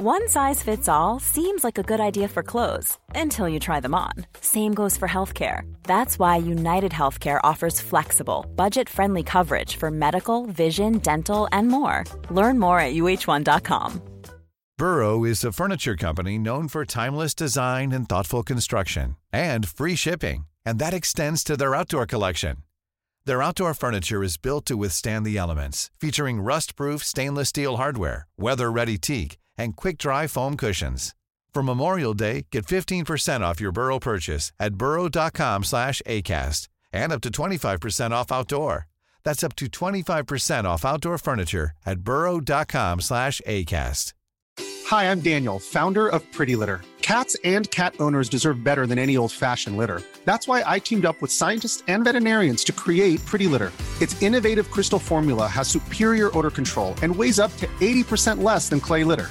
One size fits all seems like a good idea for clothes until you try them on. Same goes for healthcare. That's why United Healthcare offers flexible, budget friendly coverage for medical, vision, dental, and more. Learn more at uh1.com. Burrow is a furniture company known for timeless design and thoughtful construction and free shipping, and that extends to their outdoor collection. Their outdoor furniture is built to withstand the elements, featuring rust-proof stainless steel hardware, weather-ready teak, and quick-dry foam cushions. For Memorial Day, get 15% off your Burrow purchase at burrow.com slash ACAST and up to 25% off outdoor. That's up to 25% off outdoor furniture at burrow.com slash ACAST. Hi, I'm Daniel, founder of Pretty Litter. Cats and cat owners deserve better than any old-fashioned litter. That's why I teamed up with scientists and veterinarians to create Pretty Litter. Its innovative crystal formula has superior odor control and weighs up to 80% less than clay litter.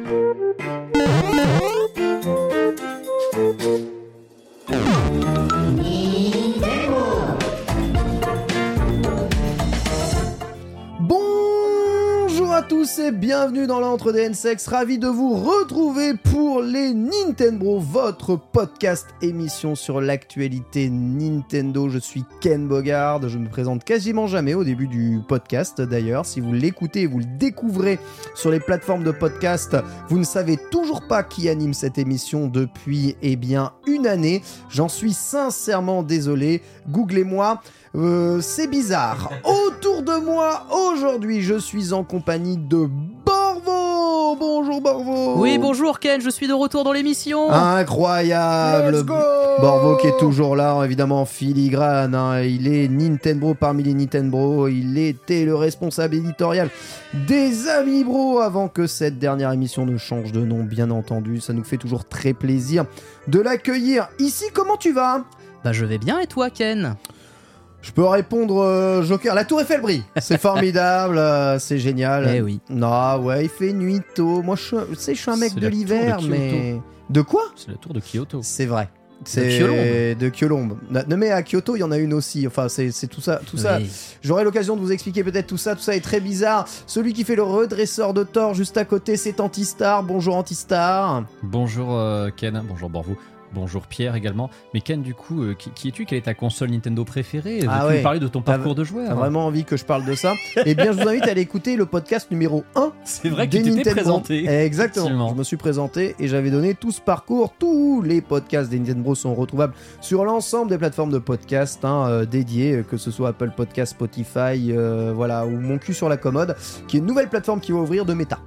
Et bienvenue dans l'entre des N-Sex. Ravi de vous retrouver pour les Nintendo, votre podcast émission sur l'actualité Nintendo. Je suis Ken Bogard. Je me présente quasiment jamais au début du podcast d'ailleurs. Si vous l'écoutez vous le découvrez sur les plateformes de podcast, vous ne savez toujours pas qui anime cette émission depuis eh bien une année. J'en suis sincèrement désolé. Googlez-moi. Euh, c'est bizarre. Autour de moi, aujourd'hui, je suis en compagnie de Borvo. Bonjour Borvo. Oui, bonjour Ken, je suis de retour dans l'émission. Incroyable. Let's go Borvo qui est toujours là, évidemment filigrane. hein. Il est Nintendo parmi les Nintendo. Il était le responsable éditorial des Amis Bro avant que cette dernière émission ne change de nom, bien entendu. Ça nous fait toujours très plaisir de l'accueillir. Ici, comment tu vas? Bah je vais bien et toi Ken? Je peux répondre euh, Joker. La Tour Eiffel brille. C'est formidable, euh, c'est génial. Eh oui. Non, ouais, il fait nuit tôt. Moi, je, suis- tu sais, je suis un mec C'est de la tour de l'hiver, Kyoto. mais. De quoi? C'est la tour de Kyoto. C'est vrai. C'est Kyolombe. de Kyolombe. Non, mais à Kyoto, il y en a une aussi. Enfin, c'est c'est tout ça. Tout ça. Oui. J'aurai l'occasion de vous expliquer peut-être tout ça. Tout ça est très bizarre. Celui qui fait le redresseur de Thor juste à côté, c'est Antistar. Bonjour Antistar. Bonjour euh, Ken, bonjour Borvo, bonjour Pierre également. Mais Ken, du coup, euh, qui, qui es-tu? Quelle est ta console Nintendo préférée? Veux-tu Ah ouais. nous parler de ton parcours de joueur? T'as vraiment envie que je parle de ça? Eh bien, je vous invite à aller écouter le podcast numéro 1 C'est vrai que tu présenté. Exactement. Je me suis présenté et j'avais donné tout ce parcours. Tous les podcasts des Nintendo sont retrouvables sur l'ensemble des plateformes de podcast hein, euh, dédiées, euh, que ce soit Apple Podcast, Spotify, euh, voilà, ou Mon cul sur la commode, qui est une nouvelle plateforme qui va ouvrir de méta.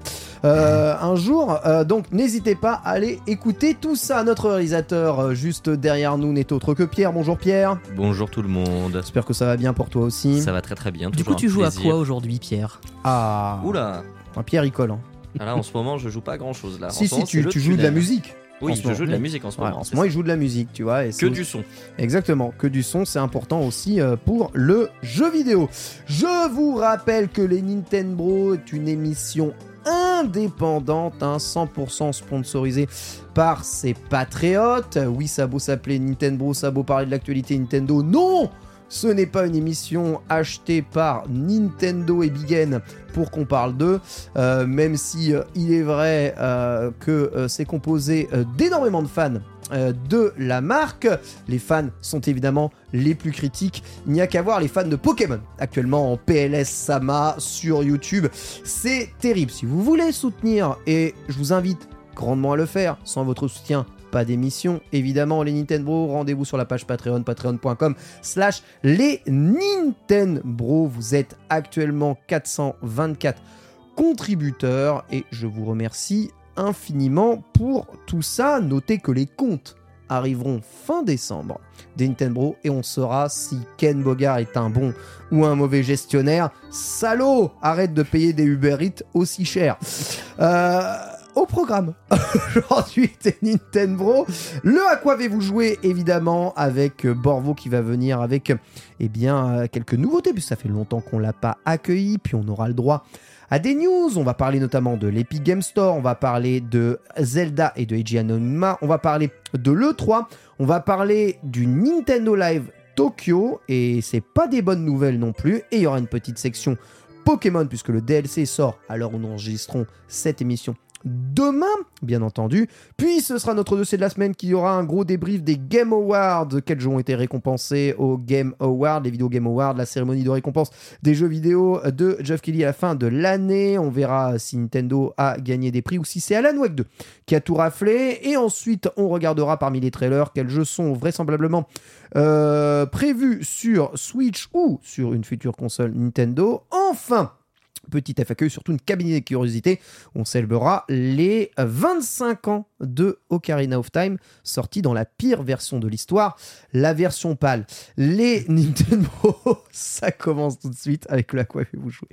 Un jour, donc n'hésitez pas à aller écouter tout ça. Notre réalisateur euh, juste derrière nous n'est autre que Pierre. Bonjour Pierre. Bonjour tout le monde. J'espère que ça va bien pour toi aussi. Ça va très très bien. Du coup, tu un joues à quoi aujourd'hui, Pierre? Ah. Oula Ah, Pierre il colle. hein. Ah Là en ce moment je joue pas grand chose là. Si si, moment, tu, joues de la musique. Oui je joue de la musique en ce Ouais, moment. en ce moment, il joue de la musique, tu vois. et Que du son. Exactement, que du son, c'est important aussi euh, pour le jeu vidéo. Je vous rappelle que les Nintendo est une émission indépendante, hein, 100% sponsorisée par ses patriotes. Oui, ça a s'appeler Nintendo, ça a parler de l'actualité Nintendo. Non ce n'est pas une émission achetée par Nintendo et Big N pour qu'on parle d'eux, euh, même si euh, il est vrai euh, que c'est composé d'énormément de fans de la marque. Les fans sont évidemment les plus critiques. Il n'y a qu'à voir les fans de Pokémon actuellement en PLS Sama sur YouTube. C'est terrible. Si vous voulez soutenir, et je vous invite grandement à le faire, sans votre soutien, pas d'émission. Évidemment, les Nintendo, rendez-vous sur la page Patreon, patreon.com slash les Nintendo. Vous êtes actuellement 424 contributeurs et je vous remercie infiniment pour tout ça. Notez que les comptes arriveront fin décembre des Nintendo et on saura si Ken Bogard est un bon ou un mauvais gestionnaire. Salaud Arrête de payer des Uber Eats aussi cher. Euh, au programme. Aujourd'hui, c'est Nintendo. Le à quoi avez-vous joué évidemment avec Borvo qui va venir avec eh bien euh, quelques nouveautés puisque ça fait longtemps qu'on l'a pas accueilli puis on aura le droit des news. On va parler notamment de l'Epic Game Store, on va parler de Zelda et de Eiji Aonuma, on va parler de l'E3, on va parler du Nintendo Live Tokyo et c'est pas des bonnes nouvelles non plus et il y aura une petite section Pokémon puisque le DLC sort à l'heure où nous enregistrons cette émission demain, bien entendu. Puis ce sera notre dossier de la semaine qui aura un gros débrief des Game Awards, quels jeux ont été récompensés aux Game Awards, les vidéos Game Awards, la cérémonie de récompense des jeux vidéo de Jeff Kelly à la fin de l'année. On verra si Nintendo a gagné des prix ou si c'est Alan Wake 2 qui a tout raflé. Et ensuite, on regardera parmi les trailers quels jeux sont vraisemblablement euh, prévus sur Switch ou sur une future console Nintendo. Enfin, Petit FAQ, surtout une cabinet de curiosité. On célébrera les 25 ans de Ocarina of Time, sorti dans la pire version de l'histoire, la version pâle. Les Nintendo, ça commence tout de suite avec à quoi vous jouer.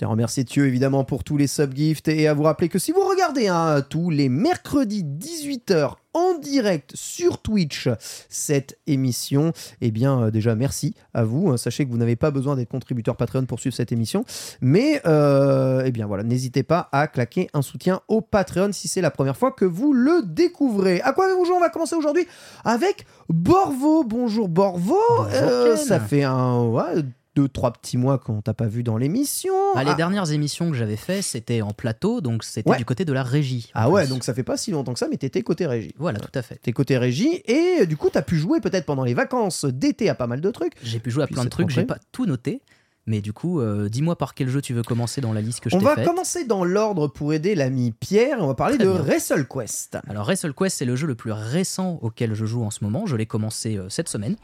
Tiens à remercier Thieu évidemment pour tous les subgifts et à vous rappeler que si vous regardez hein, tous les mercredis 18h en direct sur Twitch cette émission, eh bien euh, déjà merci à vous. Sachez que vous n'avez pas besoin d'être contributeur Patreon pour suivre cette émission, mais euh, eh bien voilà, n'hésitez pas à claquer un soutien au Patreon si c'est la première fois que vous le découvrez. À quoi avez-vous joué? On va commencer aujourd'hui avec Borvo. Bonjour Borvo. Euh, ça fait un ouais, deux, trois petits mois qu'on t'a pas vu dans l'émission. Bah, les Ah. dernières émissions que j'avais fait, c'était en plateau, donc c'était Ouais. du côté de la régie. Ah ouais, donc ça fait pas si longtemps que ça, mais t'étais côté régie. Voilà, tout à fait. T'es côté régie, et du coup, t'as pu jouer peut-être pendant les vacances d'été à pas mal de trucs. J'ai pu jouer à Puis plein de trucs, j'ai pas tout noté. Mais du coup, euh, dis-moi par quel jeu tu veux commencer dans la liste que je On t'ai va faite. commencer dans l'ordre pour aider l'ami Pierre, et on va parler Très de bien. WrestleQuest. Alors WrestleQuest, c'est le jeu le plus récent auquel je joue en ce moment. Je l'ai commencé euh, cette semaine.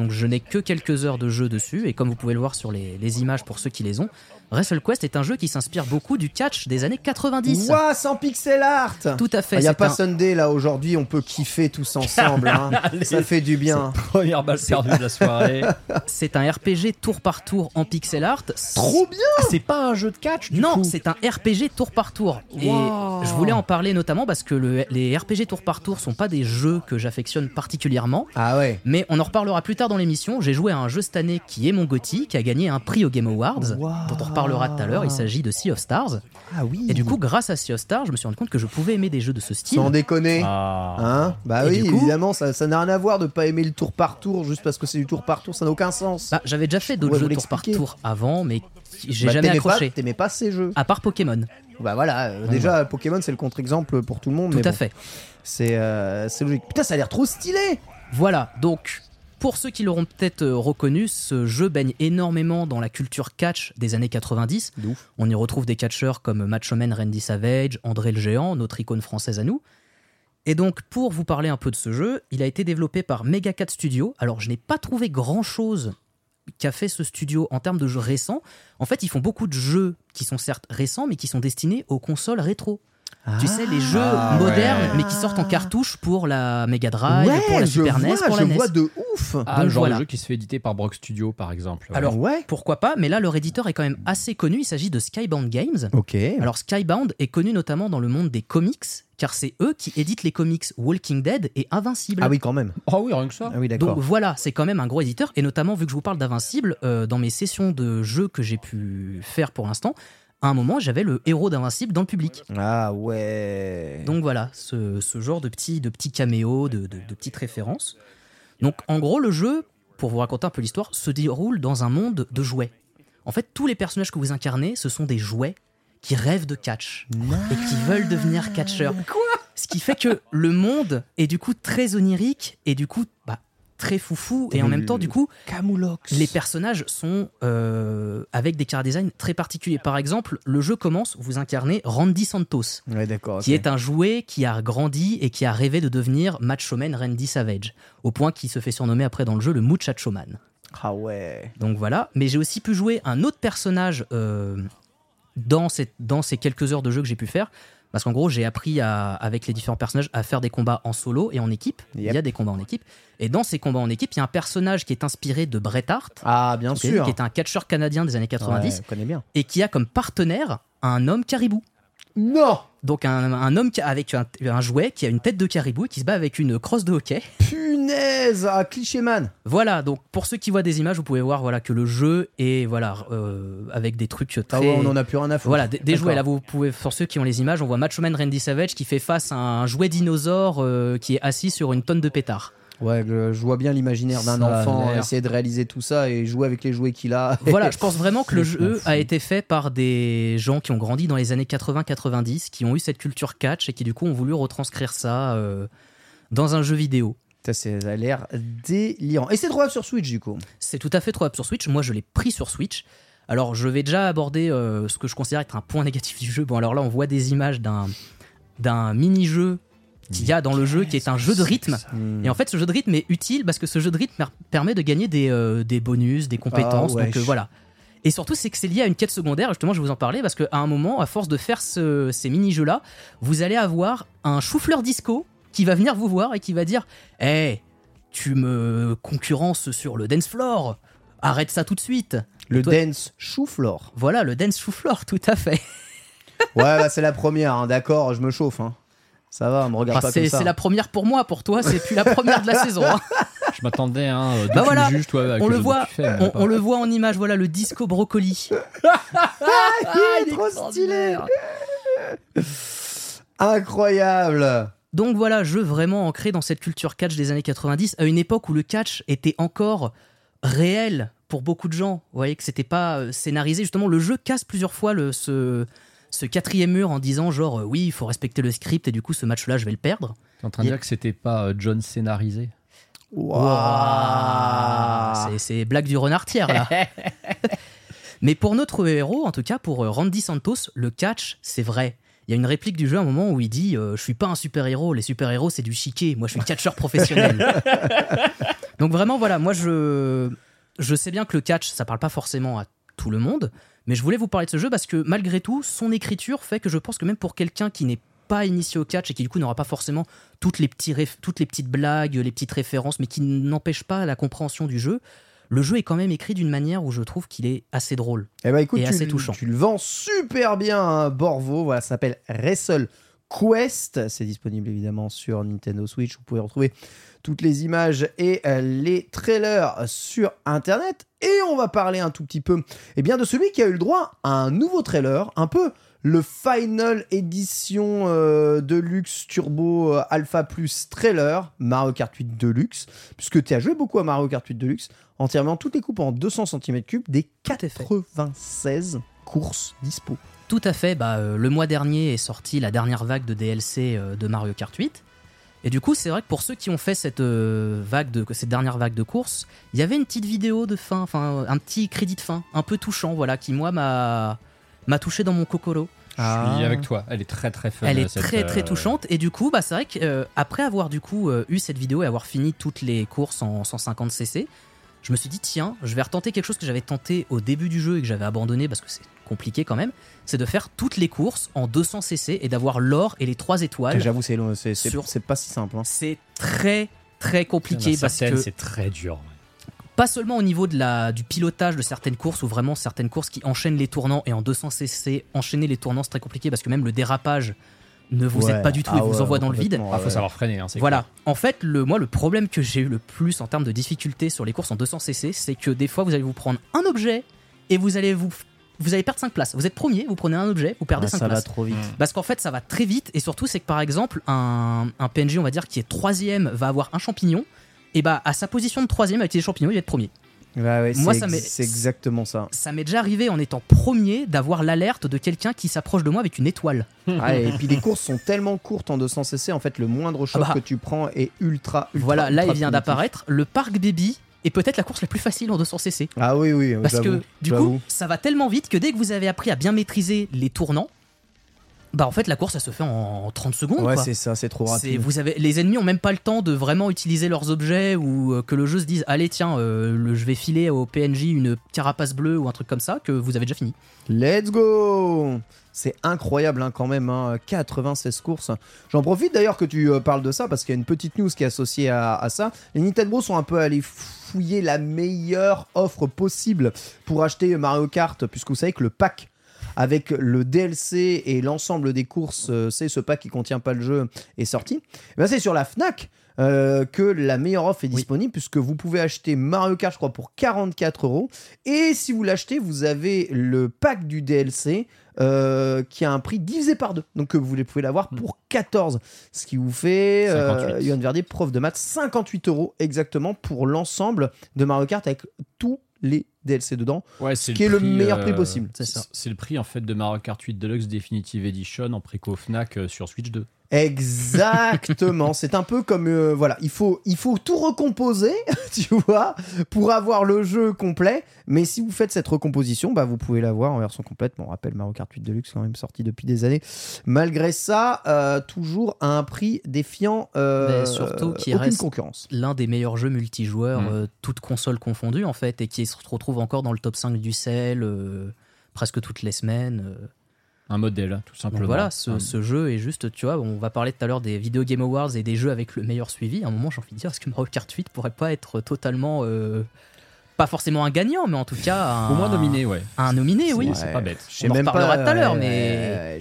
Donc je n'ai que quelques heures de jeu dessus. Et comme vous pouvez le voir sur les, images pour ceux qui les ont, WrestleQuest est un jeu qui s'inspire beaucoup du catch des années 90. Ouah, sans pixel art Tout à fait. Il n'y a pas un- Sunday là aujourd'hui, on peut kiffer tous ensemble. hein. Ça fait du bien. Première balle perdue de la soirée. C'est un RPG tour par tour en pixel art. Trop bien Ah, c'est pas un jeu de catch du Non, c'est un RPG tour par tour. Et Wow. je voulais en parler notamment parce que le- les RPG tour par tour sont pas des jeux que j'affectionne particulièrement. Ah ouais. Mais on en reparlera plus tard dans l'émission. J'ai joué à un jeu cette année qui est mon GOTY, qui a gagné un prix au Game Awards, Wow. dont on reparlera tout à l'heure. Il s'agit de Sea of Stars. Ah oui. Et du coup, grâce à Sea of Stars, je me suis rendu compte que je pouvais aimer des jeux de ce style. sans déconner. Ah. Hein? Bah Et oui, coup- évidemment, ça ça n'a rien à voir de pas aimer le tour par tour juste parce que c'est du tour par tour, ça n'a aucun sens. Bah, J'avais déjà fait d'autres jeux tour par tour avant, mais j'ai Bah, jamais accroché. T'aimais pas ces jeux. À part Pokémon. Bah voilà, euh, déjà Pokémon c'est le contre-exemple pour tout le monde. Tout mais à bon, fait. C'est euh, c'est logique. Putain, ça a l'air trop stylé Voilà, donc pour ceux qui l'auront peut-être euh, reconnu, ce jeu baigne énormément dans la culture catch des années 90. De ouf. On y retrouve des catcheurs comme Macho Man Randy Savage, André le Géant, notre icône française à nous. Et donc, pour vous parler un peu de ce jeu, il a été développé par Mega Cat Studio. Alors, je n'ai pas trouvé grand-chose qu'a fait ce studio en termes de jeux récents. En fait, ils font beaucoup de jeux qui sont certes récents, mais qui sont destinés aux consoles rétro. Tu sais, les jeux Ah, modernes, ouais. mais qui sortent en cartouche pour la Mega Drive, ouais, pour la Super vois, NES, pour la je NES. vois de ouf. Ah, Donc le genre voilà. de jeu qui se fait éditer par Brock Studio par exemple. Alors, ouais. Pourquoi pas, mais là, leur éditeur est quand même assez connu. Il s'agit de Skybound Games. Ok. Alors, Skybound est connu notamment dans le monde des comics, car c'est eux qui éditent les comics Walking Dead et Invincible. ah oui, quand même. oh oui, rien que ça. Ah oui, Donc voilà, c'est quand même un gros éditeur, et notamment vu que je vous parle d'Invincible, euh, dans mes sessions de jeux que j'ai pu faire pour l'instant, à un moment j'avais le héros d'Invincible dans le public. Ah ouais. Donc voilà, ce, ce genre de petits de petits caméos, de, de- de petites références. Donc en gros, le jeu, pour vous raconter un peu l'histoire, se déroule dans un monde de jouets. En fait, tous les personnages que vous incarnez, ce sont des jouets qui rêvent de catch et qui veulent devenir catcheurs. Quoi? Ce qui fait que le monde est du coup très onirique et du coup très foufou et en même temps du coup Camoulox. les personnages sont euh, avec des car design très particuliers. Par exemple, le jeu commence, vous incarnez Randy Santos Ouais, qui est un jouet qui a grandi et qui a rêvé de devenir Macho Man Randy Savage, au point qu'il se fait surnommer après dans le jeu le Muchacho Man. Ah ouais. Donc voilà, mais j'ai aussi pu jouer un autre personnage euh, dans, cette- dans ces quelques heures de jeu que j'ai pu faire. Parce qu'en gros, j'ai appris à- avec les différents personnages à faire des combats en solo et en équipe. Il y a des combats en équipe. Et dans ces combats en équipe, il y a un personnage qui est inspiré de Bret Hart, Ah, bien qui sûr. est un catcheur canadien des années 90, Ouais, on connaît bien. et qui a comme partenaire un homme caribou. Non Donc un, un homme qui- avec un, un jouet qui a une tête de caribou et qui se bat avec une crosse de hockey. Punaise Ah, cliché man Voilà, donc pour ceux qui voient des images, vous pouvez voir voilà, que le jeu est voilà, euh, avec des trucs très... Ah ouais, on en a plus rien à foutre. Voilà, des, jouets. Là, vous pouvez, pour ceux qui ont les images, on voit Macho Man Randy Savage qui fait face à un jouet dinosaure euh, qui est assis sur une tonne de pétards. Ouais, le- je vois bien l'imaginaire d'un enfant essayer de réaliser tout ça et jouer avec les jouets qu'il a. Voilà, je pense vraiment que le jeu a été fait par des gens qui ont grandi dans les années 80-90, qui ont eu cette culture catch et qui du coup ont voulu retranscrire ça euh, dans un jeu vidéo. Ça, a l'air délirant. Et c'est trouvable sur Switch du coup. C'est tout à fait trouvable sur Switch. Moi, je l'ai pris sur Switch. Alors, je vais déjà aborder euh, ce que je considère être un point négatif du jeu. Bon, alors là, on voit des images d'un d'un mini-jeu qu'il y a dans le jeu, qui est un jeu de rythme. Hmm. Et en fait, ce jeu de rythme est utile parce que ce jeu de rythme per- permet de gagner des, euh, des bonus, des compétences. Ah, donc euh, voilà. Et surtout, c'est que c'est lié à une quête secondaire. Justement, je vais vous en parler parce qu'à un moment, à force de faire ce- ces mini-jeux-là, vous allez avoir un chou-fleur disco qui va venir vous voir et qui va dire Hé, tu me concurrences sur le dance floor. Arrête ça tout de suite. le toi- dance chou-fleur. Voilà, le dance chou-fleur, tout à fait. Ouais, bah, c'est la première, hein, d'accord, je me chauffe. hein. Ça va, me regarde Enfin, pas c'est comme ça. c'est la première pour moi, pour toi, c'est plus la première de la saison. hein. Je m'attendais à un. Bah voilà, juge, toi, avec on le voit, fais, on le voit en image, voilà le disco brocoli. Ah, il est trop stylé Incroyable Donc voilà, jeu vraiment ancré dans cette culture catch des années 90, à une époque où le catch était encore réel pour beaucoup de gens. Vous voyez que c'était pas euh, scénarisé. Justement, le jeu casse plusieurs fois le, ce, ce quatrième mur en disant genre euh, oui, il faut respecter le script et du coup ce match-là, je vais le perdre. T'es en train de dire que c'était pas euh, John scénarisé Waouh C'est- C'est blague du renartière là. Mais pour notre héros, en tout cas pour euh, Randy Santos, le catch, c'est vrai. Il y a une réplique du jeu à un moment où il dit euh, Je suis pas un super-héros, les super-héros c'est du chiquet, moi je suis catcheur professionnel. Donc vraiment, voilà, moi je, je sais bien que le catch, ça parle pas forcément à tout le monde, mais je voulais vous parler de ce jeu parce que malgré tout, son écriture fait que je pense que même pour quelqu'un qui n'est pas initié au catch et qui du coup n'aura pas forcément toutes les, petits réf- toutes les petites blagues, les petites références, mais qui n'empêchent pas la compréhension du jeu, le jeu est quand même écrit d'une manière où je trouve qu'il est assez drôle. Eh bah écoute, Et tu, assez touchant. tu le vends super bien, hein, Borvo. Voilà, ça s'appelle Wrestle Quest. C'est disponible évidemment sur Nintendo Switch. Vous pouvez retrouver toutes les images et euh, les trailers sur Internet. Et on va parler un tout petit peu eh bien, de celui qui a eu le droit à un nouveau trailer, un peu le Final Edition euh, Deluxe Turbo euh, Alpha Plus trailer Mario Kart 8 Deluxe, puisque tu as joué beaucoup à Mario Kart 8 Deluxe, entièrement toutes les coupes en 200 cm3 des Tout à fait. 96 courses dispo. Tout à fait, bah, euh, le mois dernier est sortie la dernière vague de DLC euh, de Mario Kart 8. Et du coup, c'est vrai que pour ceux qui ont fait cette, euh, vague de, cette dernière vague de course, il y avait une petite vidéo de fin, enfin un petit crédit de fin, un peu touchant, voilà, qui moi m'a m'a touché dans mon cocoro. Je suis avec toi. Elle est très très fun. Elle est cette, très très euh, touchante et du coup bah c'est vrai qu'après avoir du coup euh, eu cette vidéo et avoir fini toutes les courses en 150 cc, je me suis dit tiens je vais retenter quelque chose que j'avais tenté au début du jeu et que j'avais abandonné parce que c'est compliqué quand même, c'est de faire toutes les courses en 200 cc et d'avoir l'or et les 3 étoiles. J'avoue, c'est long, c'est c'est- Sur- c'est pas si simple. hein. C'est très très compliqué parce certaines, que c'est très dur. ouais. pas seulement au niveau de la, du pilotage de certaines courses, ou vraiment certaines courses qui enchaînent les tournants, et en 200cc, enchaîner les tournants, c'est très compliqué parce que même le dérapage ne vous Ouais. aide pas du tout, Ah il vous envoie dans le vide. Ah, faut savoir freiner. Hein, c'est Voilà. En fait, le, moi, le problème que j'ai eu le plus en termes de difficulté sur les courses en 200cc, c'est que des fois, vous allez vous prendre un objet et vous allez vous, vous allez perdre 5 places. Vous êtes premier, vous prenez un objet, vous perdez Ouais, 5 ça va places. trop vite. Parce qu'en fait, ça va très vite et surtout, c'est que par exemple, un, un PNJ, on va dire, qui est troisième, va avoir un champignon. Et bah, à sa position de troisième avec les champignons, il va être premier. Ouais, ouais, Moi, c'est ça ex- exactement ça. Ça m'est déjà arrivé en étant premier d'avoir l'alerte de quelqu'un qui s'approche de moi avec une étoile. Ah, et puis les courses sont tellement courtes en 200 cc, en fait, le moindre choc Ah bah. que tu prends est ultra, ultra voilà, là, ultra il vient d'apparaître. Le Parc Baby est peut-être la course la plus facile en 200cc. Ah oui, oui, Parce que du coup, ça va tellement vite que dès que vous avez appris à bien maîtriser les tournants, Bah en fait la course elle se fait en 30 secondes. Ouais, c'est ça, c'est trop rapide. vous avez, les ennemis ont même pas le temps de vraiment utiliser leurs objets ou euh, que le jeu se dise allez tiens euh, le- je vais filer au PNJ une carapace bleue ou un truc comme ça que vous avez déjà fini. Let's go C'est incroyable hein, quand même, hein, 96 courses. J'en profite d'ailleurs que tu euh, parles de ça parce qu'il y a une petite news qui est associée à, à ça. Les Nintendo sont un peu allés fouiller la meilleure offre possible pour acheter Mario Kart puisque vous savez que le pack avec le DLC et l'ensemble des courses, euh, c'est ce pack qui contient pas le jeu, est sorti. Eh ben, c'est sur la Fnac euh, que la meilleure offre est disponible puisque vous pouvez acheter Mario Kart, je crois, pour 44 euros. Et si vous l'achetez, vous avez le pack du DLC euh, qui a un prix divisé par deux. Donc euh, vous pouvez l'avoir pour 14. Ce qui vous fait, euh, 58. Yohann Verdier, prof de maths, 58 euros exactement pour l'ensemble de Mario Kart avec tous les DLC dedans. Ouais, ce qui est le meilleur prix possible. C'est ça. C'est le prix en fait de Mario Kart 8 Deluxe Definitive Edition en préco Fnac sur Switch 2. Exactement, c'est un peu comme euh, voilà, il faut il faut tout recomposer, tu vois, pour avoir le jeu complet. Mais si vous faites cette recomposition, bah vous pouvez l'avoir en version complète. Bon, on rappelle Mario Kart 8 Deluxe quand même sorti depuis des années. Malgré ça, euh, toujours à un prix défiant euh, Mais surtout aucune reste concurrence. l'un des meilleurs jeux multijoueurs, Mm. toutes consoles confondues en fait, et qui se retrouve encore dans le top 5 du sel presque toutes les semaines. Un modèle, tout simplement. Donc voilà, ce, jeu est juste, tu vois, on va parler tout à l'heure des Video Game Awards et des jeux avec le meilleur suivi. À un moment, j'ai envie de dire, est-ce que Mario Kart 8 pourrait pas être totalement. euh, pas forcément un gagnant, mais en tout cas. Un, Au moins nominé, ouais. Un nominé, oui. C'est pas bête. On en même reparlera pas, tout à l'heure, mais-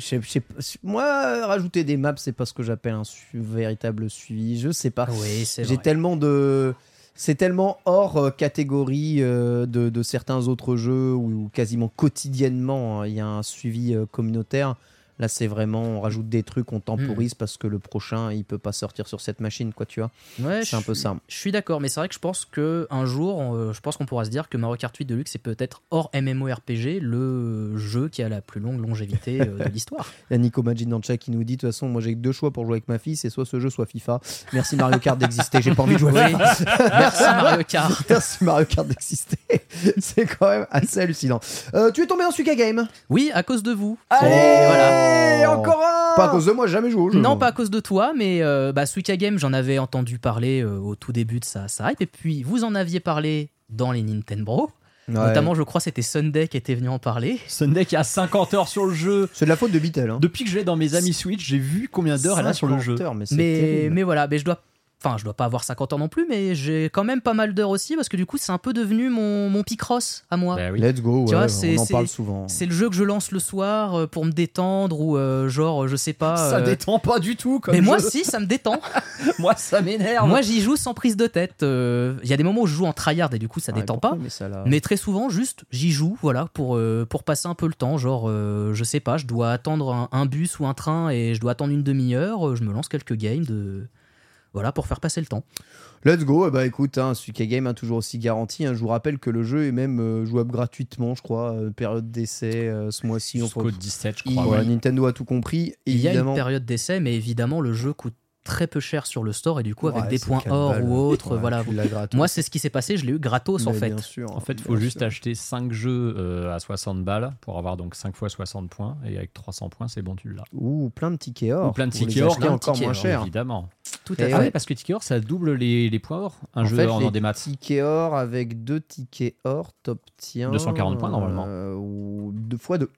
moi, rajouter des maps, c'est pas ce que j'appelle un su- véritable suivi. Je sais pas. Oui, c'est J'ai tellement de. C'est tellement hors euh, catégorie euh, de, certains autres jeux où, où quasiment quotidiennement hein, il y a un suivi euh, communautaire. Là, c'est vraiment, on rajoute des trucs, on Hmm. temporise parce que le prochain, il peut pas sortir sur cette machine, quoi, tu vois. Ouais, C'est un peu ça. Je suis d'accord, mais c'est vrai que je pense que un jour, euh, je pense qu'on pourra se dire que Mario Kart 8 Deluxe est peut-être hors MMORPG le jeu qui a la plus longue longévité euh, de l'histoire. Il y a Nico Majin dans le chat qui nous dit, de toute façon, moi j'ai deux choix pour jouer avec ma fille, c'est soit ce jeu, soit FIFA. Merci Mario Kart d'exister, j'ai pas envie de jouer Oui. Merci Mario Kart. Merci Mario Kart d'exister. c'est quand même assez hallucinant. Euh, tu es tombé dans Suika Game? Oui, à cause de vous. Allez, Et voilà. encore un Pas à cause de moi, j'ai jamais joué au jeu. Non, pas à cause de toi, mais euh, bah, Suika Game, j'en avais entendu parler euh, au tout début de sa, sa hype, et puis vous en aviez parlé dans les Nintendo. Ouais. Notamment, je crois, c'était Sunday qui était venu en parler. Sunday qui a 50 heures sur le jeu. C'est de la faute de Beatle. Hein. Depuis que je l'ai dans mes amis Switch, j'ai vu combien d'heures elle a sur le 50 jeu. heures, mais mais voilà, mais je dois. Enfin, je dois pas avoir 50 ans non plus, mais j'ai quand même pas mal d'heures aussi, parce que du coup, c'est un peu devenu mon, mon Picross à moi. Bah oui. Let's go, Tu ouais, vois, c'est- on en c'est- parle souvent. C'est le jeu que je lance le soir euh, pour me détendre ou euh, genre, je sais pas. Ça euh, détend pas du tout comme Mais moi, si, ça me détend. moi ça m'énerve. moi, j'y joue sans prise de tête. euh, Il y a des moments où je joue en tryhard et du coup, ça Ouais, détend pourquoi, pas. mais ça, là- Mais très souvent, juste, j'y joue, voilà, pour, euh, pour passer un peu le temps. Genre, euh, je sais pas, je dois attendre un, un bus ou un train et je dois attendre une demi-heure. euh, Je me lance quelques games de. Voilà, pour faire passer le temps. Let's go, eh bah écoute, hein, Suika Game a toujours aussi garanti. hein. je vous rappelle que le jeu est même euh, jouable gratuitement, je crois, euh, période d'essai euh, ce mois-ci. on Jusqu'au peut- 17, je crois. ouais. Nintendo a tout compris. Il y a une période d'essai, mais évidemment, le jeu coûte très peu cher sur le store et du coup, avec des points or balles. ou autres, Ouais, voilà. Moi, c'est ce qui s'est passé, je l'ai eu gratos en fait. bien sûr, En fait, il bien faut juste sûr. acheter 5 jeux euh, à 60 balles pour avoir donc 5 fois 60 points. Et avec 300 points, c'est bon, tu l'as. Ou plein de tickets or. Ou plein de tickets or, acheter plein de encore tickets moins or, cher. Évidemment. Tout Et à. Ah fait. oui, parce que ticket or, ça double les, les points or. Un en jeu fait, en, en des maths. tickets or avec deux tickets or, t'obtiens 240 points, normalement. euh, ou deux fois deux.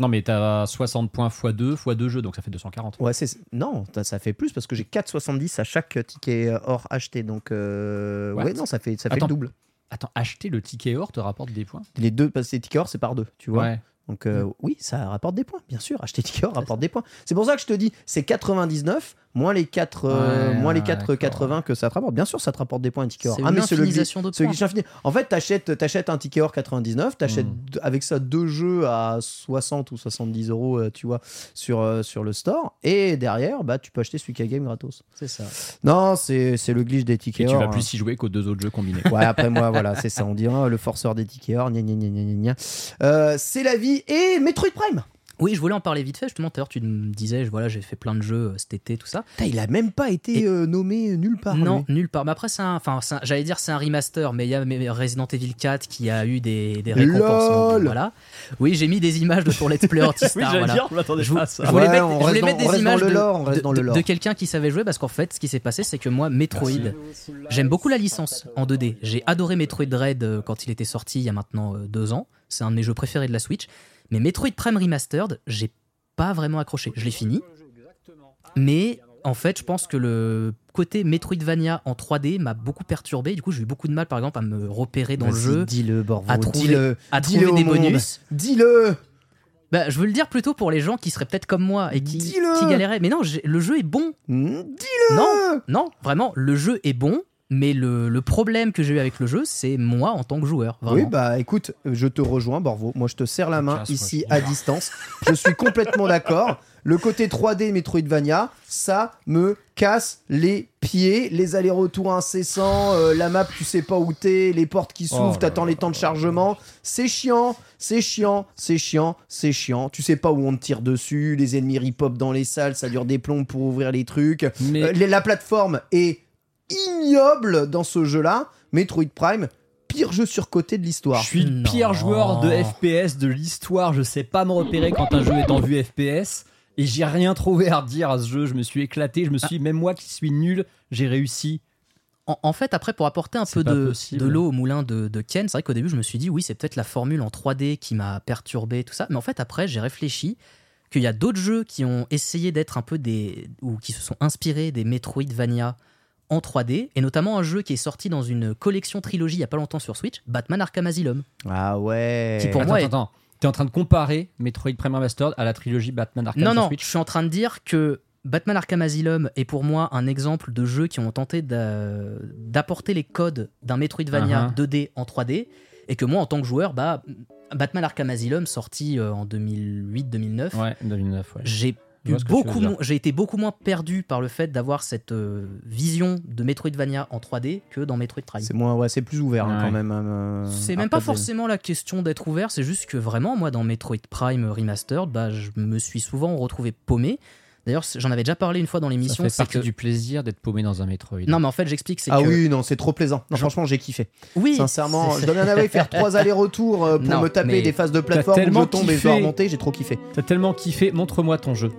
Non, mais t'as 60 points x 2 x 2 jeux, donc ça fait 240. Ouais, c'est non, ça- fait plus parce que j'ai 4,70 à chaque ticket or acheté. Donc euh, ouais, non, ça fait ça fait Attends. le double. Attends, acheter le ticket or te rapporte des points? Les deux, parce que les tickets or c'est par deux, tu vois. Ouais. Donc euh, oui, ça rapporte des points, bien sûr. Acheter ticket or rapporte des points. C'est pour ça que je te dis, c'est 99 moins les 4 euh, Ouais, moins les ouais, 4 d'accord. 80 que ça te rapporte. Bien sûr, ça te rapporte des points un ticket or. Ah mais c'est le glitch- infini. En fait, t'achètes t'achètes un ticket or 99, t'achètes Mm. deux- avec ça deux jeux à 60 ou 70 euros, euh, tu vois, sur euh, sur le store. Et derrière, bah tu peux acheter Suika Game gratos. C'est ça. Non, c'est c'est le glitch des Et tickets tu or. vas hein. plus y jouer qu'aux deux autres jeux combinés. Ouais, après moi, voilà, c'est ça. On dira le forceur des tickets or. Gna, gna, gna, gna, gna, gna. Euh, c'est la vie. Et Metroid Prime. Oui, je voulais en parler vite fait. Justement, tout à l'heure, tu me disais, je- voilà, j'ai fait plein de jeux euh, cet été, tout ça. Putain, il a même pas été Et- euh, nommé nulle part. non, lui. nulle part. Mais après, c'est un, enfin, c'est un- j'allais dire c'est un remaster, mais il y a Resident Evil 4 qui a eu des, des récompenses. donc, voilà. Oui, j'ai mis des images de ton let's play voilà. je m'attendais Je, vous- pas à je ça. voulais Ouais, mettre, je voulais des images le de, de- de- de quelqu'un qui savait jouer parce qu'en fait, ce qui s'est passé, c'est que moi, Metroid, j'aime beaucoup la licence en 2D. J'ai adoré Metroid Dread euh, quand il était sorti il y a maintenant deux ans. C'est un de mes jeux préférés de la Switch. Mais Metroid Prime Remastered, j'ai pas vraiment accroché. Je l'ai fini. Mais en fait, je pense que le côté Metroidvania en 3D m'a beaucoup perturbé. Du coup, j'ai eu beaucoup de mal, par exemple, à me repérer dans le jeu, Dis-le, à trouver, Dis-le. à dis-le trouver au des bonus. Dis-le. Bah, je veux le dire plutôt pour les gens qui seraient peut-être comme moi et qui, qui galéraient. Mais non, le jeu est bon. Mm, Dis-le. Non, non, vraiment, le jeu est bon. Mais le, le problème que j'ai eu avec le jeu, c'est moi en tant que joueur. Vraiment. Oui, bah écoute, je te rejoins, Borvo. Moi, je te serre la main ici à distance. Je suis complètement d'accord. Le côté 3D Metroidvania, ça me casse les pieds. Les allers-retours incessants, euh, la map, tu sais pas où t'es, les portes qui s'ouvrent, Oh t'attends les temps de chargement. C'est chiant, c'est chiant, c'est chiant, c'est chiant. Tu sais pas où on te tire dessus, les ennemis ripop dans les salles, ça dure des plombs pour ouvrir les trucs. Mais Euh, la plateforme est ignoble dans ce jeu-là. Metroid Prime, pire jeu surcoté de l'histoire. je suis le pire joueur de FPS de l'histoire. Je sais pas me repérer quand un jeu est en vue FPS. Et j'ai rien trouvé à redire à ce jeu. Je me suis éclaté. Je me suis, même moi qui suis nul, j'ai réussi. En, en fait, après, pour apporter un peu de, de l'eau au moulin de, de Ken, c'est vrai qu'au début, je me suis dit, oui, c'est peut-être la formule en 3D qui m'a perturbé, tout ça. Mais en fait, après, j'ai réfléchi qu'il y a d'autres jeux qui ont essayé d'être un peu des. ou qui se sont inspirés des Metroidvania en 3D, et notamment un jeu qui est sorti dans une collection trilogie il y a pas longtemps sur Switch, Batman Arkham Asylum. Ah ouais. Qui pour attends, moi est- attends. T'es en train de comparer Metroid Prime Remastered à la trilogie Batman Arkham non, sur non, Switch je suis en train de dire que Batman Arkham Asylum est pour moi un exemple de jeu qui ont tenté d'a- d'apporter les codes d'un Metroidvania Uh-huh. 2D en 3D, et que moi, en tant que joueur, bah, Batman Arkham Asylum, sorti euh, en 2008-2009, Ouais, 2009, ouais. j'ai eu beaucoup j'ai été beaucoup moins perdu par le fait d'avoir cette euh, vision de Metroidvania en 3D que dans Metroid Prime. C'est moins, ouais, c'est plus ouvert hein, Ouais. quand même. euh, C'est même pas forcément la question d'être ouvert, c'est juste que vraiment, moi, dans Metroid Prime Remastered, bah, je me suis souvent retrouvé paumé. D'ailleurs, j'en avais déjà parlé une fois dans Ça l'émission. fait c'est partie que... du plaisir d'être paumé dans un Metroid. Non, mais en fait, j'explique, c'est Ah que. oui, non, c'est trop plaisant. Non, franchement, j'ai kiffé. Oui, Sincèrement, c'est- je donne un aveu, faire trois allers-retours euh, pour Non, me taper mais des phases de plateforme où je tellement tombe et je dois remonter, j'ai trop kiffé. T'as tellement kiffé. Montre-moi ton jeu.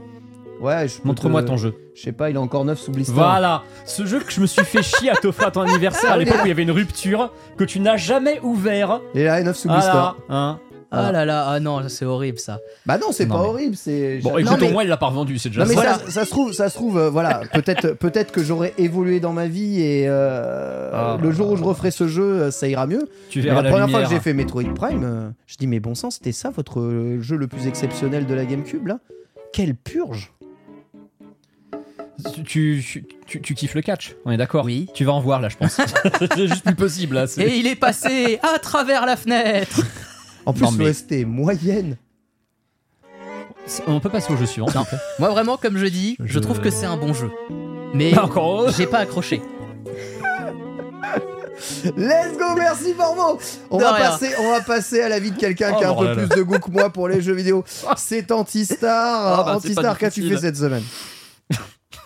Ouais, je Montre-moi te- ton jeu. Je sais pas, il est encore neuf sous blister. Voilà, ce jeu que je me suis fait chier à t'offrir à ton anniversaire à Ah l'époque où il y avait une rupture que tu n'as jamais ouvert. Il est là, neuf sous blister. Voilà, hein. Ah là là, ah non, c'est horrible ça. Bah non, c'est Non, pas mais- horrible, c'est. Bon, Non, écoute, mais- au moins il l'a pas revendu, c'est déjà Non mais ça. ça, ça se trouve, ça se trouve, euh, voilà, peut-être, peut-être que j'aurais évolué dans ma vie et euh, Ah. le jour où je referai ce jeu, euh, ça ira mieux. Tu Mais la la, première fois que j'ai fait Metroid Prime, euh, je dis mais bon sang, c'était ça votre jeu le plus exceptionnel de la GameCube là Quelle purge Tu, tu, tu- tu kiffes le catch, on est d'accord Oui. Tu vas en voir là, je pense. c'est juste plus possible là. Et il est passé à travers la fenêtre. En plus, Non, mais- l'OST moyenne. On peut passer au jeu suivant. plaît Moi, vraiment, comme je dis, je, Je- trouve que c'est un bon jeu. Mais encore j'ai pas accroché. Let's go, merci Borvo on va, passer, on va passer à la vie de quelqu'un Oh, qui a un peu plus de goût que moi pour les jeux vidéo. C'est Antistar. Ah, bah, Antistar, qu'as-tu fait cette semaine?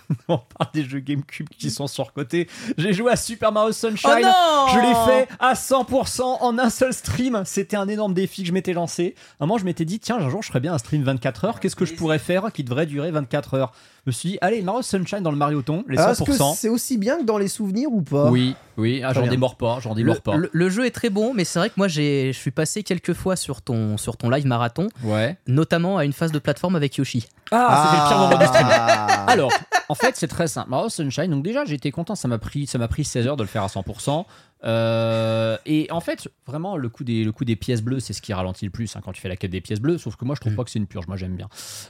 On parle des jeux GameCube qui sont surcotés. J'ai joué à Super Mario Sunshine. Oh Je l'ai fait à 100% en un seul stream. C'était un énorme défi que je m'étais lancé. À un moment, je m'étais dit, tiens, un jour, je ferais bien un stream 24 heures. Qu'est-ce que je pourrais faire qui devrait durer 24 heures? Je me suis dit, allez, Mario Sunshine dans le Marioton, les Ah, Est-ce que 100%. c'est aussi bien que dans les souvenirs ou pas? Oui, oui, ah, j'en démords pas, j'en démords pas. le- le jeu est très bon, mais c'est vrai que moi, j'ai- je suis passé quelques fois sur ton, sur ton live marathon, Ouais. notamment à une phase de plateforme avec Yoshi. Ah, c'était le pire moment du stream. Ah. Alors, en fait, c'est très simple. Mario Sunshine, donc déjà, j'étais content, ça m'a pris, ça m'a pris 16 heures de le faire à 100%. Euh, et en fait, vraiment, le coup des, le coup des pièces bleues, c'est ce qui ralentit le plus hein, quand tu fais la quête des pièces bleues. Sauf que moi, je trouve pas que c'est une purge. Moi, j'aime bien.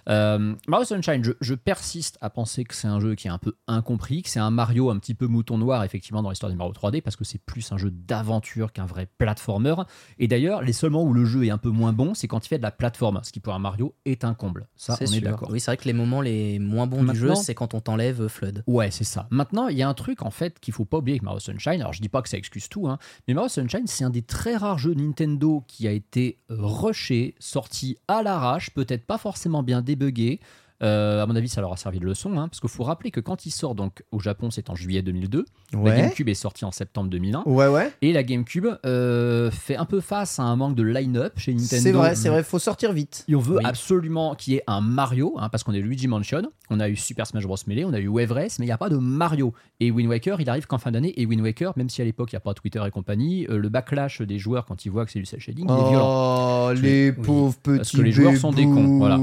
Euh, Mario Sunshine, je, je persiste à penser que c'est un jeu qui est un peu incompris, que c'est un Mario un petit peu mouton noir, effectivement, dans l'histoire des Mario 3D, parce que c'est plus un jeu d'aventure qu'un vrai platformer. Et d'ailleurs, les seuls moments où le jeu est un peu moins bon, c'est quand il fait de la plateforme, ce qui pour un Mario est un comble. Ça, C'est on est d'accord. Oui, c'est vrai que les moments les moins bons du jeu, c'est quand on t'enlève Flood. Ouais, c'est ça. Maintenant, il y a un truc en fait qu'il faut pas oublier avec Mario Sunshine. Alors, je dis pas que ça excuse tout, hein, mais Mario Sunshine, c'est un des très rares jeux Nintendo qui a été rushé, sorti à l'arrache, peut-être pas forcément bien débugué. Euh, à mon avis, ça leur a servi de leçon, hein, parce qu'il faut rappeler que quand il sort donc au Japon, c'est en juillet 2002. La Ouais. GameCube est sortie en septembre 2001. Ouais, ouais. Et la GameCube euh, fait un peu face à un manque de line-up chez Nintendo. C'est vrai, c'est vrai, faut sortir vite. Et on veut Oui. absolument qu'il y ait un Mario, hein, parce qu'on est Luigi Mansion, on a eu Super Smash Bros. Melee, on a eu Wave Race, mais il n'y a pas de Mario. Et Wind Waker, il arrive qu'en fin d'année, et Wind Waker, même si à l'époque il n'y a pas Twitter et compagnie, euh, le backlash des joueurs quand ils voient que c'est du cel shading, il est violent. Oh, les Oui. pauvres petits Parce que les joueurs sont des cons, voilà.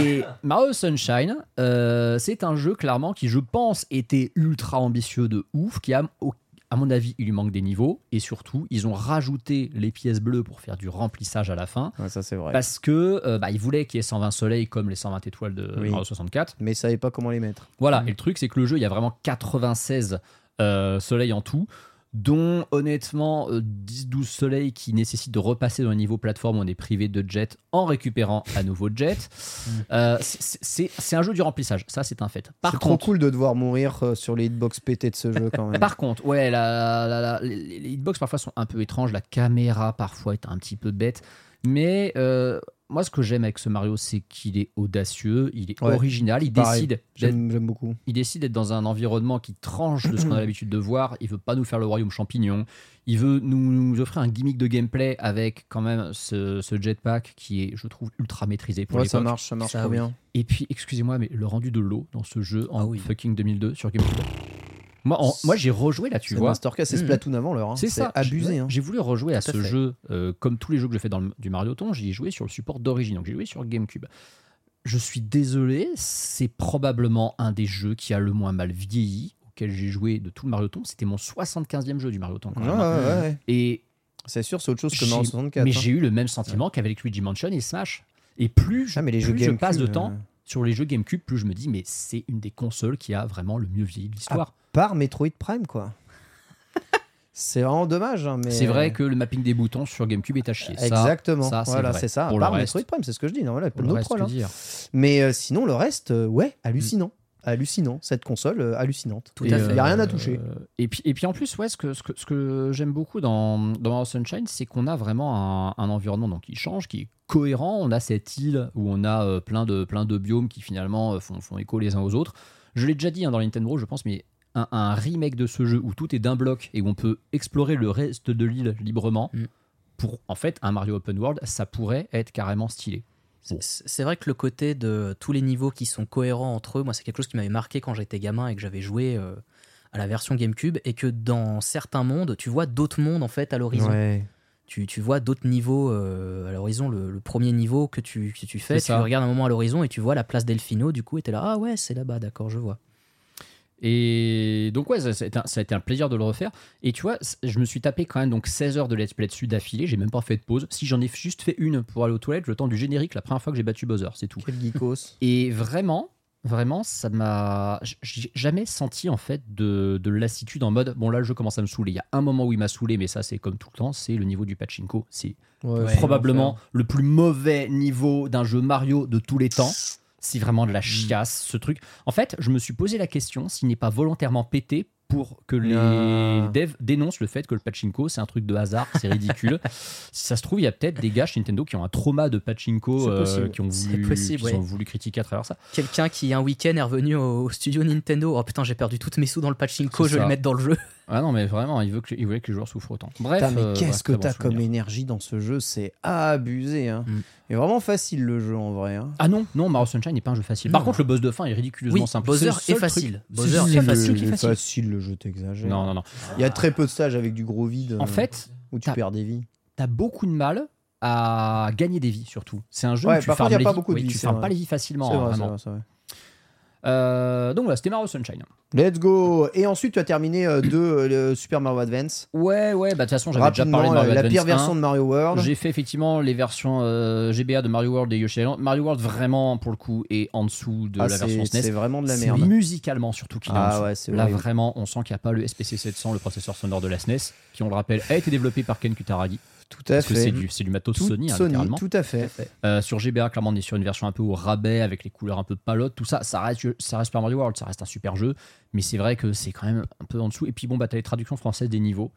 Et Mario Sunshine, euh, c'est un jeu clairement qui, je pense, était ultra ambitieux de ouf, qui a, à mon avis, il lui manque des niveaux, et surtout, ils ont rajouté les pièces bleues pour faire du remplissage à la fin. Ouais, ça c'est vrai. Parce que euh, bah, ils voulaient qu'il y ait 120 soleils comme les 120 étoiles de Oui. Mario 64. Mais ils savaient pas comment les mettre. Voilà, et le truc c'est que le jeu, il y a vraiment 96 euh, soleils en tout, dont honnêtement euh, 10-12 soleils qui nécessitent de repasser dans un niveau plateforme où on est privé de jet en récupérant à nouveau jet. Euh, c'est- un jeu du remplissage, ça c'est un fait. Par C'est trop cool de devoir mourir euh, sur les hitbox pétés de ce jeu quand même. par contre, ouais, la- la- la- les, les hitbox parfois sont un peu étranges, la caméra parfois est un petit peu bête, mais euh, moi ce que j'aime avec ce Mario, c'est qu'il est audacieux, il est Ouais, original, il pareil. décide d'être J'aime beaucoup. il décide d'être dans un environnement qui tranche de ce qu'on a l'habitude de voir. Il veut pas nous faire le royaume champignon. Il veut nous, nous offrir un gimmick de gameplay avec quand même ce, ce jetpack qui est, je trouve, ultra maîtrisé pour Ouais, ça marche, ça marche Ça, oui. bien. Et puis, excusez-moi, mais le rendu de l'eau dans ce jeu en Ah oui. fucking 2002 sur GameCube. Moi, en- moi j'ai rejoué là, tu C'est vois. Masterclass, c'est Mhm. Splatoon avant l'heure. hein. C'est ça. abusé. J'ai- hein. J'ai voulu rejouer à Tout à ce fait. jeu, euh, comme tous les jeux que je fais dans le, du Mario Ton, j'y ai joué sur le support d'origine. Donc j'ai joué sur GameCube. Je suis désolé, c'est probablement un des jeux qui a le moins mal vieilli auquel j'ai joué de tout le Mario Ton. C'était mon 75e jeu du Mario Ton. quand Ouais, même. ouais, ouais. Et C'est sûr, c'est autre chose que j'ai- Mario 64. mais hein. j'ai eu le même sentiment qu'avec Luigi Mansion et Smash. Et plus je, Ah, mais les plus jeux je GameCube, passe de euh, temps sur les jeux GameCube, plus je me dis, mais c'est une des consoles qui a vraiment le mieux vieilli de l'histoire. Par Metroid Prime, quoi. c'est vraiment dommage. hein, mais... C'est vrai que le mapping des boutons sur GameCube est à chier. Ça, Exactement. ça, c'est voilà, c'est ça. Pour Par Metroid Prime, c'est ce que je dis. Non, voilà, pour le reste, hein. dire? Mais euh, sinon, le reste, euh, ouais, hallucinant. Hallucinant. Cette console, euh, hallucinante. Tout à Il fait. n'y a rien à euh, toucher. Et puis, et puis en plus, ouais, ce que, ce que, ce que j'aime beaucoup dans, dans Mario Sunshine, c'est qu'on a vraiment un, un environnement donc, qui change, qui est cohérent. On a cette île où on a euh, plein, de, plein de biomes qui finalement euh, font, font écho les uns aux autres. Je l'ai déjà dit hein, dans Nintendo, je pense, mais un, un remake de ce jeu où tout est d'un bloc et où on peut explorer le reste de l'île librement, Mm. pour en fait un Mario Open World, ça pourrait être carrément stylé. C'est- vrai que le côté de tous les niveaux qui sont cohérents entre eux, moi, c'est quelque chose qui m'avait marqué quand j'étais gamin et que j'avais joué euh, à la version GameCube. Et que dans certains mondes, tu vois d'autres mondes en fait à l'horizon. Ouais. Tu, tu vois d'autres niveaux euh, à l'horizon. Le, le premier niveau que tu, que tu fais, tu regardes un moment à l'horizon et tu vois la place Delfino. Du coup, et t'es là, ah ouais, c'est là-bas, d'accord, je vois. Et donc ouais, ça, ça a été un- ça a été un plaisir de le refaire. Et tu vois, je me suis tapé quand même donc 16 heures de let's play dessus d'affilée. J'ai même pas fait de pause. Si j'en ai juste fait une pour aller aux toilettes, le temps du générique, la première fois que j'ai battu Bowser, c'est tout. Quel geekos. Et vraiment, vraiment, ça m'a, j'ai jamais senti en fait de, de lassitude en mode bon là le jeu commence à me saouler. Il y a un moment où il m'a saoulé, mais ça c'est comme tout le temps, c'est le niveau du pachinko. C'est Ouais, probablement le plus mauvais niveau d'un jeu Mario de tous les temps. C'est vraiment de la chiasse, ce truc. En fait, je me suis posé la question s'il n'est pas volontairement pété pour que les Ah. devs dénoncent le fait que le pachinko, c'est un truc de hasard, c'est ridicule. si ça se trouve, il y a peut-être des gars chez Nintendo qui ont un trauma de pachinko, euh, qui ont voulu, possible, qui ouais. ont voulu critiquer à travers ça. Quelqu'un qui un week-end est revenu au, studio Nintendo. Oh putain, j'ai perdu toutes mes sous dans le pachinko, je vais les mettre dans le jeu. Ah non, mais vraiment, il, veut que, il voulait que les joueurs souffrent autant. Bref, Putain, mais euh, qu'est-ce que très bon t'as comme énergie dans ce jeu C'est abusé. Hein. Mm. Et vraiment facile le jeu en vrai. hein. Ah non, non, Mario Sunshine n'est pas un jeu facile. Par Non. contre, le boss de fin est ridiculeusement Oui, simple. Bowser est facile. Bowser facile. est facile. facile le jeu, t'exagères. Non, non, non. Il y a très peu de stages avec du gros vide En euh, fait, où tu perds des vies. t'as beaucoup de mal à gagner des vies surtout. C'est un jeu Ouais, où tu farmes pas vies. beaucoup de oui, vies, tu farmes vrai. pas les vies facilement, hein, vrai, vraiment. vrai. Euh, donc voilà, c'était Mario Sunshine. Let's go Et ensuite, tu as terminé euh, de euh, Super Mario Advance. Ouais, ouais, bah de toute façon, j'avais déjà parlé de la, Mario la Advance pire 1. version de Mario World. J'ai fait effectivement les versions euh, GBA de Mario World et Yoshi Island. Mario World vraiment pour le coup est en dessous de Ah, la c'est- version c'est SNES. vraiment de la C'est merde. musicalement surtout qu'il Ah ouais, c'est Là horrible. vraiment, on sent qu'il n'y a pas le SPC 700, le processeur sonore de la SNES, qui on le rappelle a été développé par Ken Kutaragi. Tout à Parce que fait. c'est du, c'est du matos Tout Sony, hein, Sony, littéralement. tout à fait. Euh, sur GBA, clairement, on est sur une version un peu au rabais avec les couleurs un peu palotes, tout ça. Ça reste, ça reste Super Mario World, ça reste un super jeu, mais c'est vrai que c'est quand même un peu en dessous. Et puis bon, bah, t'as les traductions françaises des niveaux.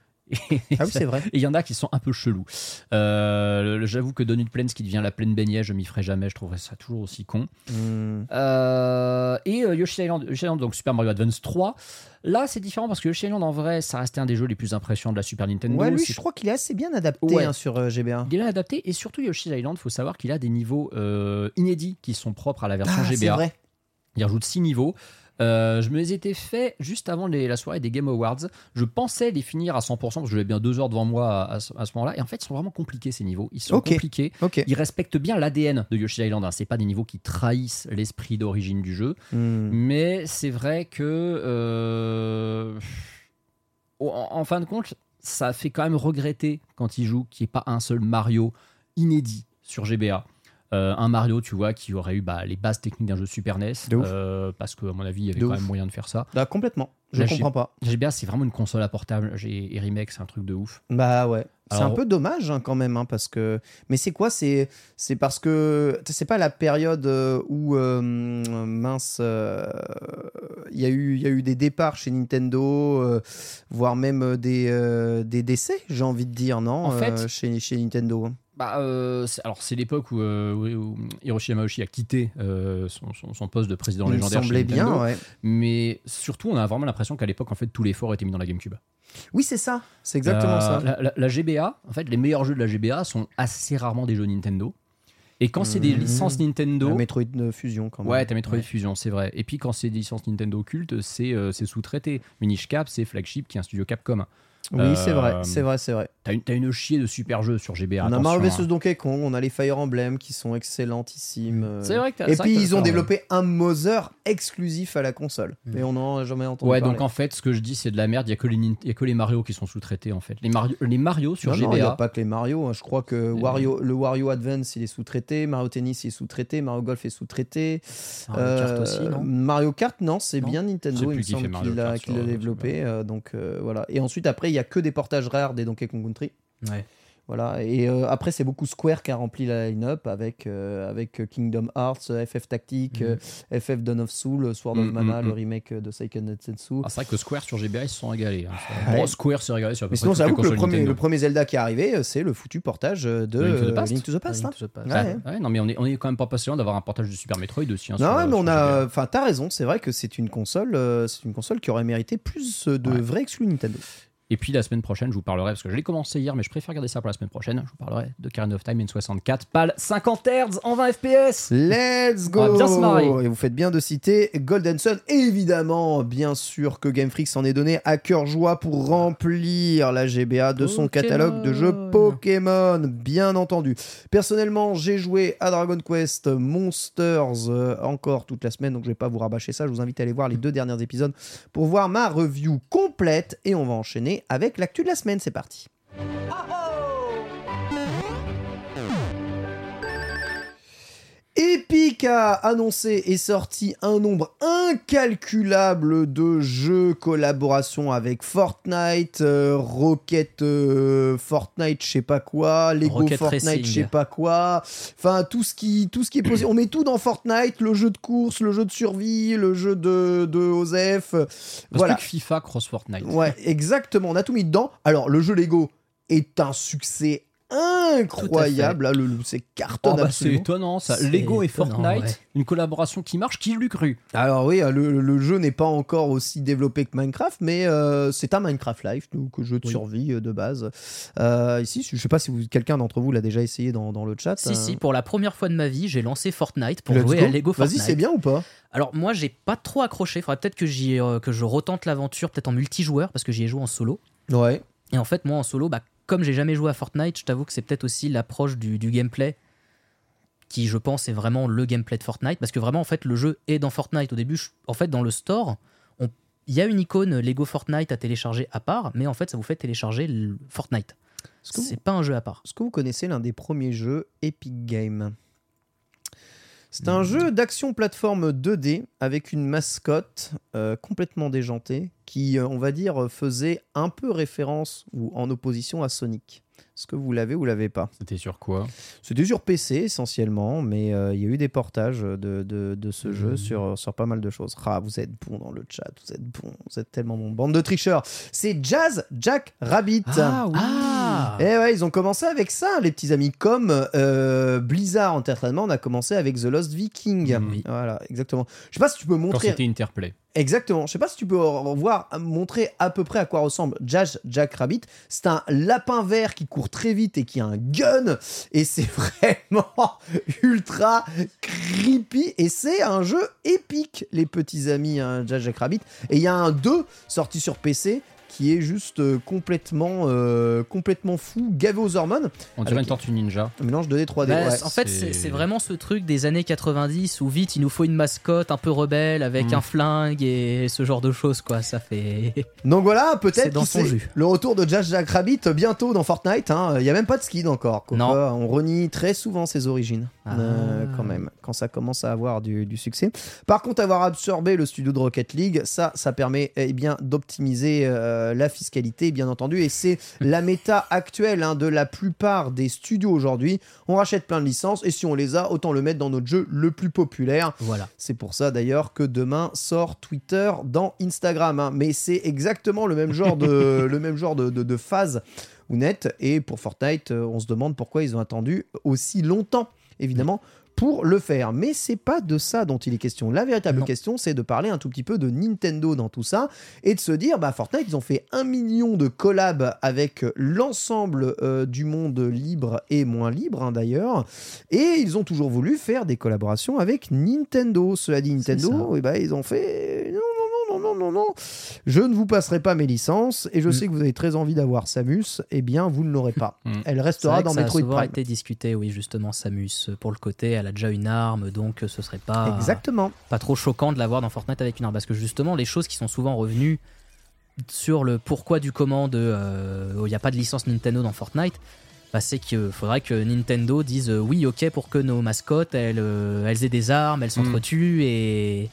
Ah oui, c'est vrai. Et il y en a qui sont un peu chelous. Euh, J'avoue que Donut Plains qui devient la plaine baignée, je m'y ferai jamais. Je trouverais ça toujours aussi con. Hmm. Euh, et euh, Yoshi Island, Yoshi Island, donc Super Mario Advance 3. Là, c'est différent parce que Yoshi Island, en vrai, ça restait un des jeux les plus impressionnants de la Super Nintendo. Ouais, lui, C'est- je crois qu'il est assez bien adapté Ouais. hein, sur GBA. Il est bien adapté et surtout Yoshi Island, faut savoir qu'il a des niveaux inédits qui sont propres à la version Ah, c'est GBA. vrai. Il rajoute 6 niveaux. Euh, je me les étais fait juste avant les- la soirée des Game Awards. Je pensais les finir à 100% parce que j'avais bien deux heures devant moi à, à ce moment-là. Et en fait, ils sont vraiment compliqués ces niveaux. Ils sont compliqués. Ils respectent bien l'ADN de Yoshi Island. Hein. C'est pas des niveaux qui trahissent l'esprit d'origine du jeu. Hmm. Mais c'est vrai que, euh, en, en fin de compte, ça fait quand même regretter quand il joue qu'il n'y ait pas un seul Mario inédit sur GBA. Euh, un Mario, tu vois, qui aurait eu bah, les bases techniques d'un jeu Super NES, euh, parce qu'à mon avis, il y avait De quand ouf. même moyen de faire ça. Ah, complètement. Je Là, comprends pas. GBA, c'est vraiment une console à portable. J'ai et remake, c'est un truc de ouf. Bah ouais. C'est un peu dommage hein, quand même, hein, parce que. Mais c'est quoi C'est c'est parce que c'est pas la période euh, où euh, mince, euh, il y a eu il y a eu des départs chez Nintendo, euh, voire même des des décès, j'ai envie de dire, non En fait- chez chez Nintendo. Bah, euh, c'est- alors c'est l'époque où, euh, où- Hiroshi Yamauchi a quitté euh, son, son- son poste de président Il légendaire chez semblait Nintendo. bien, ouais. Mais surtout, on a vraiment l'impression qu'à l'époque, en fait, tout l'effort était mis dans la GameCube. Oui, c'est ça. C'est exactement ça. La, la- la GBA, en fait, les meilleurs jeux de la GBA sont assez rarement des jeux Nintendo. Et quand c'est des Mhm. licences Nintendo, La Metroid Fusion quand même. ouais, t'as Metroid Ouais. Fusion, c'est vrai. Et puis quand c'est des licences Nintendo cultes, c'est c'est sous-traité. Minish Cap, c'est Flagship, qui est un studio Capcom. Oui, c'est vrai, Euh, c'est vrai, c'est vrai. T'as une, t'as une chier de super jeux sur GBA. On a attention, Mario hein. vs Donkey Kong, on a les Fire Emblem qui sont excellentissimes. euh. C'est vrai que t'as- Et puis ils ont développé un Mother exclusif à la console. Mais on n'en a jamais entendu Ouais, parler. donc en fait, ce que je dis, c'est de la merde. Il y a que les, Nin- il y a que les Mario qui sont sous-traités, en fait. Les Mario, les Mario sur Non, non, il n'y GBA. a pas que les Mario. hein. Je crois que Wario, le Wario Advance, il est sous-traité. Mario Tennis, il est sous-traité. Mario Golf est sous-traité. Mario Kart Euh, aussi, non? Mario Kart, non, c'est Non bien Nintendo, il me qui semble qu'il l'a développé. donc voilà. Et ensuite, après, il y a que des portages rares des Donkey Kong Country. Ouais. Voilà. Et euh, après, c'est beaucoup Square qui a rempli la line-up avec, euh, avec Kingdom Hearts, FF Tactique, Mhm. euh, FF Dawn of Soul, Sword of Mhm, Mana, mhm. le remake de Seiken Netsetsu. Ah, c'est vrai que Square sur GBA, ils se sont régalés. hein. Ouais. Bon, Square s'est régalé sur Mais sinon, j'avoue que le premier, le premier Zelda qui est arrivé, euh, c'est le foutu portage euh, de Link to the euh, Past. Link to the Past. Link hein. to the Past. Ouais. Ouais, ouais, non, mais on est, on est quand même pas patient d'avoir un portage de Super Metroid aussi. hein, Non, sur- mais on a. Enfin, t'as raison, c'est vrai que c'est une console, euh, c'est une console qui aurait mérité plus de vrais exclus Nintendo. Et puis la semaine prochaine, je vous parlerai, parce que je l'ai commencé hier, mais je préfère garder ça pour la semaine prochaine. Je vous parlerai de Karen of Time N64, PAL 50 Hz en 20 FPS. Let's go On va bien se marrer. Et vous faites bien de citer Golden Sun. Évidemment, bien sûr que Game Freak s'en est donné à cœur joie pour remplir la GBA de son Pokémon. catalogue de jeux Pokémon, bien entendu. Personnellement, j'ai joué à Dragon Quest Monsters euh, encore toute la semaine, donc je vais pas vous rabâcher ça. Je vous invite à aller voir les deux derniers épisodes pour voir ma review complète. Et on va enchaîner avec l'actu de la semaine. C'est parti. Epic a annoncé et sorti un nombre incalculable de jeux collaboration avec Fortnite, euh, Rocket euh, Fortnite, je sais pas quoi, Lego Rocket Fortnite, je sais pas quoi. Enfin tout ce qui tout ce qui est possible. On met tout dans Fortnite, le jeu de course, le jeu de survie, le jeu de de Osef. Parce Voilà. que FIFA cross Fortnite. Ouais, exactement. On a tout mis dedans. Alors, le jeu Lego est un succès incroyable. Là, le, le- c'est cartonne Oh, bah, c'est étonnant ça. Lego et étonnant, Fortnite, ouais. une collaboration qui marche, qui l'eût cru Alors oui, le, le jeu n'est pas encore aussi développé que Minecraft, mais euh, c'est un Minecraft Live, donc jeu de Oui. survie euh, de base. Euh, ici, je sais pas si vous- quelqu'un d'entre vous l'a déjà essayé dans, dans le chat. Si, euh, si, pour la première fois de ma vie, j'ai lancé Fortnite pour let's jouer go. à Lego Vas-y, Fortnite. c'est bien ou pas? Alors moi, j'ai pas trop accroché. Faudrait peut-être que, j'y, euh, que je retente l'aventure, peut-être en multijoueur, parce que j'y ai joué en solo. Ouais. Et en fait, moi en solo, bah, comme j'ai jamais joué à Fortnite, je t'avoue que c'est peut-être aussi l'approche du, du gameplay qui, je pense, est vraiment le gameplay de Fortnite. Parce que vraiment, en fait, le jeu est dans Fortnite. Au début, je- en fait, dans le store, il y a une icône Lego Fortnite à télécharger à part, mais en fait, ça vous fait télécharger le Fortnite. C'est pas un jeu à part. est-ce que vous connaissez l'un des premiers jeux Epic Games? C'est Hmm. un jeu d'action plateforme 2D avec une mascotte euh, complètement déjantée qui, euh, on va dire, faisait un peu référence ou en opposition à Sonic. Est-ce que vous l'avez ou l'avez pas C'était sur quoi? C'était sur PC essentiellement, mais euh, il y a eu des portages de, de, de ce jeu Mmh. sur, sur pas mal de choses. Ah, vous êtes bon dans le chat, vous êtes bon, vous êtes tellement bon. Bande de tricheurs. C'est Jazz Jack Rabbit. Ah oui Ah Et ouais, ils ont commencé avec ça, les petits amis. Comme euh, Blizzard Entertainment, on a commencé avec The Lost Viking. Oui. Voilà, exactement. Je sais pas si tu peux Quand montrer. c'était Interplay. Exactement. Je sais pas si tu peux voir, montrer à peu près à quoi ressemble Jazz Jack Rabbit. C'est un lapin vert qui court très vite et qui a un gun. Et c'est vraiment ultra creepy. Et c'est un jeu épique, les petits amis, hein, Jack Rabbit. Et il y a un 2 sorti sur PC qui est juste euh, complètement, euh, complètement fou, gavé aux hormones. On dirait une tortue ninja. Un mélange 2D, 3D. Bah, ouais. en fait, c'est- vraiment ce truc des années 90 où vite il nous faut une mascotte un peu rebelle avec Mm. un flingue et ce genre de choses, quoi. Ça fait. Donc voilà, C'est peut-être dans qui son sait, jus. le retour de Jazz Jack Rabbit bientôt dans Fortnite. hein. Il n'y a même pas de skin encore. Comme Non. quoi, on renie très souvent ses origines, Ah. euh, quand même, quand ça commence à avoir du, du succès. Par contre, avoir absorbé le studio de Rocket League, ça, ça permet eh bien d'optimiser euh, la fiscalité, bien entendu. Et c'est la méta actuelle hein, de la plupart des studios aujourd'hui. On rachète plein de licences et si on les a, autant le mettre dans notre jeu le plus populaire. Voilà. C'est pour ça d'ailleurs que demain sort Twitter dans Instagram. hein. Mais c'est exactement le même genre de, le même genre de, de- de phase ou net. Et pour Fortnite, euh, on se demande pourquoi ils ont attendu aussi longtemps, évidemment. Pour le faire. Mais c'est pas de ça dont il est question. La véritable Non. question, c'est de parler un tout petit peu de Nintendo dans tout ça et de se dire, bah, Fortnite, ils ont fait un million de collabs avec l'ensemble euh, du monde libre et moins libre, hein, d'ailleurs. Et ils ont toujours voulu faire des collaborations avec Nintendo. Cela dit, Nintendo, eh ben, ils ont fait non, non, non, non, non, non. Je ne vous passerai pas mes licences et je Mm. sais que vous avez très envie d'avoir Samus. Eh bien, vous ne l'aurez pas. Mm. Elle restera dans ça Metroid a souvent Prime. été discuté, oui, justement, Samus. Pour le côté, elle a déjà une arme, donc ce serait pas, Exactement. pas trop choquant de la voir dans Fortnite avec une arme. Parce que justement, les choses qui sont souvent revenues sur le pourquoi du comment de euh, il n'y a pas de licence Nintendo dans Fortnite, bah, c'est qu'il faudrait que Nintendo dise euh, oui, ok, pour que nos mascottes elles, euh, elles aient des armes, elles s'entretuent et.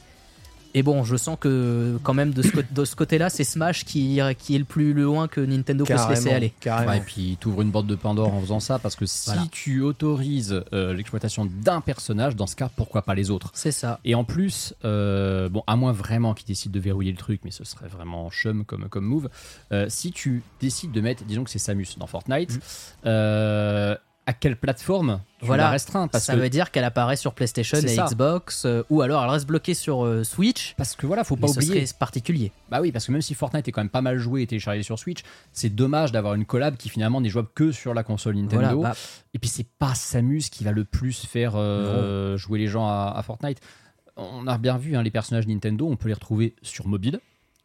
Et bon, je sens que quand même de ce, co- de ce côté-là, c'est Smash qui, qui est le plus loin que Nintendo peut se laisser aller. Carrément. Ouais, et puis tu ouvres une boîte de Pandore en faisant ça parce que si Voilà. tu autorises euh, l'exploitation d'un personnage, dans ce cas, pourquoi pas les autres? C'est ça. Et en plus, euh, bon, à moins vraiment qu'ils décident de verrouiller le truc, mais ce serait vraiment chum comme, comme move, euh, si tu décides de mettre, disons que c'est Samus dans Fortnite, Mm. À quelle plateforme tu Voilà. la restreins parce ça que, veut dire qu'elle apparaît sur PlayStation C'est et ça. Xbox, euh, ou alors elle reste bloquée sur euh, Switch. parce que voilà, faut pas Mais oublier. serait particulier. Bah oui, parce que même si Fortnite est quand même pas mal joué et téléchargé sur Switch, c'est dommage d'avoir une collab qui finalement n'est jouable que sur la console Nintendo. Voilà, bah, Et puis c'est pas Samus qui va le plus faire euh, jouer les gens à, à Fortnite. On a bien vu hein, les personnages Nintendo, on peut les retrouver sur mobile.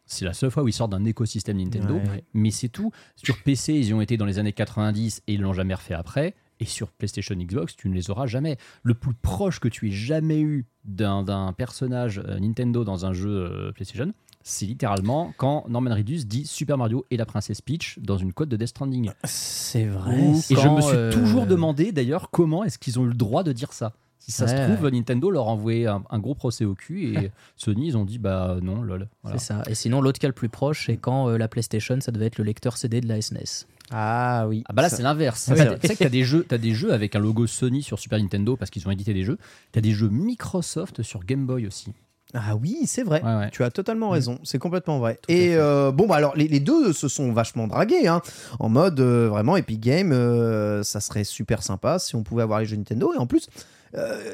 C'est la seule fois où ils sortent d'un écosystème Nintendo, Ouais. mais c'est tout. Sur PC, ils y ont été dans les années 90 et ils l'ont jamais refait après. Et sur PlayStation Xbox, tu ne les auras jamais. Le plus proche que tu aies jamais eu d'un personnage euh, Nintendo dans un jeu euh, PlayStation, c'est littéralement quand Norman Reedus dit Super Mario et la princesse Peach dans une code de Death Stranding. c'est vrai. et je me suis euh, toujours demandé d'ailleurs comment est-ce qu'ils ont eu le droit de dire ça. Si ça Ouais, se trouve, Nintendo leur a envoyé un, un gros procès au cul et Sony ils ont dit bah non lol. Voilà. C'est ça. Et sinon, l'autre cas le plus proche, c'est quand euh, la PlayStation, ça devait être le lecteur CD de la SNES. Ah oui. Ah bah là c'est l'inverse. Tu sais que t'as des jeux, t'as des jeux avec un logo Sony sur Super Nintendo parce qu'ils ont édité des jeux. T'as des jeux Microsoft sur Game Boy aussi. Ah oui, c'est vrai. Ouais, ouais. Tu as totalement raison, c'est complètement vrai. Et euh, bon, bah alors les, les deux se sont vachement dragués, hein, en mode euh, vraiment Epic Game, euh, ça serait super sympa si on pouvait avoir les jeux Nintendo. Et en plus,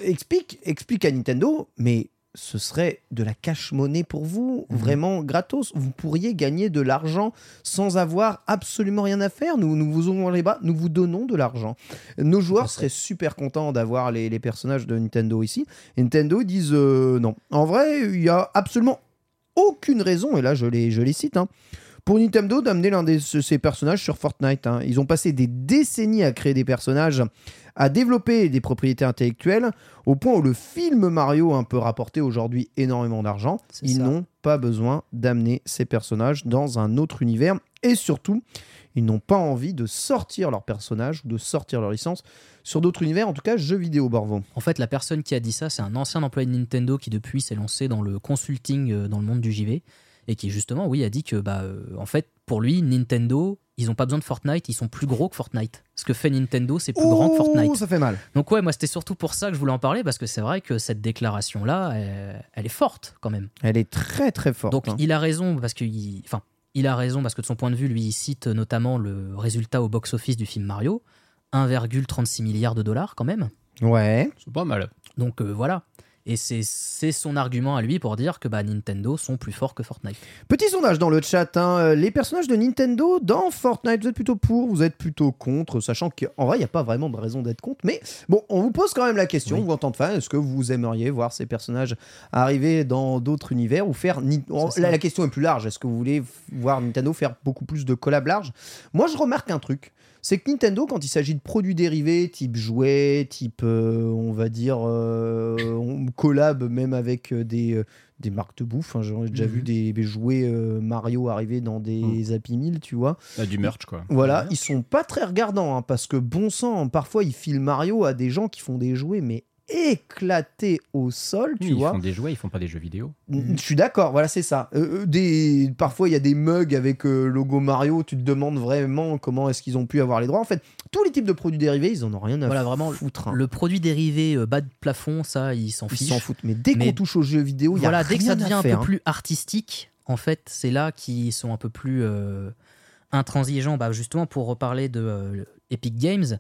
explique, explique à Nintendo, mais ce serait de la cash-monnaie pour vous, Mhm. vraiment gratos. Vous pourriez gagner de l'argent sans avoir absolument rien à faire. Nous, nous vous ouvrons les bras, nous vous donnons de l'argent. Nos joueurs seraient super contents d'avoir les, les personnages de Nintendo ici. Nintendo disent euh, non. En vrai, il y a absolument aucune raison, et là je les, je les cite, hein, pour Nintendo d'amener l'un de ce- ces personnages sur Fortnite. hein. Ils ont passé des décennies à créer des personnages, à développer des propriétés intellectuelles, au point où le film Mario un peu rapporté aujourd'hui énormément d'argent. Ils n'ont pas besoin d'amener ces personnages dans un autre univers, et surtout, ils n'ont pas envie de sortir leurs personnages ou de sortir leur licence sur d'autres univers, en tout cas jeux vidéo, Borvo. En fait, la personne qui a dit ça, c'est un ancien employé de Nintendo qui depuis s'est lancé dans le consulting euh, dans le monde du JV et qui justement, oui, a dit que bah, euh, en fait, pour lui, Nintendo, ils ont pas besoin de Fortnite, ils sont plus gros que Fortnite. Ce que fait Nintendo, c'est plus grand que Fortnite. Ça fait mal. Donc ouais, moi c'était surtout pour ça que je voulais en parler parce que c'est vrai que cette déclaration là, elle, elle est forte quand même. Elle est très très forte. Donc hein. il a raison parce que il- enfin, il a raison parce que de son point de vue, lui il cite notamment le résultat au box office du film Mario, 1,36 milliards de dollars quand même. Ouais. C'est pas mal. Donc euh, voilà. Et c'est son argument à lui pour dire que bah, Nintendo sont plus forts que Fortnite. Petit sondage dans le chat. hein. Euh, Les personnages de Nintendo dans Fortnite, vous êtes plutôt pour, vous êtes plutôt contre, sachant qu'en vrai, il n'y a pas vraiment de raison d'être contre. Mais bon, on vous pose quand même la question, Oui. vous en tant que fan, est-ce que vous aimeriez voir ces personnages arriver dans d'autres univers ou faire. Ni- là, la question est plus large. Est-ce que vous voulez voir Nintendo faire beaucoup plus de collabs larges Moi, je remarque un truc. C'est que Nintendo, quand il s'agit de produits dérivés, type jouets, type, euh, on va dire, euh, on collab même avec euh, des, des marques de bouffe. hein. J'ai déjà Mhm. vu des, des jouets euh, Mario arriver dans des Happy Meal, tu vois. Bah, du merch, quoi. Voilà, ils sont pas très regardants, hein, parce que bon sang, parfois ils filent Mario à des gens qui font des jouets, mais éclatés au sol, tu Oui, ils vois. font des jouets, ils font pas des jeux vidéo. Je suis d'accord, voilà, c'est ça. Euh, euh, des... Parfois, il y a des mugs avec euh, logo Mario, tu te demandes vraiment comment est-ce qu'ils ont pu avoir les droits. En fait, tous les types de produits dérivés, ils en ont rien à Voilà, vraiment, foutre. hein. Le produit dérivé euh, bas de plafond, ça, ils s'en Ils fichent. s'en foutent. Mais dès qu'on touche aux jeux vidéo, il y a voilà, dès que ça devient un peu hein. plus artistique, en fait, c'est là qu'ils sont un peu plus euh, intransigeants. Bah, justement, pour reparler de euh, Epic Games,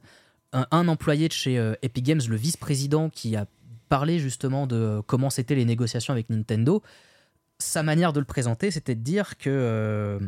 un, un employé de chez euh, Epic Games, le vice-président, qui a parlé justement de euh, comment c'était les négociations avec Nintendo, sa manière de le présenter, c'était de dire que. euh,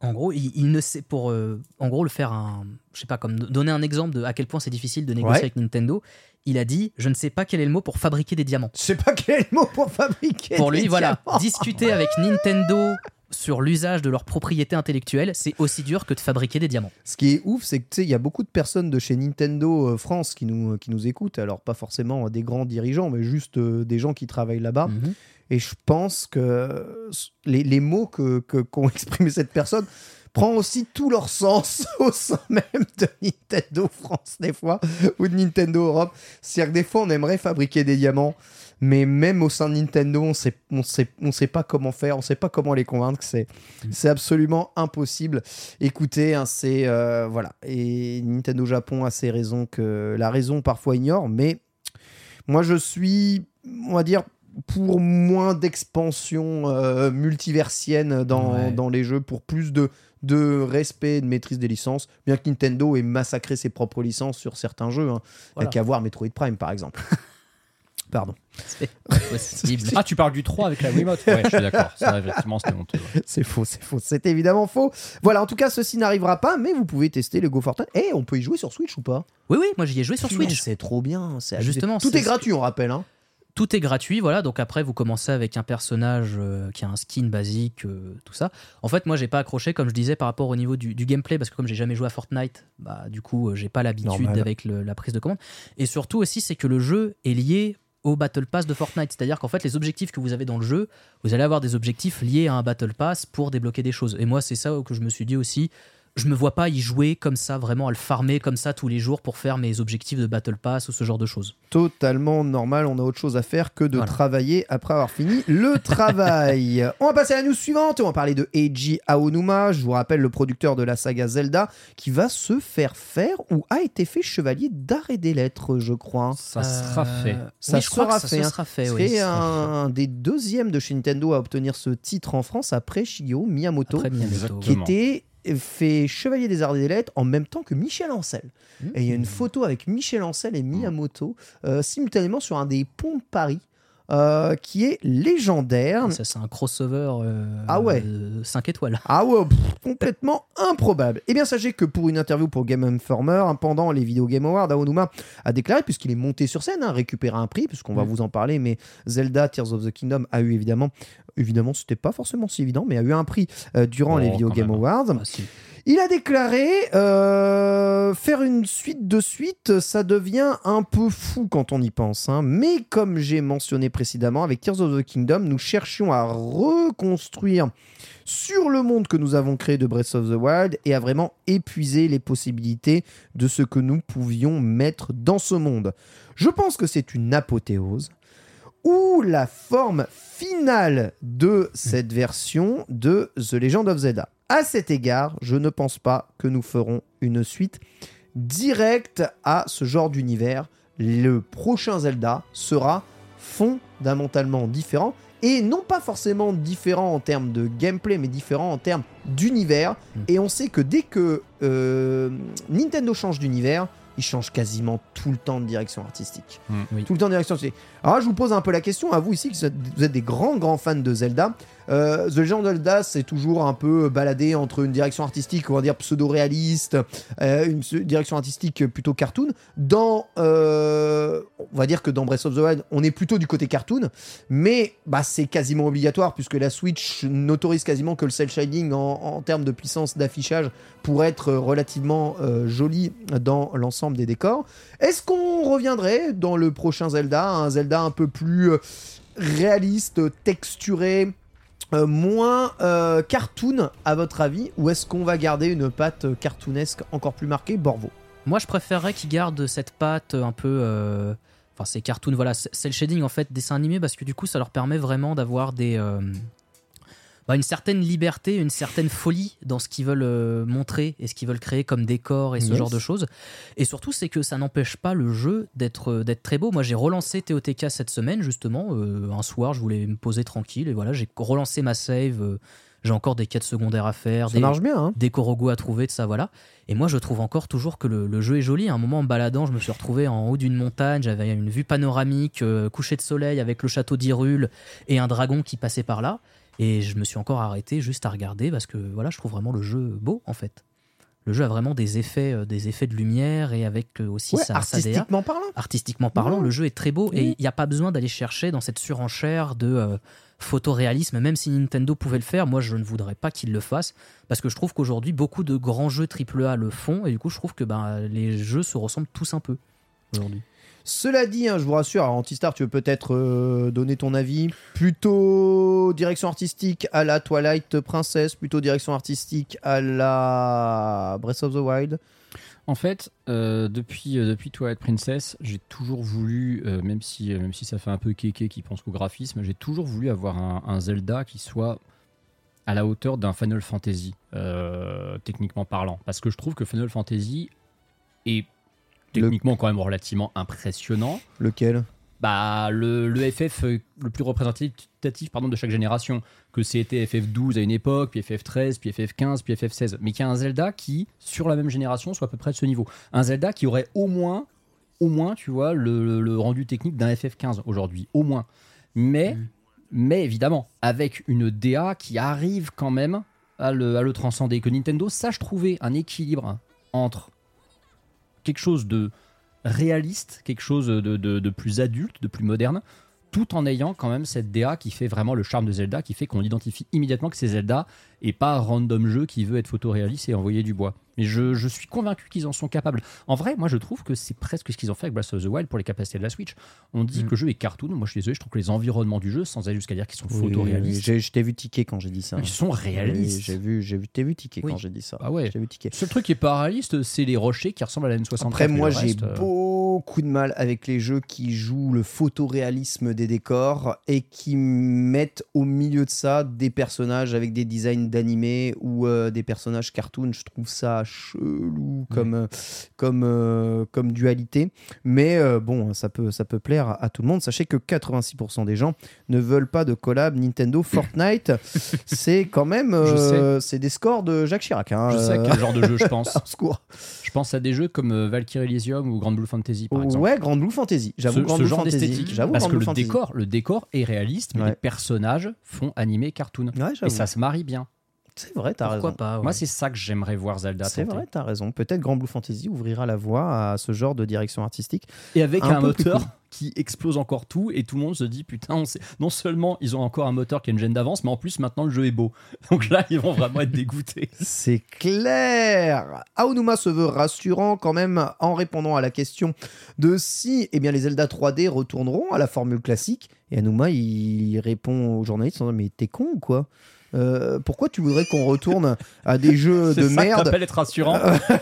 en gros, il, il ne sait pour, euh, en gros, le faire un, je sais pas, comme donner un exemple de à quel point c'est difficile de négocier Ouais. avec Nintendo. Il a dit, je ne sais pas quel est le mot pour fabriquer des diamants. Je sais pas quel est le mot pour fabriquer. Pour des lui, voilà, discuter avec Nintendo sur l'usage de leur propriété intellectuelle, c'est aussi dur que de fabriquer des diamants. Ce qui est ouf, c'est que tu sais, il y a beaucoup de personnes de chez Nintendo euh, France qui nous, qui nous écoutent. Alors, pas forcément des grands dirigeants, mais juste euh, des gens qui travaillent là-bas. Mhm. Et je pense que euh, les, les mots que que- qu'ont exprimé cette personne prend aussi tout leur sens au sein même de Nintendo France des fois ou de Nintendo Europe. C'est-à-dire que des fois on aimerait fabriquer des diamants, mais même au sein de Nintendo on sait on sait on sait pas comment faire, on sait pas comment les convaincre. C'est c'est absolument impossible. Écoutez, hein, c'est euh, voilà et Nintendo Japon a ses raisons que la raison parfois ignore, mais moi je suis on va dire pour moins d'expansion euh, multiversienne dans, Ouais. dans les jeux, pour plus de, de respect et de maîtrise des licences, bien que Nintendo ait massacré ses propres licences sur certains jeux. Hein. Il y a Voilà. qu'à voir Metroid Prime, par exemple. Pardon. Ah, tu parles du 3 avec la Wiimote Ouais, je suis d'accord. Ça, effectivement, c'était honteux. ouais. c'est faux, c'est faux, c'est évidemment faux. Voilà, en tout cas, ceci n'arrivera pas, mais vous pouvez tester le Go Fortnite. Et on peut y jouer sur Switch ou pas? Oui, oui, moi j'y ai joué sur Switch. C'est trop bien. Justement, tout est gratuit, on rappelle. Hein. Tout est gratuit, voilà. Donc après, vous commencez avec un personnage euh, qui a un skin basique, euh, tout ça. En fait, moi, j'ai pas accroché, comme je disais, par rapport au niveau du, du gameplay, parce que comme j'ai jamais joué à Fortnite, bah du coup, euh, j'ai pas l'habitude avec le- la prise de commande. Et surtout aussi, c'est que le jeu est lié au Battle Pass de Fortnite. C'est-à-dire qu'en fait, les objectifs que vous avez dans le jeu, vous allez avoir des objectifs liés à un Battle Pass pour débloquer des choses. Et moi, c'est ça que je me suis dit aussi. Je me vois pas y jouer comme ça, vraiment à le farmer comme ça tous les jours pour faire mes objectifs de Battle Pass ou ce genre de choses. totalement normal. On a autre chose à faire que de Voilà. travailler après avoir fini le travail. on va passer à la news suivante. On va parler de Eiji Aonuma. Je vous rappelle le producteur de la saga Zelda qui va se faire faire ou a été fait chevalier d'art et des lettres, je crois. Ça sera fait. Ça oui, je crois sera que ça fait, se hein. sera fait. C'est oui. un des deuxièmes de chez Nintendo à obtenir ce titre en France après Shigeru Miyamoto, Après Miyamoto. Exactement. qui était fait chevalier des arts et des lettres en même temps que Michel Ancel. Et il y a une photo avec Michel Ancel et Miyamoto euh, simultanément sur un des ponts de Paris euh, qui est légendaire. Ça, c'est un crossover euh, Ah ouais. 5 étoiles. Ah ouais, pff, complètement improbable. Eh bien, sachez que pour une interview pour Game Informer, hein, pendant les Video Game Awards, Aonuma a déclaré, puisqu'il est monté sur scène, hein, récupérer un prix, puisqu'on va Mm. vous en parler, mais Zelda Tears of the Kingdom a eu évidemment, évidemment, c'était pas forcément si évident, mais a eu un prix euh, durant Oh, les Video Game même. Awards. Ah, si. Il a déclaré euh, faire une suite de suite, ça devient un peu fou quand on y pense. hein. Mais comme j'ai mentionné précédemment, avec Tears of the Kingdom, nous cherchions à reconstruire sur le monde que nous avons créé de Breath of the Wild et à vraiment épuiser les possibilités de ce que nous pouvions mettre dans ce monde. Je pense que c'est une apothéose ou la forme finale de cette version de The Legend of Zelda. À cet égard, je ne pense pas que nous ferons une suite directe à ce genre d'univers. Le prochain Zelda sera fondamentalement différent et non pas forcément différent en termes de gameplay, mais différent en termes d'univers. Mm. Et on sait que dès que euh, Nintendo change d'univers, il change quasiment tout le temps de direction artistique. Mm. Oui. Tout le temps de direction artistique. Alors là, je vous pose un peu la question à vous ici, êtes- vous êtes des grands, grands fans de Zelda. Euh, The Legend of Zelda, c'est toujours un peu baladé entre une direction artistique, on va dire pseudo-réaliste, euh, une direction artistique plutôt cartoon. Dans, euh, on va dire que dans Breath of the Wild, on est plutôt du côté cartoon, mais bah, c'est quasiment obligatoire puisque la Switch n'autorise quasiment que le cel shading en, en termes de puissance d'affichage pour être relativement joli dans l'ensemble des décors. Est-ce qu'on reviendrait dans le prochain Zelda, un Zelda un peu plus euh, réaliste, texturé, euh, moins euh, cartoon à votre avis, ou est-ce qu'on va garder une patte cartoonesque encore plus marquée, Borvo? Moi, je préférerais qu'ils gardent cette patte un peu. Enfin, c'est cartoon, voilà, c'est le shading en fait, dessin animé, parce que du coup, ça leur permet vraiment d'avoir des. Bah, une certaine liberté, une certaine folie dans ce qu'ils veulent euh, montrer et ce qu'ils veulent créer comme décor et ce Yes. genre de choses. Et surtout, c'est que ça n'empêche pas le jeu d'être euh, d'être très beau. Moi, j'ai relancé TOTK cette semaine, justement. euh, un soir, je voulais me poser tranquille et voilà, j'ai relancé ma save. euh, j'ai encore des quêtes secondaires à faire. Ça des, marche bien, hein des Korogu à trouver, de ça, voilà. Et moi, je trouve encore toujours que le, le jeu est joli. À un moment, en baladant, je me suis retrouvé en haut d'une montagne, j'avais une vue panoramique, euh, coucher de soleil avec le château d'Hyrule et un dragon qui passait par là. Et je me suis encore arrêté juste à regarder parce que voilà, je trouve vraiment le jeu beau, en fait. Le jeu a vraiment des effets, euh, des effets de lumière et avec euh, aussi Ouais, sa, sa DA artistiquement parlant. artistiquement parlant, Ouais. le jeu est très beau et il n'y a pas besoin d'aller chercher dans cette surenchère de euh, photoréalisme. Même si Nintendo pouvait le faire, moi je ne voudrais pas qu'il le fasse parce que je trouve qu'aujourd'hui beaucoup de grands jeux AAA le font et du coup je trouve que ben, les jeux se ressemblent tous un peu aujourd'hui. Cela dit, hein, je vous rassure, Antistar, tu veux peut-être euh, donner ton avis Plutôt direction artistique à la Twilight Princess, plutôt direction artistique à la Breath of the Wild En fait, euh, depuis, euh, depuis Twilight Princess, j'ai toujours voulu, même, si, ça fait un peu kéké qui pense qu'au graphisme, j'ai toujours voulu avoir un, un Zelda qui soit à la hauteur d'un Final Fantasy, techniquement parlant. Parce que je trouve que Final Fantasy est techniquement quand même relativement impressionnant. Lequel? Bah, le, le FF euh, le plus représentatif pardon, de chaque génération, que c'était FF12 à une époque, puis FF13, puis FF15, puis FF16, mais qu'il y a un Zelda qui, sur la même génération, soit à peu près de ce niveau. Un Zelda qui aurait au moins, au moins, tu vois, le, rendu technique d'un FF15 aujourd'hui, au moins. Mais, mais évidemment, avec une DA qui arrive quand même à le, à le transcender, que Nintendo sache trouver un équilibre entre quelque chose de réaliste, quelque chose de, plus adulte, de plus moderne, tout en ayant quand même cette DA qui fait vraiment le charme de Zelda, qui fait qu'on identifie immédiatement que c'est Zelda et pas un random jeu qui veut être photoréaliste et envoyer du bois. Mais je, je suis convaincu qu'ils en sont capables. En vrai, moi je trouve que c'est presque ce qu'ils ont fait avec Breath of the Wild pour les capacités de la Switch. On dit Mm. que le jeu est cartoon, moi je suis désolé, je trouve que les environnements du jeu, sans aller jusqu'à dire qu'ils sont Oui, photoréalistes, j'ai- Je t'ai vu tiquer quand j'ai dit ça. ils sont réalistes. Oui, J'ai vu, j'ai vu, vu tiquer quand j'ai dit ça. Ah ouais. J'ai vu tiquer. Le seul truc qui est pas réaliste, c'est les rochers qui ressemblent à la N64. Après, moi, j'ai euh, beaucoup de mal avec les jeux qui jouent le photoréalisme des décors et qui mettent au milieu de ça des personnages avec des designs d'animés ou euh, des personnages cartoon. Je trouve ça chelou comme, euh, comme, euh, comme dualité. Mais euh, bon, ça peut, ça peut plaire à, à tout le monde. Sachez que 86% des gens ne veulent pas de collab Nintendo Fortnite. c'est quand même c'est des scores de Jacques Chirac. hein. Je sais à quel genre de jeu je pense. Je pense à des jeux comme Valkyrie Elysium ou Grand Blue Fantasy par exemple. Ouais, Grand Blue Fantasy. J'avoue, ce, Grand ce Blue genre Fantasy. d'esthétique. J'avoue, Parce Grand que Blue le Fantasy. décor, le décor est réaliste, mais Ouais. les personnages font animé cartoon. Ouais, Et ça se marie bien. C'est vrai, t'as Pourquoi raison. pas ouais. Moi, c'est ça que j'aimerais voir Zelda C'est vrai, t'as raison. Peut-être Grand Blue Fantasy ouvrira la voie à ce genre de direction artistique. Et avec Un un, moteur cool. Qui explose encore tout, et tout le monde se dit putain, non seulement ils ont encore un moteur qui a une gêne d'avance, mais en plus maintenant le jeu est beau. Donc là, ils vont vraiment être dégoûtés. C'est clair. Aonuma se veut rassurant quand même en répondant à la question de si eh bien, les Zelda 3D retourneront à la formule classique. Et Aonuma, il répond aux journalistes en disant, Mais t'es con ou quoi? Euh, pourquoi tu voudrais qu'on retourne à des jeux de ça que merde t'appelles être rassurant.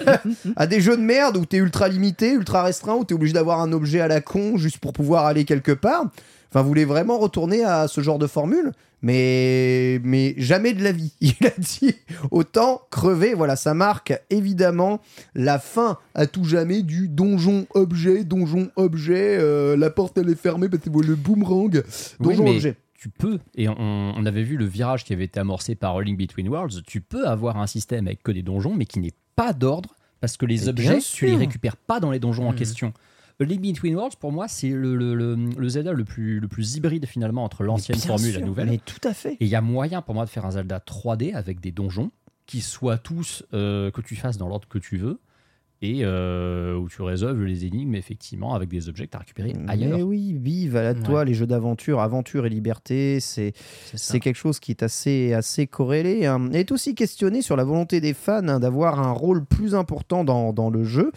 à des jeux de merde où t'es ultra limité, ultra restreint, où t'es obligé d'avoir un objet à la con juste pour pouvoir aller quelque part? Enfin, vous voulez vraiment retourner à ce genre de formule? Mais, mais jamais de la vie. Il a dit autant crever. Voilà, ça marque évidemment la fin à tout jamais du donjon objet, donjon objet. euh, la porte elle est fermée parce que le boomerang. Oui, Donjon mais objet. Tu peux, et on, on avait vu le virage qui avait été amorcé par Link Between Worlds, tu peux avoir un système avec que des donjons, mais qui n'est pas d'ordre, parce que les Mais objets, tu les récupères pas dans les donjons en Mhm. question. A Link Between Worlds, pour moi, c'est le, le- le- le Zelda le plus, le plus hybride finalement entre l'ancienne formule et la nouvelle. Mais tout à fait. Et il y a moyen pour moi de faire un Zelda 3D avec des donjons qui soient tous, euh, que tu fasses dans l'ordre que tu veux, et euh, où tu résolves les énigmes effectivement avec des objets que tu as récupérés ailleurs. Mais oui, vive à la toi les jeux d'aventure, aventure et liberté, c'est quelque chose qui est assez, assez corrélé. hein. Il est aussi questionné sur la volonté des fans hein, d'avoir un rôle plus important dans, dans le jeu,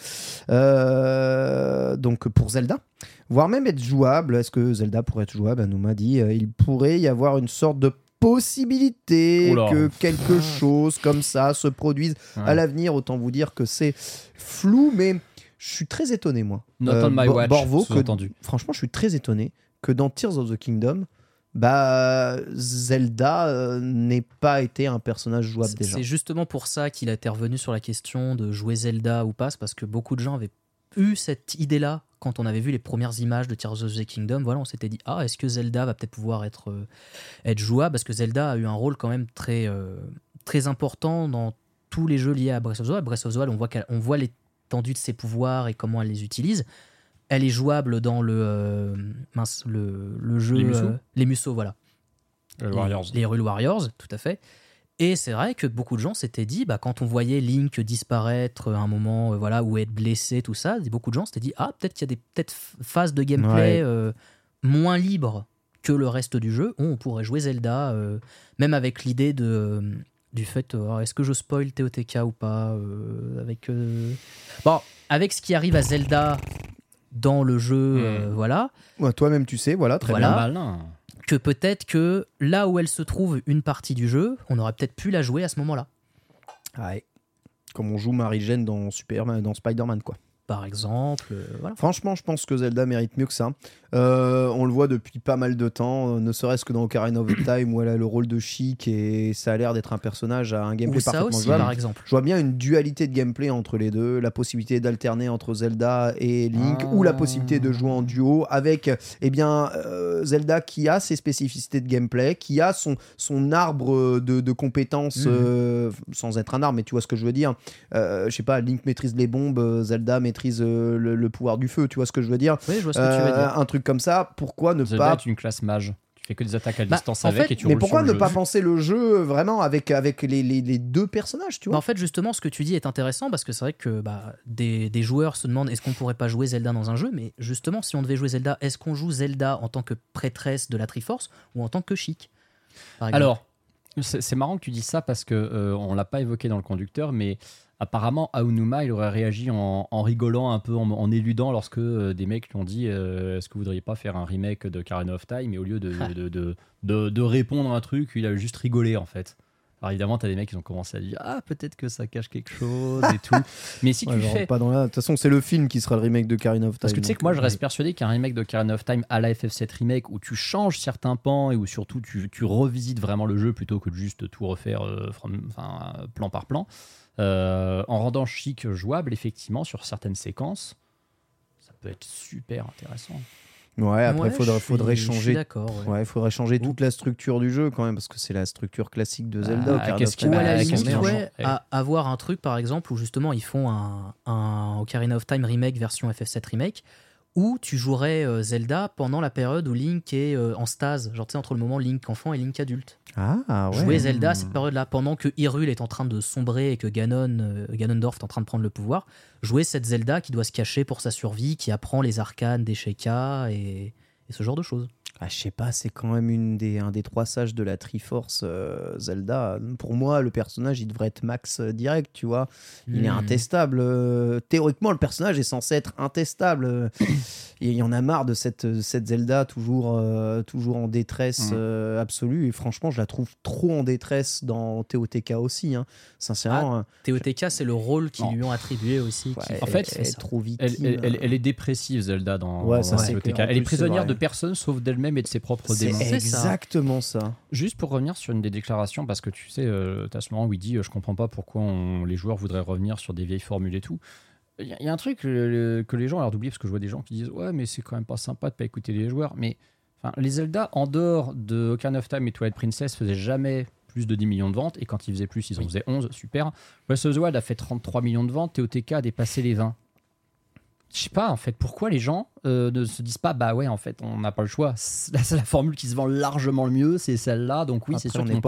Euh, donc pour Zelda, voire même être jouable. Est-ce que Zelda pourrait être jouable? On m'a dit euh, il pourrait y avoir une sorte de possibilité Oula. que quelque chose comme ça se produise Ouais. à l'avenir. Autant vous dire que c'est flou, mais je suis très étonné, moi. Not Euh, on my Bo- watch, Borvo, que- franchement, je suis très étonné que dans Tears of the Kingdom, bah, Zelda euh, n'ait pas été un personnage jouable C'est- déjà. C'est justement pour ça qu'il a été revenu sur la question de jouer Zelda ou pas, c'est parce que beaucoup de gens avaient eu cette idée-là quand on avait vu les premières images de Tears of the Kingdom. Voilà, on s'était dit ah est-ce que Zelda va peut-être pouvoir être euh, être jouable? Parce que Zelda a eu un rôle quand même très euh, très important dans tous les jeux liés à Breath of the Wild. Breath of the Wild, on voit on voit l'étendue de ses pouvoirs et comment elle les utilise. Elle est jouable dans le euh, mince, le, le jeu Les euh, les Musou, voilà. Les Warriors. Les Warriors, tout à fait. Et c'est vrai que beaucoup de gens s'étaient dit, bah, quand on voyait Link disparaître à un moment, euh, voilà, ou être blessé, tout ça, beaucoup de gens s'étaient dit, ah, peut-être qu'il y a des peut-être phases de gameplay Ouais. euh, moins libres que le reste du jeu, où on pourrait jouer Zelda, euh, même avec l'idée de euh, du fait, euh, est-ce que je spoil TOTK ou pas, euh, avec euh, bon, avec ce qui arrive à Zelda dans le jeu, euh, voilà Ouais, Toi-même, tu sais, voilà, très Voilà. bien. Malin. Que peut-être que là où elle se trouve une partie du jeu, on aurait peut-être pu la jouer à ce moment-là. Ouais. Comme on joue Marie-Jeanne dans, Superman- dans Spider-Man, quoi. Par exemple, euh, voilà. Franchement, je pense que Zelda mérite mieux que ça. Euh, on le voit depuis pas mal de temps, euh, ne serait-ce que dans Ocarina of Time où elle a le rôle de chic et ça a l'air d'être un personnage à un gameplay ça parfaitement aussi, jouable. par exemple. Je vois bien une dualité de gameplay entre les deux, la possibilité d'alterner entre Zelda et Link, Ah. ou la possibilité de jouer en duo avec eh bien, euh, Zelda qui a ses spécificités de gameplay, qui a son, son arbre de, de compétences, Mhm. euh, sans être un arbre, mais tu vois ce que je veux dire. Je sais pas, Link maîtrise les bombes, Zelda maîtrise euh, le, le pouvoir du feu, tu vois ce que je veux dire. Oui, je vois ce que tu veux Euh, dire. Un truc comme ça, pourquoi ne Zelda pas est une classe mage. Tu fais que des attaques à Bah, distance en avec fait, et tu mais pourquoi sur ne pas penser le jeu vraiment avec, avec les, les- les deux personnages, tu vois en fait, justement, ce que tu dis est intéressant parce que c'est vrai que bah, des, des joueurs se demandent est-ce qu'on pourrait pas jouer Zelda dans un jeu? Mais justement, si on devait jouer Zelda, est-ce qu'on joue Zelda en tant que prêtresse de la Triforce ou en tant que chic Alors, c'est c'est marrant que tu dis ça parce que euh, on l'a pas évoqué dans le conducteur, mais apparemment Aonuma il aurait réagi en, en rigolant un peu, en, en éludant lorsque euh, des mecs lui ont dit euh, est-ce que vous voudriez pas faire un remake de Karen of Time? Et au lieu de, de, de, de- de répondre à un truc, il a juste rigolé en fait. Alors évidemment, tu as des mecs qui ont commencé à dire ah peut-être que ça cache quelque chose et tout. Mais si tu fais pas dans la- De toute façon, c'est le film qui sera le remake de Karina of Time. Parce que tu sais que moi, je euh, reste persuadé qu'un remake de Karen of Time à la FF7 Remake où tu changes certains pans et où surtout tu, tu revisites vraiment le jeu plutôt que de juste tout refaire euh, from- plan par plan, en rendant chic jouable, effectivement, sur certaines séquences, ça peut être super intéressant. Ouais, après, Ouais, faudrait, changer. ouais. Ouais, il faudrait changer toute la structure du jeu quand même, parce que c'est la structure classique de Zelda. Ah, qu'est-ce of qui- Time. Ou à la limite, qu'est-ce qui en ouais, à avoir un truc par exemple où justement ils font un, un Ocarina of Time remake version FF7 remake où tu jouerais euh, Zelda pendant la période où Link est euh, en stase, genre tu sais entre le moment Link enfant et Link adulte. Ah, ouais. Jouer Zelda à cette période-là pendant que Hyrule est en train de sombrer et que Ganon, euh, Ganondorf est en train de prendre le pouvoir. Jouer cette Zelda qui doit se cacher pour sa survie, qui apprend les arcanes des Sheikah et, et ce genre de choses. Ah, je sais pas, c'est quand même une des, un des trois sages de la Triforce, euh, Zelda. Pour moi, le personnage, il devrait être max euh, direct, tu vois. Il est Hmm. intestable. euh, Théoriquement, le personnage est censé être intestable. il y en a marre de cette, cette Zelda toujours, euh, toujours en détresse Mm. euh, absolue. Et franchement, je la trouve trop en détresse dans TOTK aussi. hein. Sincèrement, hein. TOTK, c'est le rôle qu'ils lui ont attribué aussi. Ouais, qui elle- En fait, elle est ça. trop Elle, victime. elle- elle- elle est dépressive, Zelda, dans, Ouais, dans TOTK. Elle est prisonnière de personne sauf d'elle-même. D'elle-même et de ses propres démons. C'est exactement ça. Juste pour revenir sur une des déclarations, parce que tu sais, euh, t'as ce moment où il dit euh, Je comprends pas pourquoi on- les joueurs voudraient revenir sur des vieilles formules et tout. Il y, a- il y a un truc euh, que les gens ont l'air d'oublier, parce que je vois des gens qui disent Ouais, mais c'est quand même pas sympa de pas écouter les joueurs. Mais enfin, les Zelda, en dehors de Ocarina of Time et Twilight Princess, faisaient jamais plus de 10 millions de ventes. Et quand ils faisaient plus, ils en faisaient 11. Super. Breath of the Wild a fait 33 millions de ventes. TOTK a dépassé les 20. Je sais pas en fait pourquoi les gens euh, ne se disent pas bah ouais en fait on n'a pas le choix C'est la, formule qui se vend largement le mieux c'est celle-là donc oui c'est sûr on n'est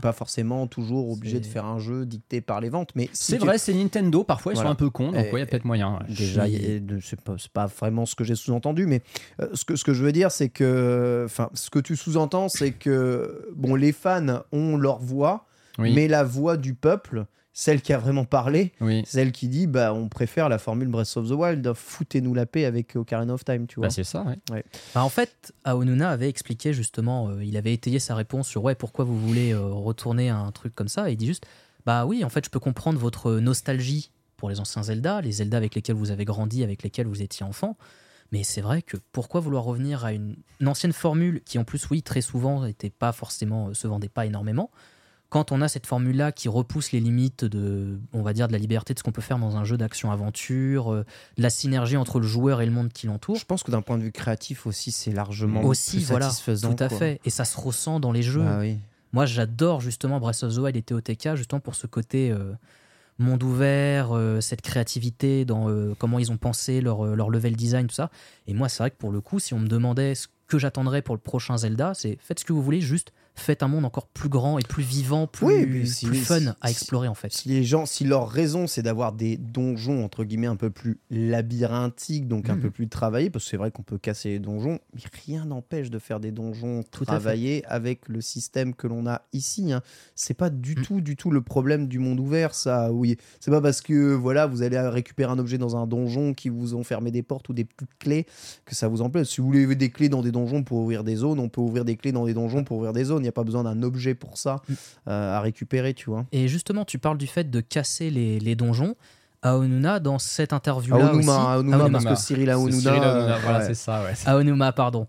pas, forcément toujours obligé de faire un jeu dicté par les ventes, mais si c'est tu- vrai c'est Nintendo parfois ils Voilà. sont un peu cons donc ouais il y a peut-être moyen ouais. Déjà, a- c'est pas, pas vraiment ce que j'ai sous-entendu, mais euh, ce, que, ce que je veux dire, c'est que. Enfin, ce que tu sous-entends, c'est que. Bon, les fans ont leur voix, oui, mais la voix du peuple, celle qui a vraiment parlé, oui. celle qui dit bah, on préfère la formule Breath of the Wild, foutez-nous la paix avec Ocarina of Time, tu vois. Bah, c'est ça ouais. Bah, en fait, Aonuna avait expliqué justement, euh, il avait étayé sa réponse sur ouais, pourquoi vous voulez euh, retourner à un truc comme ça. Et il dit juste, bah oui, en fait, je peux comprendre votre nostalgie pour les anciens Zelda, les Zelda avec lesquels vous avez grandi, avec lesquels vous étiez enfant. Mais c'est vrai que pourquoi vouloir revenir à une, une ancienne formule qui, en plus, oui, très souvent, était pas forcément, euh, se vendait pas énormément. Quand on a cette formule-là qui repousse les limites de, on va dire, de la liberté de ce qu'on peut faire dans un jeu d'action-aventure, euh, de la synergie entre le joueur et le monde qui l'entoure, Je pense que d'un point de vue créatif aussi, c'est largement aussi, plus voilà, satisfaisant. tout à quoi. fait. Et ça se ressent dans les jeux. Ah oui. Moi, j'adore justement Breath of the Wild et TOTK, justement pour ce côté euh, monde ouvert, euh, cette créativité dans comment ils ont pensé leur, leur level design, tout ça. Et moi, c'est vrai que pour le coup, si on me demandait ce que j'attendrais pour le prochain Zelda, c'est faites ce que vous voulez, juste faites un monde encore plus grand et plus vivant, plus, Oui, mais si- plus fun à explorer en fait. Si les gens, si leur raison c'est d'avoir des donjons entre guillemets un peu plus labyrinthiques, donc un Mhm. peu plus travaillés, parce que c'est vrai qu'on peut casser les donjons, mais rien n'empêche de faire des donjons Tout travaillés avec le système que l'on a ici. hein. C'est pas du Mhm. tout, du tout le problème du monde ouvert, ça. Oui, c'est pas parce que voilà, vous allez récupérer un objet dans un donjon qui vous ont fermé des portes ou des petites clés que ça vous en plaît. Si vous voulez des clés dans des donjons pour ouvrir des zones, on peut ouvrir des clés dans des donjons pour ouvrir des zones. Il n'y a pas besoin d'un objet pour ça Mm. euh, à récupérer, tu vois. Et justement, tu parles du fait de casser les, les donjons. Aonuna, dans cette interview-là aussi, Aonuma, Aonuma, Aonuma. parce que Cyril Aonuna, Cyril euh, voilà ouais. c'est ça ouais. Aonuma, pardon,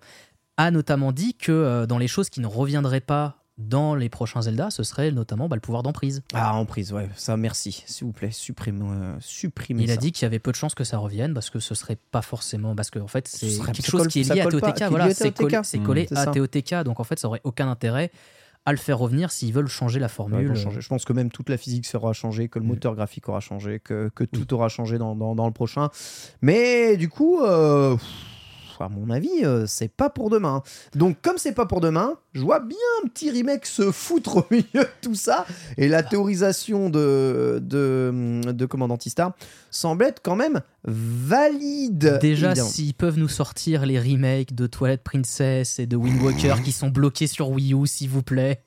a notamment dit que euh, dans les choses qui ne reviendraient pas dans les prochains Zelda, ce serait notamment bah, le pouvoir d'emprise. Ah, en prise, ouais, ça, merci, s'il vous plaît, supprimez, euh, supprimez Il a dit qu'il y avait peu de chances que ça revienne parce que ce serait pas forcément. Parce que en fait, c'est Ce quelque chose colle- qui est lié à pas, TOTK. Voilà, c'est collé, Mm, c'est à. TOTK. Donc en fait, ça aurait aucun intérêt à le faire revenir s'ils veulent changer la Ouais, formule. vont changer. Je pense que même toute la physique sera changée, que le Mm. moteur graphique aura changé, que, que tout aura changé dans, dans- dans le prochain. Mais du coup, euh, pff, à mon avis, euh, c'est pas pour demain. Donc, comme c'est pas pour demain, je vois bien un petit remake se foutre au milieu de tout ça. Et la théorisation de, de, de Commandantista semble être quand même valide. Déjà, s'ils peuvent nous sortir les remakes de Twilight Princess et de Wind Walker qui sont bloqués sur Wii U, s'il vous plaît.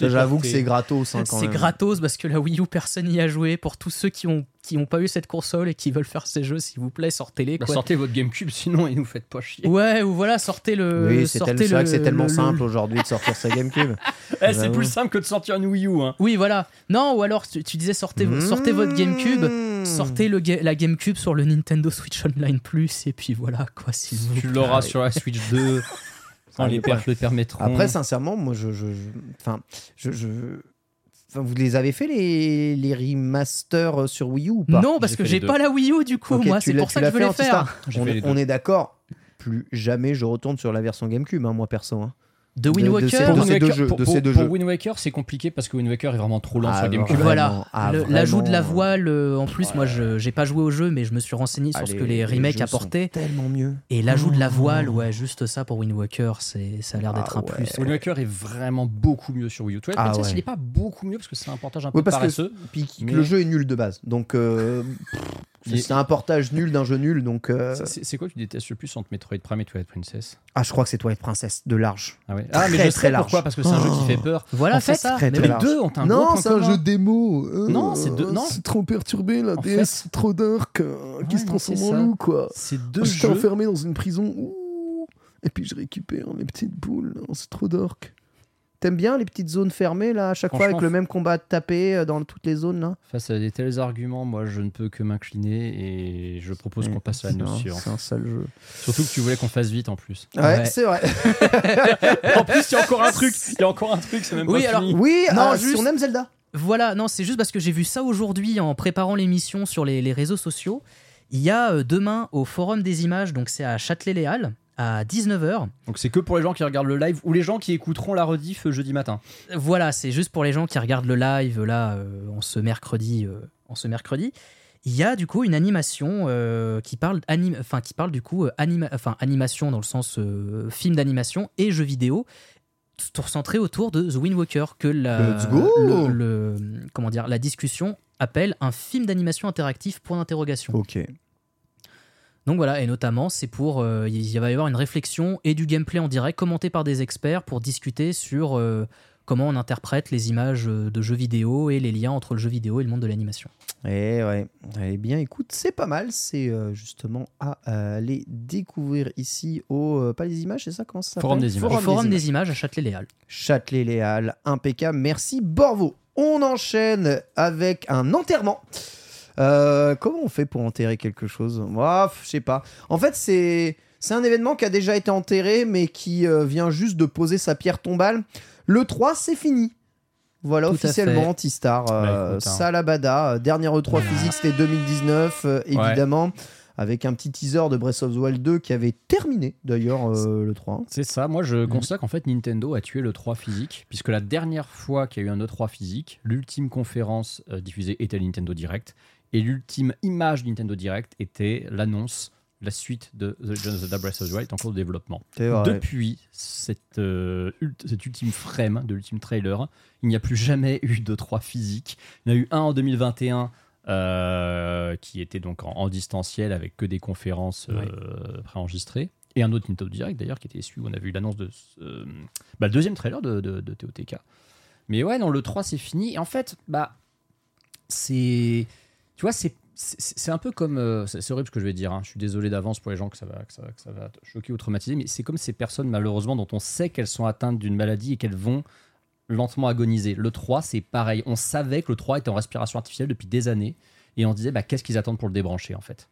J'avoue que c'est gratos. hein, quand C'est même. gratos parce que la Wii U, personne n'y a joué. Pour tous ceux qui ont, qui ont pas eu cette console et qui veulent faire ces jeux, s'il vous plaît, sortez-les. Bah, sortez votre GameCube sinon ils nous faites pas chier Ouais, ou voilà, sortez le. Oui, c'est sortez tel- c'est vrai que c'est le- tellement le- simple aujourd'hui de sortir sa GameCube. Eh, c'est J'avoue. plus simple que de sortir une Wii U hein. Oui, voilà. Non, ou alors tu, tu disais sortez, sortez votre GameCube, Mmh. sortez le ga- la GameCube sur le Nintendo Switch Online Plus, et puis voilà quoi. vous tu l'auras sur la Switch 2 quand les perfs le permettront Après, sincèrement, moi, je, je, je- enfin, je, je- enfin, vous les avez fait les, les remasters sur Wii U ou pas? Non, parce que j'ai pas la Wii U du coup, moi, c'est pour ça que je veux les faire. On, les on est d'accord. Plus jamais je retourne sur la version GameCube, hein, moi perso. hein. De Wind Pour de ces deux Waker- jeux, pour- de pour- ces deux pour jeux. Wind Waker, c'est compliqué parce que Wind Waker est vraiment trop lent Ah, sur bah, GameCube. Voilà, Vraiment, ah, l'ajout de la vraiment. voile, euh, en plus, moi je j'ai pas joué au jeu, mais je me suis renseigné sur Ah, ce que les remakes apportaient. Tellement mieux. Et l'ajout de la voile, ouais, juste ça pour Wind Walker, c'est ça a l'air d'être Ah un ouais. plus. Wind Waker est vraiment beaucoup mieux sur Wii U. Ah Princess, ouais. il est pas beaucoup mieux parce que c'est un portage un peu Oui, parce paresseux. que mais- le jeu est nul de base. Donc, euh, c'est un portage nul d'un jeu nul. Donc, euh, C'est- quoi que tu détestes le plus entre Metroid Prime et Twilight Princess? Ah, je crois que c'est Twilight Princess de large. Ah ouais. Très, Ah mais je très sais large. pourquoi parce que c'est un jeu qui fait peur. Voilà, En c'est fait, ça. très, Mais très les large. deux ont un non, c'est un commun. jeu démo. Euh, Non, c'est deux- non. C'est trop perturbé, la En DS, fait- c'est trop dark, euh, qui se transforme en loup, quoi. C'est deux J'étais jeux. enfermé dans une prison. ouh, et puis je récupère mes petites boules. Oh, C'est trop dark. T'aimes bien les petites zones fermées là, à chaque fois avec le même combat de taper euh, dans toutes les zones là? Face à des tels arguments, moi je ne peux que m'incliner et je propose qu'on passe à la un- suivante. C'est un sale jeu. Surtout que tu voulais qu'on fasse vite en plus. Ouais, Ouais. c'est vrai. en plus, il y a encore un truc. Il y a encore un truc, c'est même Oui, pas alors- fini. Oui, Non, ah, juste- si on aime Zelda. Voilà, non, c'est juste parce que j'ai vu ça aujourd'hui en préparant l'émission sur les, les réseaux sociaux. Il y a euh, demain au Forum des images, donc c'est à Châtelet-Léal, à 19h. Donc c'est que pour les gens qui regardent le live ou les gens qui écouteront la rediff euh, jeudi matin. Voilà, c'est juste pour les gens qui regardent le live là euh, en ce mercredi. euh, en ce mercredi, il y a du coup une animation euh, qui parle anim- enfin qui parle du coup euh, anima- enfin animation dans le sens euh, film d'animation et jeux vidéo tout centré autour de The Wind Walker que la Let's go le- le- comment dire la discussion appelle un film d'animation interactif point d'interrogation. Ok. Donc voilà, et notamment, c'est pour. euh, il va y avoir une réflexion et du gameplay en direct commenté par des experts pour discuter sur euh, comment on interprète les images euh, de jeux vidéo et les liens entre le jeu vidéo et le monde de l'animation. Eh ouais. Eh bien, écoute, c'est pas mal. C'est euh, justement à euh, aller découvrir ici au. euh, pas les images, c'est ça? Comment ça s'appelle? Forum des images. Forum des images à Châtelet-Léal. Châtelet-Léal, impeccable. Merci Borvo. On enchaîne avec un enterrement. Euh, comment on fait pour enterrer quelque chose? Moi, je sais pas. En fait, c'est c'est un événement qui a déjà été enterré, mais qui euh, vient juste de poser sa pierre tombale. Le 3, c'est fini. Voilà, Tout officiellement. Antistar. Bah, Euh, hein. Salabada, euh, dernière E3 physique, c'était 2019, euh, évidemment. Avec un petit teaser de Breath of the Wild 2 qui avait terminé d'ailleurs le 3. C'est ça, moi Mhm. je constate qu'en fait Nintendo a tué le 3 physique, puisque la dernière fois qu'il y a eu un E3 physique, l'ultime conférence diffusée était Nintendo Direct, et l'ultime image du Nintendo Direct était l'annonce, la suite de The Legend of Zelda Breath of the Wild en cours de développement. Depuis cette, euh, ult- cet ultime frame de l'ultime trailer, il n'y a plus jamais eu de 3 physique. Il y en a eu un en 2021 euh, qui était donc en, en distanciel avec que des conférences euh, préenregistrées. Et un autre Nintendo Direct d'ailleurs qui était celui où on a vu l'annonce de euh, bah, le deuxième trailer de, de, de TOTK. Mais ouais, non, le 3 c'est fini. Et en fait, bah, c'est. Tu vois, c'est. Un peu comme. euh, c'est horrible ce que je vais dire. hein. Je suis désolé d'avance pour les gens que ça, va, que, ça va, que ça va choquer ou traumatiser. Mais c'est comme ces personnes, malheureusement, dont on sait qu'elles sont atteintes d'une maladie et qu'elles vont lentement agoniser. Le 3, c'est pareil. On savait que le 3 était en respiration artificielle depuis des années. Et on disait, bah, qu'est-ce qu'ils attendent pour le débrancher, en fait?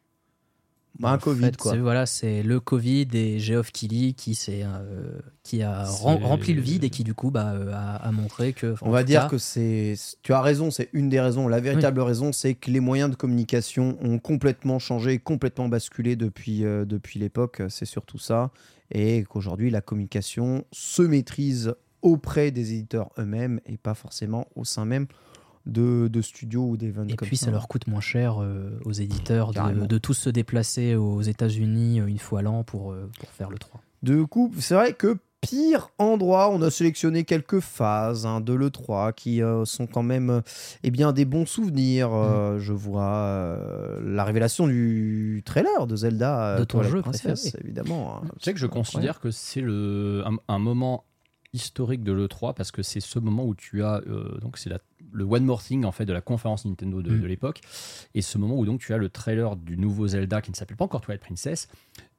Bah, un En Covid, fait, quoi. c'est- Voilà, c'est le Covid et Geoff Keighley qui, s'est, euh, qui a rem- rempli le vide et qui du coup bah, euh, a, a montré que. On va dire cas, que c'est. Tu as raison, c'est une des raisons. La véritable raison, c'est que les moyens de communication ont complètement changé, complètement basculé depuis, euh, depuis l'époque. C'est surtout ça. Et qu'aujourd'hui, la communication se maîtrise auprès des éditeurs eux-mêmes et pas forcément au sein même de, de studios ou d'events Et comme puis ça leur coûte moins cher euh, aux éditeurs de, tous se déplacer aux États-Unis euh, une fois l'an pour, euh, pour faire le 3. De coup, c'est vrai que pire endroit, on a sélectionné quelques phases hein, de l'E3 qui euh, sont quand même euh, eh bien, des bons souvenirs. Mm. Euh, Je vois euh, la révélation du trailer de Zelda. De ton jeu Princess, préféré. évidemment. hein. Tu sais que je considère que c'est le, un, un moment historique de l'E3 parce que c'est ce moment où tu as euh, donc c'est la- le One More Thing en fait de la conférence Nintendo de, Mm. de l'époque et ce moment où donc tu as le trailer du nouveau Zelda qui ne s'appelle pas encore Twilight Princess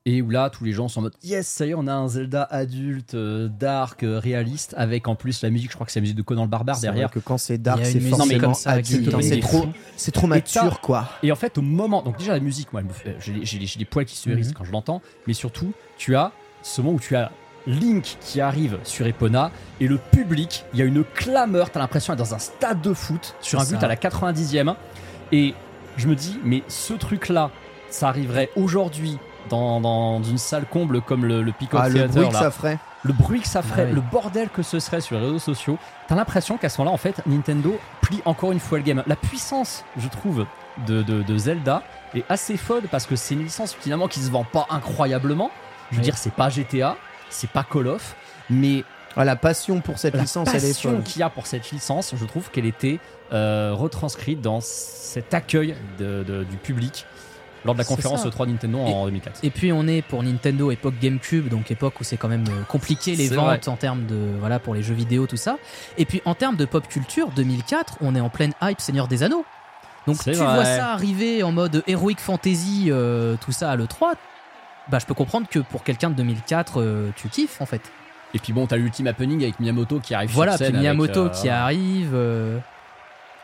et où là tous les gens sont en mode yes ça y est on a un Zelda adulte euh, dark euh, réaliste avec en plus la musique je crois que c'est la musique de Conan le barbare derrière que quand c'est dark, c'est forcément comme ça qui- adulte, qui- c'est trop, c'est trop mature, quoi. Et en fait, au moment, donc déjà la musique, moi, j'ai les poils qui se hérissent Mhm. quand je l'entends, mais surtout, tu as ce moment où tu as Link qui arrive sur Epona et le public, il y a une clameur, t'as l'impression d'être dans un stade de foot sur un but ça. à la 90e. Et je me dis, mais ce truc-là, ça arriverait aujourd'hui dans, dans une salle comble comme le, le Peacock Ah, le bruit que là ça ferait. le bruit que ça ferait, Ah oui. le bordel que ce serait sur les réseaux sociaux, t'as l'impression qu'à ce moment-là, en fait, Nintendo plie encore une fois le game. La puissance, je trouve, de, de- de Zelda est assez folle parce que c'est une licence finalement qui se vend pas incroyablement. Je veux Oui. dire, c'est pas GTA, c'est pas Call of, mais Ah, la passion pour cette la licence, elle est passion qu'il y a pour cette licence, je trouve qu'elle était euh, retranscrite dans cet accueil de- de- du public lors de la conférence ça. E3 Nintendo en 2004. Et puis on est pour Nintendo époque GameCube, donc époque où c'est quand même euh, compliqué les ventes vrai. en termes de voilà pour les jeux vidéo tout ça. Et puis en termes de pop culture, 2004, on est en pleine hype Seigneur des Anneaux. Donc tu vrai. vois ça arriver en mode heroic fantasy, euh, tout ça à le 3. Bah je peux comprendre que pour quelqu'un de 2004, euh, tu kiffes en fait. Et puis bon, t'as l'ultime happening avec Miyamoto qui arrive Voilà, sur scène. Miyamoto avec, euh, qui arrive. euh,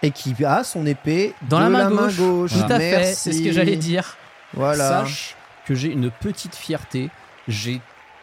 Et qui a son épée Dans de la main gauche. gauche. Tout à fait, c'est ce que j'allais dire. Voilà. Sache que j'ai une petite fierté. J'ai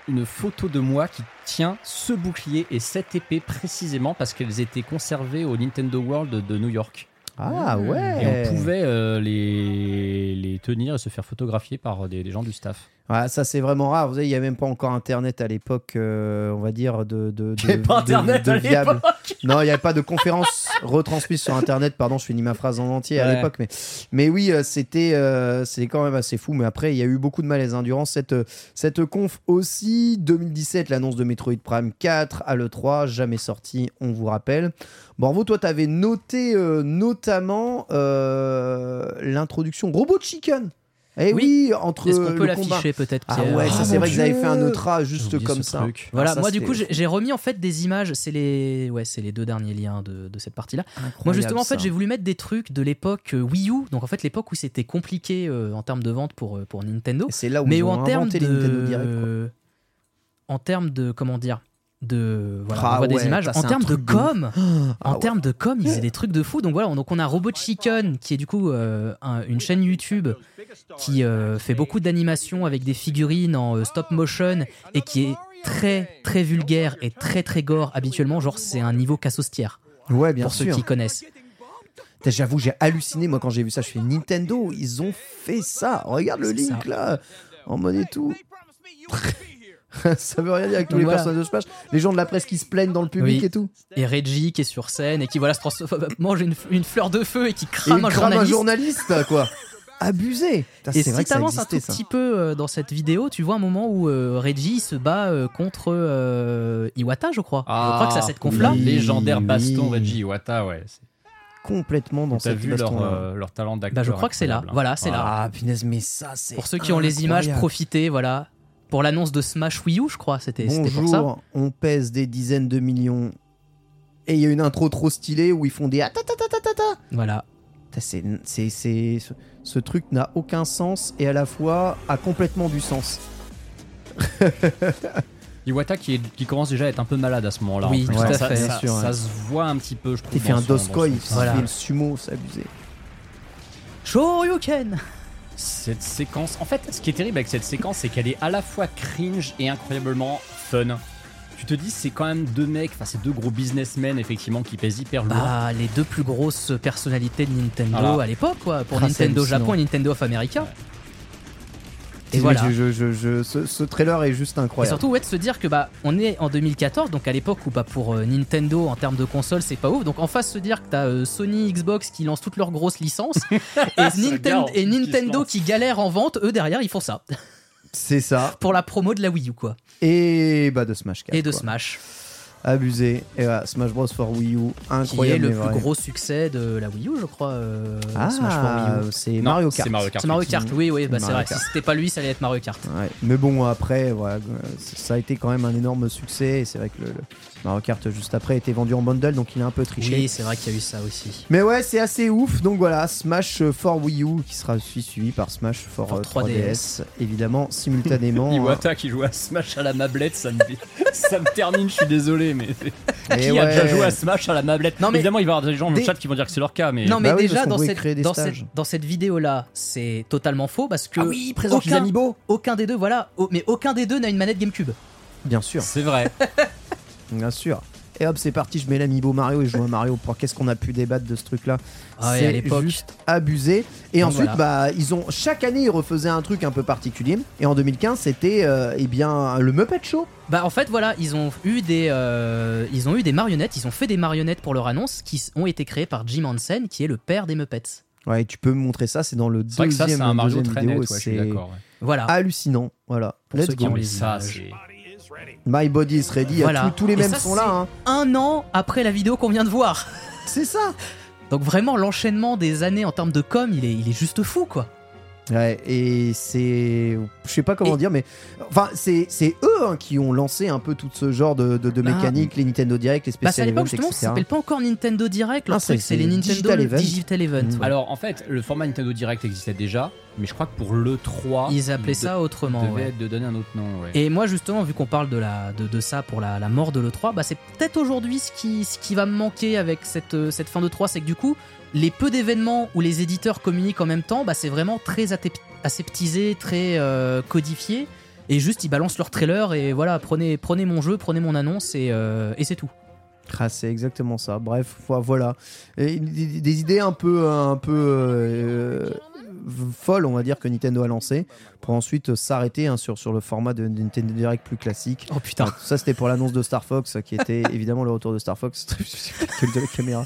une photo de moi qui tient ce bouclier et cette épée précisément parce qu'elles étaient conservées au Nintendo World de New York. Ah ouais. Et on pouvait euh, les, les tenir et se faire photographier par des, des gens du staff. Ouais, ça c'est vraiment rare. Vous savez, il n'y a même pas encore Internet à l'époque, euh, on va dire, de, de, avait de- pas de- Internet de viable. l'époque. Non, il n'y avait pas de conférence retransmise sur Internet. Pardon, je finis ma phrase en entier à l'époque. Mais, mais oui, euh, c'était euh, c'est quand même assez fou. Mais après, il y a eu beaucoup de malaise hein, durant cette, cette conf aussi. 2017, l'annonce de Metroid Prime 4 à l'E3, jamais sorti, on vous rappelle. Bon, toi, tu avais noté euh, notamment l'introduction Robot Chicken. Eh oui, Oui. entre Est-ce qu'on peut l'afficher peut-être Ah ouais, ça Ah, c'est vrai que vous avez Dieu. fait un J'ai juste comme ça. truc. Voilà, Ah, ça, moi du coup j'ai remis en fait des images, c'est les, ouais, c'est les deux derniers liens de, de cette partie-là. Moi justement en fait j'ai voulu mettre des trucs de l'époque euh, Wii U, donc en fait l'époque où c'était compliqué euh, en termes de vente pour, euh, pour Nintendo, c'est là où mais ils ont en termes inventé les Nintendo Direct. quoi. de, en termes de comment dire, de voilà, Ah on voit ouais, des images, en termes de com, Ah en ouais. termes de com, ils faisaient des trucs de fou. Donc voilà, donc on a Robot Chicken qui est du coup euh, un- une chaîne YouTube qui euh, fait beaucoup d'animations avec des figurines en euh, stop motion et qui est très très vulgaire et très très gore habituellement. Genre c'est un niveau cassostière Ouais, bien pour ceux sûr. qui connaissent. J'avoue, j'ai halluciné moi quand j'ai vu ça. Je fais Nintendo, ils ont fait ça. Regarde le link ça. là, en mode et tout. ça veut rien dire avec tous Donc les voilà. personnages de Smash. Les gens de la presse qui se plaignent dans le public Oui. et tout. Et Reggie qui est sur scène et qui voilà se transforme- mange une, une fleur de feu et qui Et crame ils un crament un journaliste. journaliste quoi. Abusé. Putain, Et si t'avances un tout ça. petit peu euh, dans cette vidéo, tu vois un moment où euh, Reggie se bat euh, contre euh, Iwata, je crois. je crois que c'est à cette conf là. oui. légendaire baston oui. Reggie Iwata, ouais. Complètement dans T'as cette vu leur, euh, leur talent d'acteur Bah, je crois que c'est là. hein. Voilà, c'est là. Ah punaise, mais ça c'est. Pour ceux qui ont les images, profitez, voilà. Pour l'annonce de Smash Wii U, je crois, c'était pour ça. Bonjour, on pèse des dizaines de millions. Et il y a une intro trop stylée où ils font des. Voilà. C'est, c'est, c'est- ce, truc n'a aucun sens et à la fois a complètement du sens. Iwata qui, est- qui commence déjà à être un peu malade à ce moment-là. Oui, tout à ça, fait. Ça, sûr, ça ouais. se voit un petit peu, je trouve. Il fait un doskoi, il fait le sumo, c'est abusé. Shoryuken Cette séquence, en fait, ce qui est terrible avec cette séquence, c'est qu'elle est à la fois cringe et incroyablement fun. Tu te dis, c'est quand même deux mecs, enfin, c'est deux gros businessmen, effectivement, qui pèsent hyper lourd. Bah, les deux plus grosses personnalités de Nintendo Voilà. à l'époque, quoi. Pour Nintendo. Japon et Nintendo of America. Et voilà. je- je- je- je- ce, ce trailer est juste Et incroyable. surtout, ouais, de se dire que bah, on est en 2014, donc à l'époque où bah, pour euh, Nintendo en termes de console, c'est pas ouf. Donc en face, se dire que t'as euh, Sony, Xbox qui lancent toutes leurs grosses licences et, Ninten- et Nintendo qui galère en vente, eux derrière, ils font ça C'est ça. pour la promo de la Wii U, quoi, Et bah de Smash 4. et de quoi. Smash, Abusé. Et voilà, Smash Bros for Wii U, qui est incroyable. le plus vrai. gros succès de la Wii U, je crois. euh, Smash for Ah, Wii U. c'est Non, Mario c'est Kart. Mario Kart. C'est Mario Kart, oui, oui, bah, c'est vrai. Kart. Si c'était pas lui, ça allait être Mario Kart. Ouais. Mais bon, après, voilà, ça a été quand même un énorme succès. Et c'est vrai que le, le Mario Kart juste après a été vendu en bundle, donc il a un peu triché. Oui, c'est vrai qu'il y a eu ça aussi. Mais ouais, c'est assez ouf. Donc voilà, Smash for Wii U qui sera suivi, suivi par Smash for, For euh, 3DS. 3DS, évidemment, simultanément. Iwata qui joue à Smash à la mablette, ça me, ça me termine, je suis désolé, mais qui a déjà joué à Smash à la mablette Non, mais- Évidemment, il va y avoir des gens dans Des- le chat qui vont dire que c'est leur cas, mais Non, mais Bah oui, déjà, dans cette, dans, cette, dans cette vidéo-là, c'est totalement faux parce que Ah oui, présente les aucun, amiibo. aucun des deux, voilà, mais aucun des deux n'a une manette GameCube. Bien sûr, c'est vrai. Bien sûr. Et hop, c'est parti, je mets l'amiibo Mario et je joue à Mario. Pour qu'est-ce qu'on a pu débattre de ce truc-là Ah ouais, C'est juste abusé. Et Donc ensuite, voilà. bah, ils ont chaque année ils refaisaient un truc un peu particulier. Et en 2015, c'était euh, eh bien le Muppet Show. Bah en fait voilà, ils ont eu des euh, ils ont eu des marionnettes, ils ont fait des marionnettes pour leur annonce qui ont été créées par Jim Henson qui est le père des Muppets. Ouais, tu peux me montrer ça. C'est dans le C'est vrai que ça, deuxième, c'est un Mario deuxième très vidéo. net, ouais, je suis c'est d'accord. ouais. Voilà. hallucinant. Voilà. Pour Let's ceux qui ont ça, c'est. My body is ready. Voilà. Tous, tous les mêmes ça, sont là. hein. Un an après la vidéo qu'on vient de voir. C'est ça. Donc vraiment l'enchaînement des années en termes de com, il est il est juste fou quoi. Ouais, et c'est. Je sais pas comment Et- dire, mais. Enfin, c'est c'est eux hein, qui ont lancé un peu tout ce genre de, de, de Ah. mécanique, les Nintendo Direct, les Bah, c'est à Special l'époque Events, justement, ça s'appelle pas encore Nintendo Direct. Leur Ah, c'est- truc, c'est c'est les Nintendo Digital Event. Digital Event. Mm. ouais. Alors en fait, le format Nintendo Direct existait déjà, mais je crois que pour l'E3, Ils appelaient ça autrement. ouais. de donner un autre nom. ouais. Et moi justement, vu qu'on parle de, la, de, de ça pour la, la mort de l'E3, bah c'est peut-être aujourd'hui ce qui, ce qui va me manquer avec cette, euh, cette fin de 3, c'est que du coup, les peu d'événements où les éditeurs communiquent en même temps, bah c'est vraiment très aseptisé, très euh, codifié. Et juste, ils balancent leur trailer et voilà, prenez, prenez mon jeu, prenez mon annonce et, euh, c'est tout. Ah, c'est exactement ça. Bref, vo- voilà. Des idées un peu, un peu euh, folles, on va dire, que Nintendo a lancé pour ensuite s'arrêter hein, sur, sur le format de Nintendo Direct plus classique. Oh putain. Ça, c'était pour l'annonce de Star Fox, qui était évidemment le retour de Star Fox. De la caméra.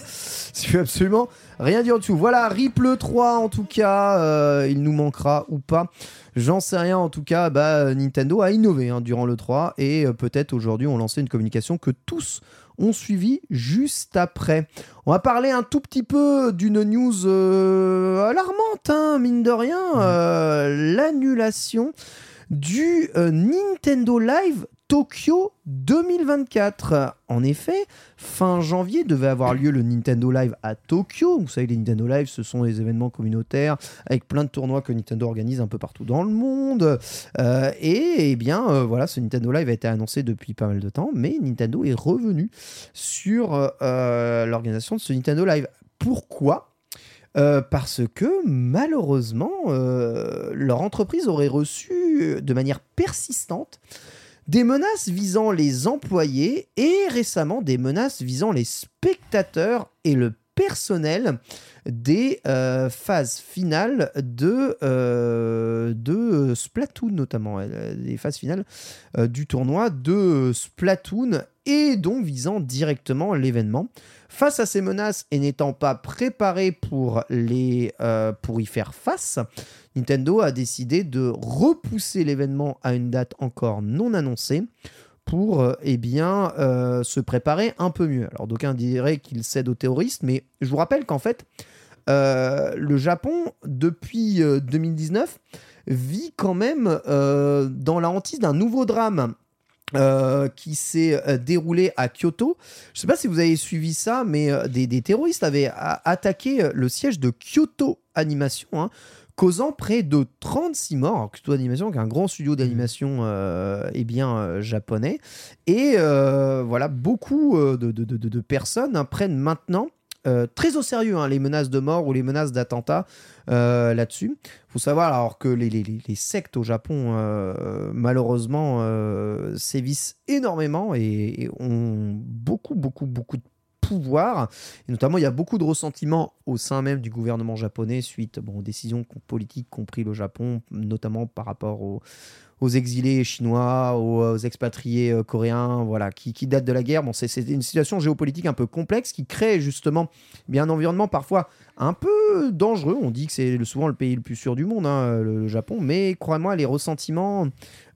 Absolument rien dire dessus. Voilà, Ripple 3 en tout cas, euh, il nous manquera ou pas. J'en sais rien en tout cas, bah, Nintendo a innové hein, durant le 3 et euh, peut-être aujourd'hui on lancé une communication que tous ont suivi juste après. On va parler un tout petit peu d'une news euh, alarmante, hein, mine de rien, euh, l'annulation du euh, Nintendo Live Tokyo 2024. En effet, fin janvier devait avoir lieu le Nintendo Live à Tokyo. Vous savez, les Nintendo Live, ce sont des événements communautaires avec plein de tournois que Nintendo organise un peu partout dans le monde. Euh, et eh bien, euh, voilà, ce Nintendo Live a été annoncé depuis pas mal de temps, mais Nintendo est revenu sur euh, l'organisation de ce Nintendo Live. Pourquoi? Parce que malheureusement, leur entreprise aurait reçu de manière persistante des menaces visant les employés et récemment des menaces visant les spectateurs et le personnel des euh, phases finales de, euh, de Splatoon notamment, euh, des phases finales euh, du tournoi de Splatoon et donc visant directement l'événement. Face à ces menaces et n'étant pas préparé pour, les, euh, pour y faire face, Nintendo a décidé de repousser l'événement à une date encore non annoncée pour euh, eh bien, euh, se préparer un peu mieux. Alors d'aucuns diraient qu'il cède aux terroristes, mais je vous rappelle qu'en fait, euh, le Japon, depuis euh, 2019, vit quand même euh, dans la hantise d'un nouveau drame. euh, qui s'est euh, déroulé à Kyoto. Je ne sais pas si vous avez suivi ça, mais euh, des, des terroristes avaient attaqué euh, le siège de Kyoto Animation, hein, causant près de 36 morts. Alors, Kyoto Animation, qui est un grand studio d'animation euh, eh bien, euh, japonais. Et euh, voilà, beaucoup euh, de, de- de- de- de personnes hein, prennent maintenant euh, très au sérieux hein, les menaces de mort ou les menaces d'attentat euh, là-dessus. Faut savoir alors que les, sectes au Japon, euh, malheureusement, sévissent énormément et, et ont beaucoup, beaucoup, beaucoup de pouvoir. Et notamment, il y a beaucoup de ressentiments au sein même du gouvernement japonais suite bon, aux décisions politiques qu'ont pris le Japon, notamment par rapport aux, exilés chinois, aux, expatriés euh, coréens, voilà, qui, datent de la guerre. Bon, c'est une situation géopolitique un peu complexe qui crée justement eh bien, un environnement parfois un peu dangereux. On dit que c'est souvent le pays le plus sûr du monde, hein, le, Japon, mais crois-moi, les ressentiments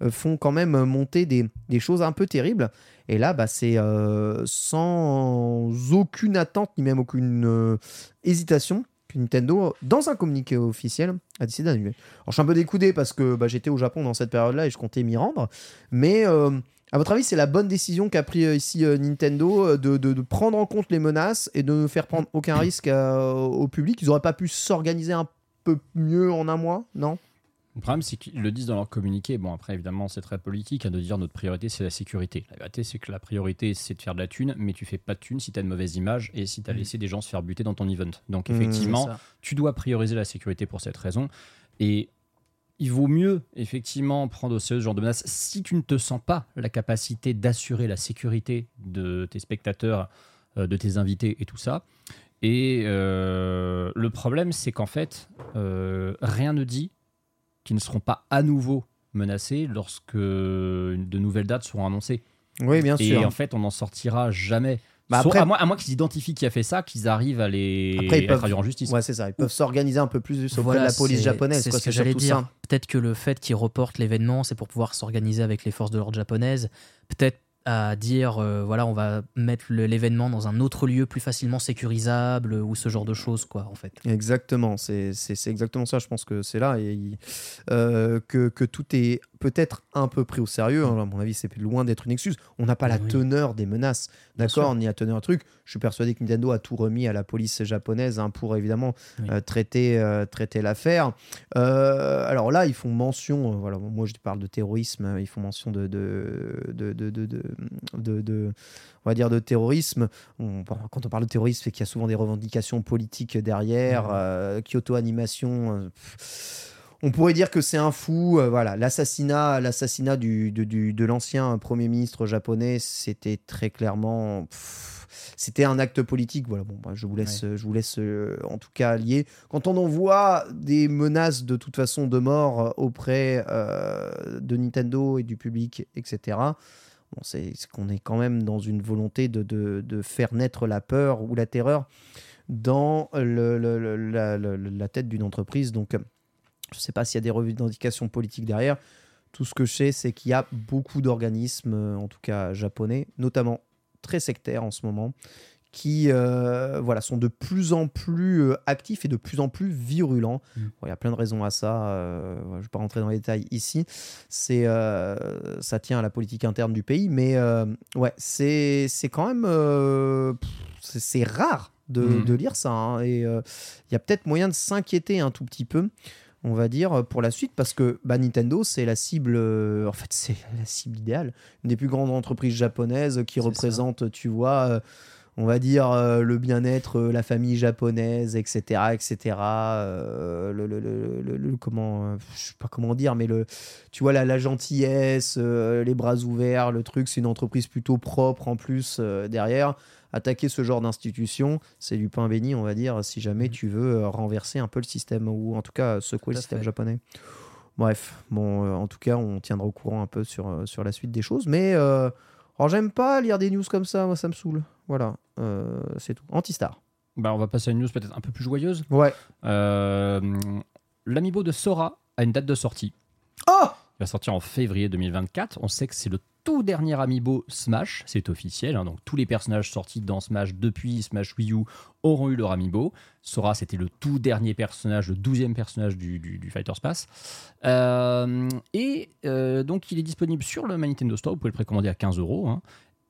euh, font quand même monter des choses un peu terribles. Et là, bah, c'est euh, sans aucune attente ni même aucune euh, hésitation que Nintendo, dans un communiqué officiel, a décidé d'annuler. Alors, je suis un peu découdé parce que bah, j'étais au Japon dans cette période-là et je comptais m'y rendre. Mais euh, à votre avis, c'est la bonne décision qu'a pris ici Nintendo de, prendre en compte les menaces et de ne faire prendre aucun risque au public? Ils n'auraient pas pu s'organiser un peu mieux en un mois Non? Le problème, c'est qu'ils le disent dans leur communiqué. Bon, après, évidemment, c'est très politique hein, de dire notre priorité, c'est la sécurité. La vérité, c'est que la priorité, c'est de faire de la thune, mais tu fais pas de thune si tu as une mauvaise image et si tu as laissé des gens se faire buter dans ton event. Donc, Mmh, effectivement, tu dois prioriser la sécurité pour cette raison. Et il vaut mieux, effectivement, prendre au sérieux ce genre de menace si tu ne te sens pas la capacité d'assurer la sécurité de tes spectateurs, euh, de tes invités et tout ça. Et euh, le problème, c'est qu'en fait, euh, rien ne dit qu'ils ne seront pas à nouveau menacés lorsque de nouvelles dates seront annoncées. Oui, bien Et sûr. en fait, on n'en sortira jamais. Bah après- à moins, à moins qu'ils identifient qui a fait ça, qu'ils arrivent à les Après, ils à peuvent- traduire en justice. Ouais, c'est ça. Ils peuvent s'organiser un peu plus auprès Voilà, de la police japonaise. C'est ce que j'allais dire. Peut-être que le fait qu'ils reportent l'événement, c'est pour pouvoir s'organiser avec les forces de l'ordre japonaises. Peut-être à dire euh, voilà on va mettre l'événement dans un autre lieu plus facilement sécurisable ou ce genre de choses quoi en fait. Exactement, c'est exactement ça. Je pense que c'est là et euh, que, que tout est peut-être un peu pris au sérieux. hein. À mon avis, c'est loin d'être une excuse. On n'a pas la Oui. teneur des menaces, d'accord. Ni la teneur un truc. Je suis persuadé que Nintendo a tout remis à la police japonaise hein, pour évidemment Oui. euh, traiter, traiter l'affaire. Alors là, ils font mention, voilà, moi je parle de terrorisme, euh, ils font mention de, de, de, de, de, on va dire de terrorisme. On- bon, quand on parle de terrorisme, c'est qu'il y a souvent des revendications politiques derrière, Mhm. euh, Kyoto Animation. euh, pff, on pourrait dire que c'est un fou. euh, voilà, l'assassinat, l'assassinat du, de, du- de l'ancien premier ministre japonais, c'était très clairement. pff, c'était un acte politique. Voilà, bon, bah, je vous laisse, je vous laisse euh, en tout cas lier. Quand on envoie des menaces de toute façon de mort auprès euh, de Nintendo et du public, etc. Bon, c'est qu'on est quand même dans une volonté de, faire naître la peur ou la terreur dans la, la- tête d'une entreprise. Donc, je ne sais pas s'il y a des revendications politiques derrière. Tout ce que je sais, c'est qu'il y a beaucoup d'organismes, euh, en tout cas japonais, notamment très sectaires en ce moment, qui euh, voilà, sont de plus en plus euh, actifs et de plus en plus virulents. Mm. Bon, Il y a plein de raisons à ça. euh, je ne vais pas rentrer dans les détails ici. C'est, euh, ça tient à la politique interne du pays, mais ouais, c'est, c'est quand même c'est, rare de, Mm. de lire ça. hein, et il y a peut-être moyen de s'inquiéter un tout petit peu on va dire, pour la suite, parce que bah, Nintendo, c'est la cible, euh, en fait, c'est la cible idéale. Une des plus grandes entreprises japonaises qui représente, tu vois, on va dire, euh, le bien-être, euh, la famille japonaise, etc., etc. euh, le, le- le- comment, euh, je sais pas comment dire, mais le, tu vois, la, la gentillesse, les bras ouverts, le truc, c'est une entreprise plutôt propre en plus derrière. Attaquer ce genre d'institution, c'est du pain béni, on va dire, si jamais tu veux renverser un peu le système, ou en tout cas secouer Tout le système fait. japonais. Bref, bon, en tout cas, on tiendra au courant un peu sur, sur la suite des choses. Mais alors, j'aime pas lire des news comme ça, moi, ça me saoule. Voilà, euh, c'est tout. Antistar. Bah, on va passer à une news peut-être un peu plus joyeuse. Ouais. Euh, L'amiibo de Sora a une date de sortie. Oh Il va sortir en février 2024. On sait que c'est le tout dernier amiibo Smash, c'est officiel. hein. donc tous les personnages sortis dans Smash depuis Smash Wii U auront eu leur amiibo. Sora, c'était le tout dernier personnage, le douzième personnage du, du, du Fighter's Pass. Euh, et euh, donc il est disponible sur le Nintendo Store. Vous pouvez le précommander à 15 euros. hein.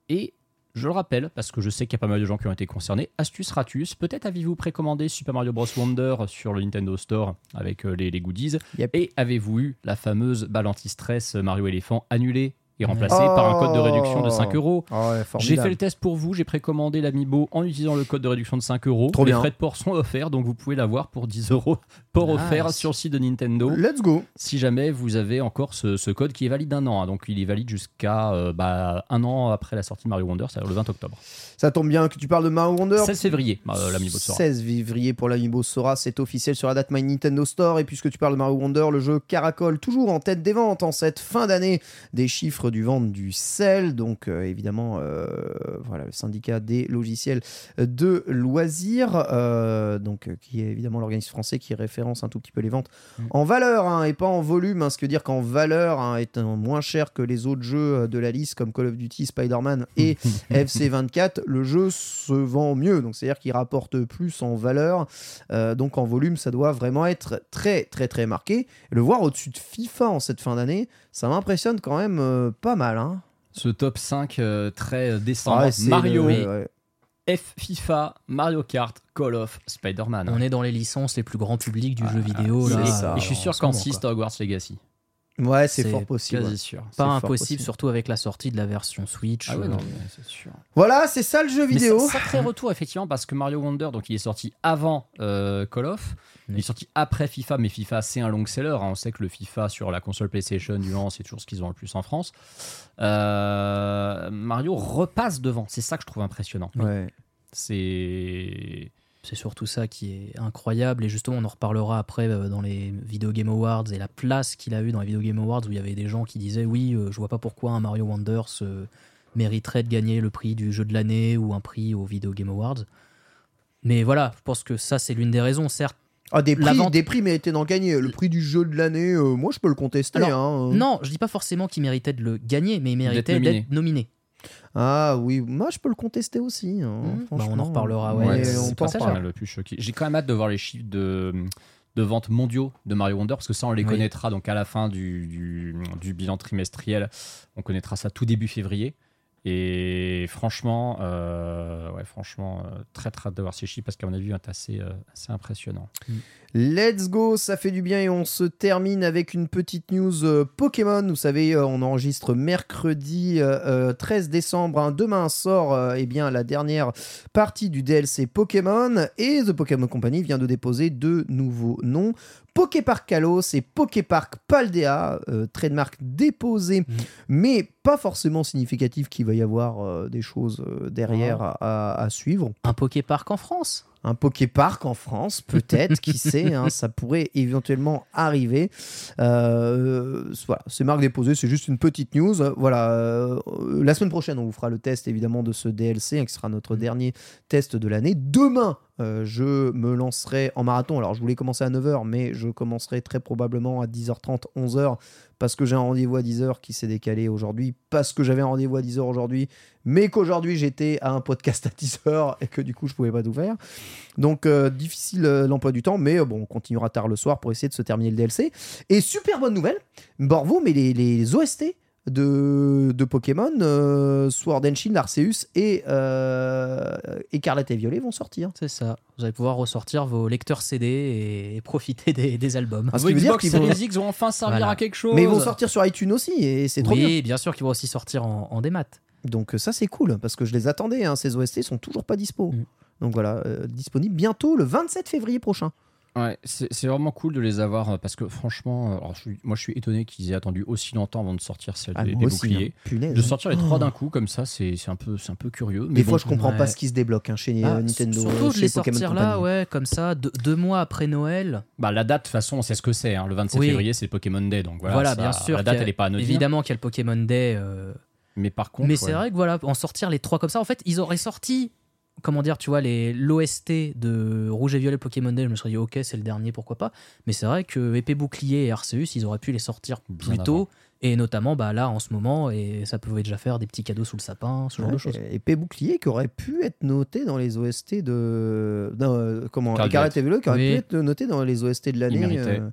Et je le rappelle, parce que je sais qu'il y a pas mal de gens qui ont été concernés. Astuce Ratus, peut-être avez-vous précommandé Super Mario Bros. Wonder sur le Nintendo Store avec euh, les, les goodies? Yep. Et avez-vous eu la fameuse balle anti-stress Mario éléphant annulée et remplacée Oh. par un code de réduction de 5 euros Oh, ouais, J'ai fait le test pour vous, j'ai précommandé l'amiibo en utilisant le code de réduction de 5 euros. Les bien. frais de port sont offerts, donc vous pouvez l'avoir pour 10 euros port Nice. offert sur le site de Nintendo. Let's go. Si jamais vous avez encore ce, ce code qui est valide d'un an, hein. donc il est valide jusqu'à euh, bah, un an après la sortie de Mario Wonder, c'est-à-dire le 20 octobre. Ça tombe bien que tu parles de Mario Wonder. 16 février, euh, l'amiibo Sora. 16 février pour l'Amiibo Sora, c'est officiel sur la date My Nintendo Store. Et puisque tu parles de Mario Wonder, le jeu caracole toujours en tête des ventes en cette fin d'année des chiffres du vente du sel. Donc euh, évidemment, euh, voilà, le syndicat des logiciels de loisirs, euh, donc qui est évidemment l'organisme français qui référence un tout petit peu les ventes Mm. en valeur hein, et pas en volume. hein, ce veut dire qu'en valeur, hein, étant moins cher que les autres jeux de la liste comme Call of Duty, Spider-Man et FC24, le jeu se vend mieux. Donc, c'est-à-dire qu'il rapporte plus en valeur. Donc, en volume, ça doit vraiment être très, très, très marqué. Le voir au-dessus de FIFA en cette fin d'année, ça m'impressionne quand même euh, pas mal. Hein. Ce top 5 euh, très descendant. Ouais, c'est Mario, le- ouais. F, FIFA, Mario Kart, Call of, Spider-Man. On est dans les licences les plus grands publics du Ah, jeu vidéo. c'est là, ça. Et je suis sûr qu'en moment, 6, quoi. t'as Hogwarts Legacy. Ouais, c'est fort possible. Quasi sûr. Pas impossible, possible. surtout avec la sortie de la version Switch. Ah ouais, euh, non, mais c'est sûr. Voilà, c'est ça le jeu Mais vidéo. ça- sacré retour, effectivement, parce que Mario Wonder, donc il est sorti avant euh, Call of. Il est sorti après FIFA, mais FIFA, c'est un long seller. hein. On sait que le FIFA sur la console PlayStation du an, c'est toujours ce qu'ils ont le plus en France. Euh, Mario repasse devant. C'est ça que je trouve impressionnant. Ouais. C'est. C'est surtout ça qui est incroyable. Et justement, on en reparlera après euh, dans les Video Game Awards et la place qu'il a eu dans les Video Game Awards où il y avait des gens qui disaient Oui, euh, je vois pas pourquoi un Mario Wonder se mériterait de gagner le prix du jeu de l'année ou un prix aux Video Game Awards. Mais voilà, je pense que ça, c'est l'une des raisons. Certes, Ah, des prix, vente- des prix mérités d'en gagner. Le prix du jeu de l'année, euh, moi je peux le contester. Alors, hein. non, je dis pas forcément qu'il méritait de le gagner, mais il méritait d'être nominé. Ah oui, moi je peux le contester aussi. hein, Mmh, bah, on en reparlera, ouais. On pas ça le plus choqué. J'ai quand même hâte de voir les chiffres de, de ventes mondiaux de Mario Wonder parce que ça on les Oui. connaîtra donc à la fin du, du, du bilan trimestriel. On connaîtra ça tout début février. Et franchement, euh, ouais, franchement, euh, très très hâte de voir ces chiffres parce qu'à mon avis, c'est assez, euh, assez impressionnant. Let's go, ça fait du bien et on se termine avec une petite news Pokémon. Vous savez, on enregistre mercredi euh, euh, 13 décembre. hein. Demain sort eh bien, la dernière partie du DLC Pokémon et The Pokémon Company vient de déposer deux nouveaux noms. Poképark Kalos et Poképark Paldea, euh, trademark déposé, mais pas forcément significatif qu'il va y avoir euh, des choses euh, derrière à- à- à suivre. Un Poképark en France? Un Poképark en France, peut-être, qui sait, hein, ça pourrait éventuellement arriver. Euh, voilà, c'est marque déposée, c'est juste une petite news. Voilà, euh, la semaine prochaine, on vous fera le test évidemment de ce DLC, hein, qui sera notre dernier test de l'année. Demain, euh, je me lancerai en marathon. Alors, je voulais commencer à 9h, mais je commencerai très probablement à 10h30, 11h, parce que j'ai un rendez-vous à 10h qui s'est décalé aujourd'hui, parce que j'avais un rendez-vous à 10h aujourd'hui, mais qu'aujourd'hui j'étais à un podcast à 10h et que du coup je pouvais pas tout faire. Donc euh, difficile euh, l'emploi du temps, mais euh, bon, on continuera tard le soir pour essayer de se terminer le DLC. Et super bonne nouvelle, Borvo, mais les OST de, de Pokémon, euh, Sword and Shield, Arceus et euh, Écarlate et Violet vont sortir. C'est ça. Vous allez pouvoir ressortir vos lecteurs CD et, et profiter des, des albums. Ah, ce Vos qui veut dire Xbox qu'ils vont- Series X vont enfin servir Voilà. à quelque chose. Mais ils vont sortir sur iTunes aussi et c'est trop bien. oui, bien sûr qu'ils vont aussi sortir en, en démat. Donc euh, ça c'est cool parce que je les attendais, hein, ces OST sont toujours pas dispo. Mm. Donc voilà, euh, disponible bientôt le 27 février prochain. Ouais, c'est c'est vraiment cool de les avoir euh, parce que franchement, euh, alors, je suis- moi je suis étonné qu'ils aient attendu aussi longtemps avant de sortir celle Ah, des, moi des aussi, boucliers. hein. Punaise, De hein. sortir les trois d'un coup comme ça, c'est c'est un peu, c'est un peu curieux. Mais Des bon, fois, je comprends pas ce qui se débloque hein, chez Ah, euh, Nintendo. surtout de les Pokémon sortir là, ouais, comme ça, deux, deux mois après Noël. bah, la date, de toute façon, on sait ce que c'est. hein. Le 27 Oui. février, c'est le Pokémon Day. Donc voilà, Voilà, ça- bien sûr. La date, a- elle est pas anodine. Évidemment qu'il y a le Pokémon Day. euh, Mais par contre, mais ouais. c'est vrai que voilà, en sortir les trois comme ça, en fait, ils auraient sorti, comment dire, tu vois, les l'OST de Rouge et Violet Pokémon Day. Je me serais dit, ok, c'est le dernier, pourquoi pas. Mais c'est vrai que Épée Bouclier et Arceus, ils auraient pu les sortir Bien plus tôt. Et notamment bah, là, en ce moment, et ça pouvait déjà faire des petits cadeaux sous le sapin, ce genre Ouais, de choses. Épée bouclier qui aurait pu être noté dans les OST de. Non, euh, comment. Écarlate et qui aurait Oui. pu être noté dans les OST de l'année. euh,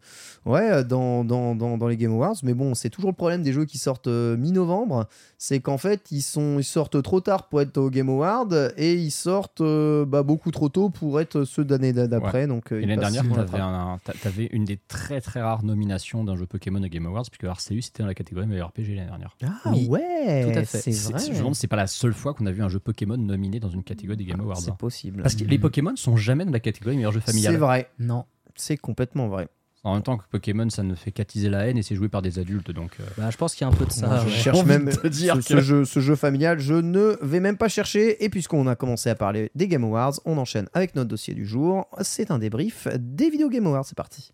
ouais, dans, dans, dans, dans les Game Awards. Mais bon, c'est toujours le problème des jeux qui sortent euh, mi-novembre. C'est qu'en fait, ils, sont, ils sortent trop tard pour être au Game Award et ils sortent euh, bah, beaucoup trop tôt pour être ceux d'année d'après. Donc, Et ils l'année dernière, tu avais, avais une des très très rares nominations d'un jeu Pokémon au Game Awards, puisque Arceus était dans la catégorie meilleur RPG l'année dernière. Ah Oui, ouais, tout à fait. c'est C'est- vrai. Je me demande si c'est pas la seule fois qu'on a vu un jeu Pokémon nominé dans une catégorie des Game Awards. C'est possible. Parce que les Pokémon sont jamais dans la catégorie meilleur jeu C'est familial. vrai. Non. C'est complètement vrai. En même temps que Pokémon, ça ne fait qu'attiser la haine et c'est joué par des adultes, donc. euh, Bah, je pense qu'il y a un peu de ça. Moi, je ouais. cherche même de te dire ce, que- ce jeu, ce jeu familial, je ne vais même pas chercher. Et puisqu'on a commencé à parler des Game Awards, on enchaîne avec notre dossier du jour. C'est un débrief des vidéos Game Awards. C'est parti.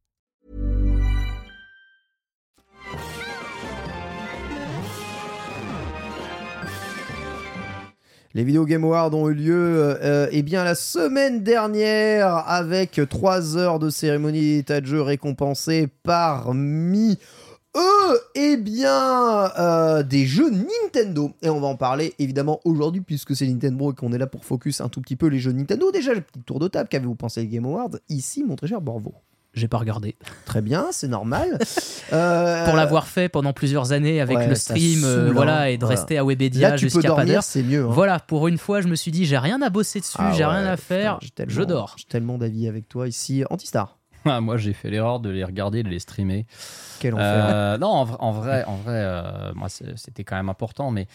Les vidéos Game Awards ont eu lieu euh, eh bien, la semaine dernière avec 3 heures de cérémonie d'état de jeu récompensées parmi eux, eh bien, euh, des jeux Nintendo. Et on va en parler évidemment aujourd'hui puisque c'est Nintendo et qu'on est là pour focus un tout petit peu les jeux Nintendo. Déjà, le petit tour de table, qu'avez-vous pensé des Game Awards Ici, mon très cher Borvo? J'ai pas regardé. Très bien, c'est normal. Euh, Pour l'avoir fait pendant plusieurs années avec ouais, le stream, euh, voilà, hein. et de Voilà. rester à Webedia jusqu'à pas d'heure. c'est mieux. hein. Voilà, pour une fois, je me suis dit, j'ai rien à bosser dessus, Ah j'ai ouais, rien à faire, putain, je dors. J'ai tellement d'avis avec toi ici. Antistar, Ah, moi, j'ai fait l'erreur de les regarder, de les streamer. quel enfer. Euh, non, en, vrai- en vrai, en vrai euh, moi, c'était quand même important, mais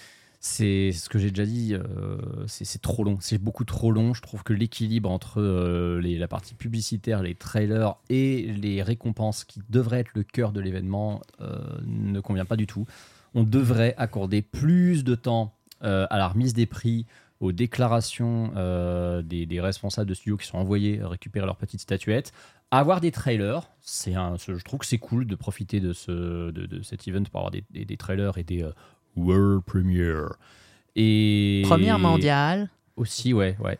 c'est ce que j'ai déjà dit, euh, c'est trop long. C'est beaucoup trop long. Je trouve que l'équilibre entre euh, la partie publicitaire, les trailers et les récompenses qui devraient être le cœur de l'événement euh, ne convient pas du tout. On devrait accorder plus de temps à la remise des prix, aux déclarations des, responsables de studios qui sont envoyés récupérer leurs petites statuettes. Avoir des trailers, c'est je trouve que c'est cool de profiter de, ce, de, de cet event pour avoir des, trailers et des world premiere. Et Première mondiale. aussi, ouais, ouais.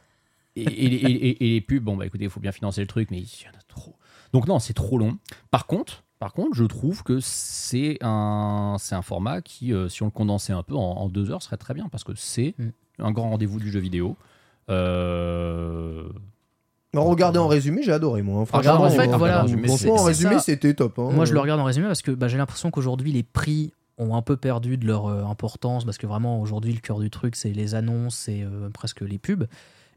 Et, et- et- et- et les pubs, bon, bah écoutez, il faut bien financer le truc, mais il y en a trop. Donc, non, c'est trop long. Par contre, par contre, je trouve que c'est un, c'est un format qui, euh, si on le condensait un peu en, en deux heures, serait très bien parce que c'est Mm. un grand rendez-vous du jeu vidéo. Euh, Non, regardez en résumé, j'ai adoré moi. hein. Franchement, en fait, voilà, résumé, en c'était top. hein. Moi, je le regarde en résumé parce que bah, j'ai l'impression qu'aujourd'hui, les prix ont un peu perdu de leur euh, importance parce que vraiment, aujourd'hui, le cœur du truc, c'est les annonces et euh, presque les pubs.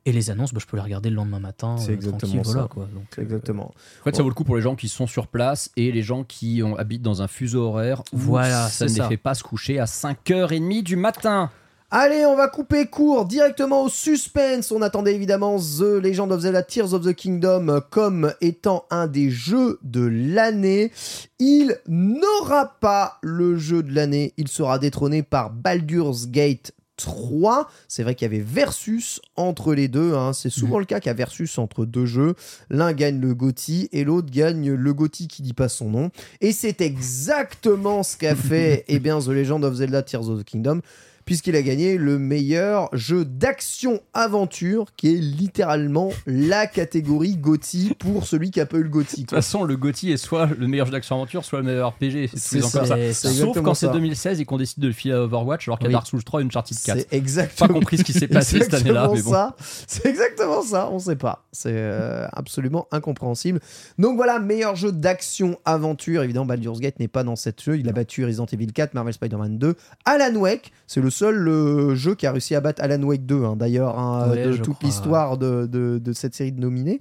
Et les annonces, bah, je peux les regarder le lendemain matin. C'est euh, exactement tranquille, ça. voilà, quoi. Donc, euh, Exactement. En fait, ça vaut le coup pour les gens qui sont sur place et les gens qui ont- habitent dans un fuseau horaire où Voilà, ça ne les fait pas se coucher à 5h30 du matin. Allez, on va couper court directement au suspense. On attendait évidemment The Legend of Zelda Tears of the Kingdom comme étant un des jeux de l'année. Il n'aura pas le jeu de l'année. Il sera détrôné par Baldur's Gate 3. C'est vrai qu'il y avait versus entre les deux. hein. C'est souvent le cas qu'il y a versus entre deux jeux. L'un gagne le GOTY et l'autre gagne le GOTY qui dit pas son nom. Et c'est exactement ce qu'a fait eh bien, The Legend of Zelda Tears of the Kingdom puisqu'il a gagné le meilleur jeu d'action-aventure, qui est littéralement la catégorie GOTY pour celui qui a pas eu le GOTY. De toute façon, le GOTY est soit le meilleur jeu d'action-aventure, soit le meilleur RPG. C'est ça. c'est Sauf quand c'est ça. 2016 et qu'on décide de le filer à Overwatch, alors qu'il y a Oui. Dark Souls 3 et Uncharted 4. C'est exactement Pas compris ce qui s'est passé cette année-là, mais bon. ça. C'est exactement ça, on sait pas. C'est euh, absolument incompréhensible. Donc voilà, meilleur jeu d'action-aventure. Évidemment, Baldur's Gate n'est pas dans cette jeu. Il a battu Resident Evil 4, Marvel Spider-Man 2, Alan Wake. C'est le seul euh, jeu qui a réussi à battre Alan Wake 2, hein, d'ailleurs, hein, Ouais, de toute crois, l'histoire de, de- de cette série de nominés.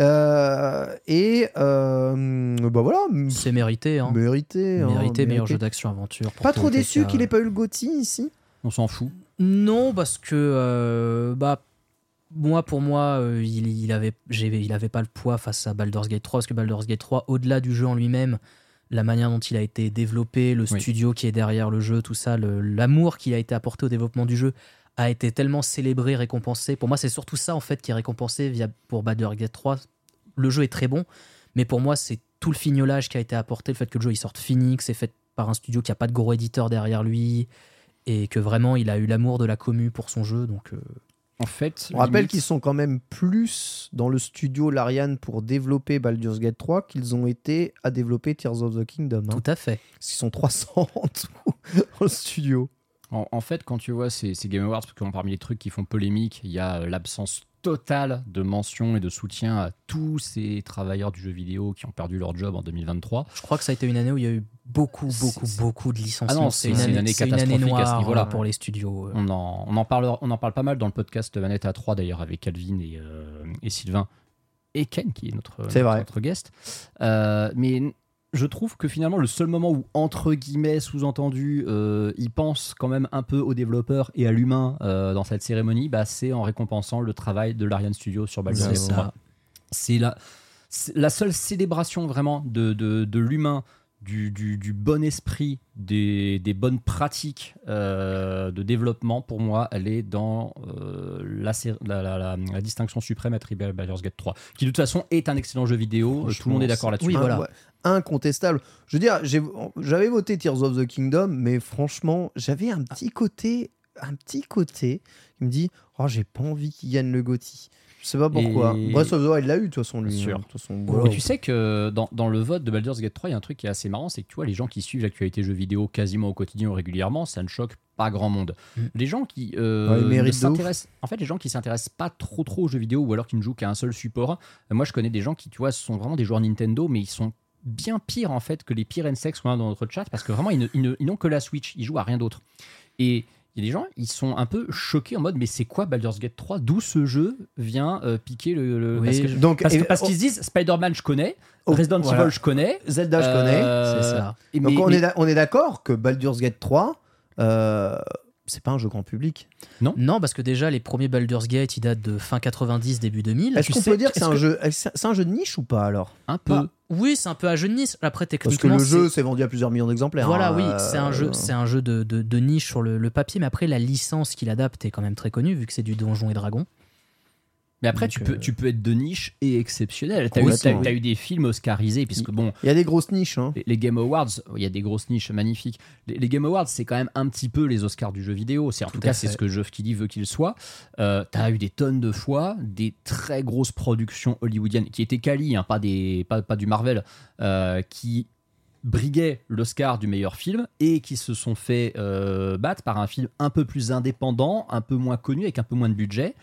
Euh, et euh, bah voilà, C'est mérité. Hein. mérité. hein, mérité, meilleur mérité. jeu d'action-aventure. Pas trop déçu qu'il ait pas eu le GOTY ici? On s'en fout. Non, parce que euh, bah moi pour moi euh, il, il avait il avait pas le poids face à Baldur's Gate 3 parce que Baldur's Gate 3 au-delà du jeu en lui-même, la manière dont il a été développé, le Oui. studio qui est derrière le jeu, tout ça, l'amour qui a été apporté au développement du jeu a été tellement célébré, récompensé. Pour moi, c'est surtout ça en fait qui est récompensé via pour Baldur's Gate 3. Le jeu est très bon, mais pour moi, c'est tout le fignolage qui a été apporté, le fait que le jeu il sorte fini, que c'est fait par un studio qui a pas de gros éditeur derrière lui et que vraiment il a eu l'amour de la commu pour son jeu donc euh, En fait, On rappelle limite- qu'ils sont quand même plus dans le studio Larian pour développer Baldur's Gate 3 qu'ils ont été à développer Tears of the Kingdom. hein. tout à fait Parce qu'ils sont 300 en tout dans le studio. En, en fait, quand tu vois ces, ces Game Awards, parce que parmi les trucs qui font polémique, il y a l'absence totale de mention et de soutien à tous ces travailleurs du jeu vidéo qui ont perdu leur job en 2023. je crois que ça a été une année où il y a eu beaucoup beaucoup beaucoup de licenciements Ah non, c'est- une année catastrophique à ce noire niveau-là. euh, pour les studios euh. On en, on, en parle, on en parle pas mal dans le podcast Manette à 3 d'ailleurs avec Calvin et, euh, et Sylvain et Ken qui est notre, C'est notre, vrai. notre guest. Euh, mais je trouve que finalement le seul moment où entre guillemets sous-entendu euh, il pense quand même un peu aux développeurs et à l'humain euh, dans cette cérémonie, bah, c'est en récompensant le travail de l'Ariane Studio sur Baldur's C'est Gate 3. ça. C'est la, seule célébration vraiment de, de, de l'humain, du, du, du bon esprit, des, des bonnes pratiques euh, de développement. Pour moi, elle est dans euh, la, sé- la, la- la- la distinction suprême attribuée à Baldur's Gate 3, qui de toute façon est un excellent jeu vidéo. euh, Tout le monde est d'accord là-dessus. Oui, Un- voilà. ouais, incontestable. Je veux dire, j'avais voté Tears of the Kingdom, mais franchement, j'avais un petit côté un petit côté qui me dit Oh, j'ai pas envie qu'il gagne le GOTY. Je sais pas pourquoi. Et- Breath of the Wild l'a eu, de toute façon, lui. Bien sûr. hein. Façon, Et tu sais que dans, dans le vote de Baldur's Gate 3, il y a un truc qui est assez marrant, c'est que tu vois, les gens qui suivent l'actualité jeux vidéo quasiment au quotidien ou régulièrement, ça ne choque pas grand monde. Mm. Les gens qui euh, Ouais, s'intéressent, en fait, les gens qui s'intéressent pas trop trop aux jeux vidéo ou alors qui ne jouent qu'à un seul support. euh, moi, je connais des gens qui, tu vois, sont vraiment des joueurs Nintendo, mais ils sont bien pires en fait que les pires N-Sex qu'on a dans notre chat parce que vraiment ils n'ont que la Switch, ils jouent à rien d'autre. Et il y a des gens, ils sont un peu choqués en mode mais c'est quoi Baldur's Gate 3 D'où ce jeu vient euh, piquer le. le- Oui, parce que- je- Donc, parce que- parce qu'ils se disent Spider-Man, je connais. Oh, Resident voilà. Evil, je connais. Zelda, je connais. Euh, C'est ça. et Donc mais- on, mais- est d'a- on est d'accord que Baldur's Gate 3, euh, c'est pas un jeu grand public. Non, parce que déjà, les premiers Baldur's Gate, ils datent de fin 90, début 2000. Est-ce qu'on sais- peut dire que c'est un que- jeu, c'est un jeu de niche ou pas alors? Un peu. Bah, oui, c'est un peu à jeu de Nice. Après, Parce que techniquement, le jeu c'est- s'est vendu à plusieurs millions d'exemplaires. Voilà, hein, oui, euh, c'est un jeu, c'est un jeu de, de- de niche sur le, le papier, mais après la licence qu'il adapte est quand même très connue vu que c'est du Donjon et Dragon. Mais après, Donc, tu, peux, euh, tu peux être de niche et exceptionnel. T'as eu, Complètement. t'as- t'as eu des films oscarisés, puisque bon, Il y a des grosses niches. Hein. les, les Game Awards, il y a des grosses niches magnifiques. Les, les Game Awards, c'est quand même un petit peu les Oscars du jeu vidéo. C'est en tout, Tout cas, c'est ce que Geoff Keighley veut qu'il soit. Euh, T'as eu des tonnes de fois des très grosses productions hollywoodiennes qui étaient quali, hein, pas, des, pas, pas du Marvel, euh, qui briguaient l'Oscar du meilleur film et qui se sont fait euh, battre par un film un peu plus indépendant, un peu moins connu, avec un peu moins de budget,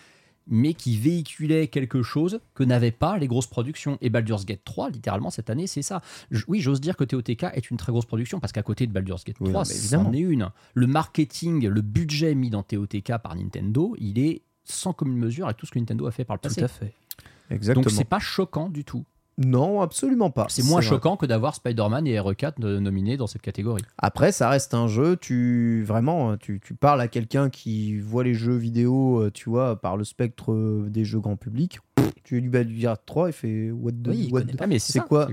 mais qui véhiculait quelque chose que n'avaient pas les grosses productions. Et Baldur's Gate 3, littéralement, cette année, c'est ça. Je- oui, j'ose dire que TOTK est une très grosse production, parce qu'à côté de Baldur's Gate Oui, 3, non, mais évidemment. c'en est une. Le marketing, le budget mis dans TOTK par Nintendo, il est sans commune mesure avec tout ce que Nintendo a fait par le passé. Tout à fait. Exactement. Donc c'est pas choquant du tout. Non, absolument pas. C'est moins vrai. choquant que d'avoir Spider-Man et RE4 de- nominés dans cette catégorie. Après, ça reste un jeu. Tu vraiment, tu, tu parles à quelqu'un qui voit les jeux vidéo, euh, tu vois, par le spectre euh, des jeux grand public. Tu lui Baldur's Gate 3, il fait what the, Oui, what the- mais c'est quoi,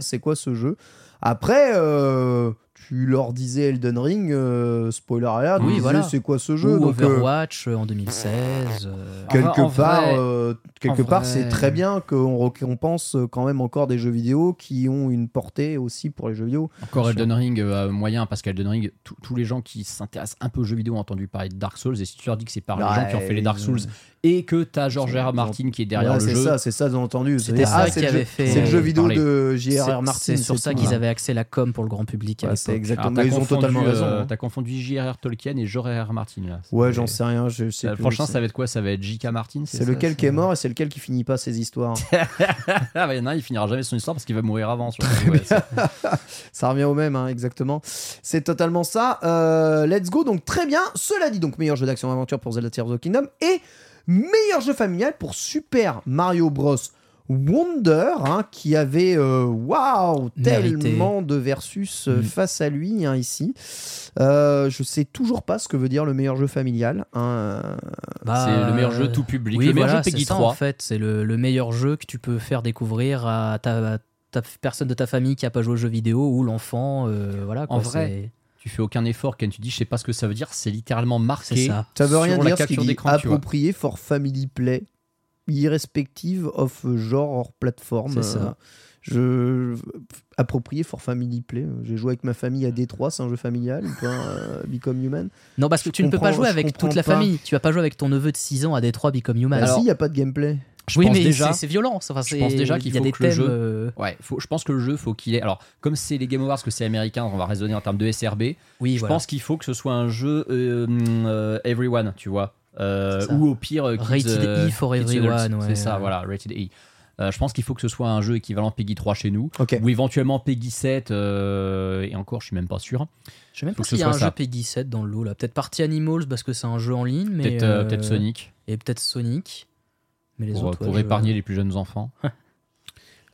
c'est quoi ce jeu? Après, euh, tu leur disais Elden Ring, euh, spoiler alert, Oui, voilà. c'est quoi ce jeu Ou Donc, euh, Overwatch euh, en 2016. euh, En quelque en part, vrai- euh, quelque en part, c'est très bien qu'on récompense quand même encore des jeux vidéo qui ont une portée aussi pour les jeux vidéo. Encore. Elden Ring, euh, moyen, parce qu'Elden Ring, tous- tous les gens qui s'intéressent un peu aux jeux vidéo ont entendu parler de Dark Souls, et si tu leur dis que c'est par les gens qui ont fait les Dark Souls, et que t'as George R. R. Martin qui est derrière Ouais, le c'est jeu, ça, c'est ça, entendu. C'était C'est- ça ah, qui c'est le avait jeu- fait- C'est le jeu vidéo parler. de c'est- J.R.R. Martin. C'est sur ça qu'ils avaient accès la com pour le grand public Ouais, c'est exactement. Alors, ils ont totalement raison. euh, hein. T'as confondu J.R.R. Tolkien et George R. Martin. Là. Ouais, C'est- j'en sais rien. Je sais Euh, plus. prochain, C'est- ça va être quoi? Ça va être J.K. Martin C'est lequel c'est- qui est mort et c'est lequel qui finit pas ses histoires. Ah, bah, il y en a un, il finira jamais son histoire parce qu'il va mourir avant. c'est- ça revient au même, hein, exactement. C'est totalement ça. Euh, let's go. Donc très bien. Cela dit, donc meilleur jeu d'action aventure pour Zelda Tears of the Kingdom et meilleur jeu familial pour Super Mario Bros. Wonder, hein, qui avait euh, waouh tellement de versus euh, Mm. face à lui hein, ici. Euh, je sais toujours pas ce que veut dire le meilleur jeu familial. hein. Bah, c'est le meilleur euh, jeu tout public. Oui, le meilleur voilà, jeu Peggy c'est ça, 3. en fait, c'est le, le meilleur jeu que tu peux faire découvrir à ta, ta personne de ta famille qui a pas joué aux jeux vidéo ou l'enfant. euh, voilà, quoi, En vrai, Tu fais aucun effort quand tu dis je sais pas ce que ça veut dire. C'est littéralement marqué. C'est ça. Ça veut rien sur la dire qu'il capture d'écran. Approprié for family play, irrespective of genre hors plateforme. C'est ça. Euh, Je approprié for family play. J'ai joué avec ma famille à Détroit, c'est un jeu familial. ou pas, euh, Become Human. Non, parce que Je tu ne peux pas jouer avec toute la pas. famille. Tu vas pas jouer avec ton neveu de 6 ans à Détroit Become Human. Bah Alors- si, il y a pas de gameplay. Je oui, pense mais déjà. c'est- violent. Enfin, je pense déjà qu'il faut des que le jeu- euh, Ouais, faut, je pense que le jeu, faut qu'il ait. Alors, comme c'est les Game Awards, que c'est américain, on va raisonner en termes de SRB. Oui, je voilà. pense qu'il faut que ce soit un jeu euh, euh, everyone, tu vois. Ou au pire, kids, Rated E for everyone, ouais. C'est ça, voilà, rated E. Euh, je pense qu'il faut que ce soit un jeu équivalent Peggy 3 chez nous, ou éventuellement Peggy 7, euh, et encore, je suis même pas sûr. Je sais même pas s'il y a un ça. jeu Peggy 7 dans le lot là. Peut-être Party Animals parce que c'est un jeu en ligne, mais Peut-être euh, peut-être Sonic, et peut-être Sonic. Mais les pour, autres, pour ouais, je- épargner les plus jeunes enfants.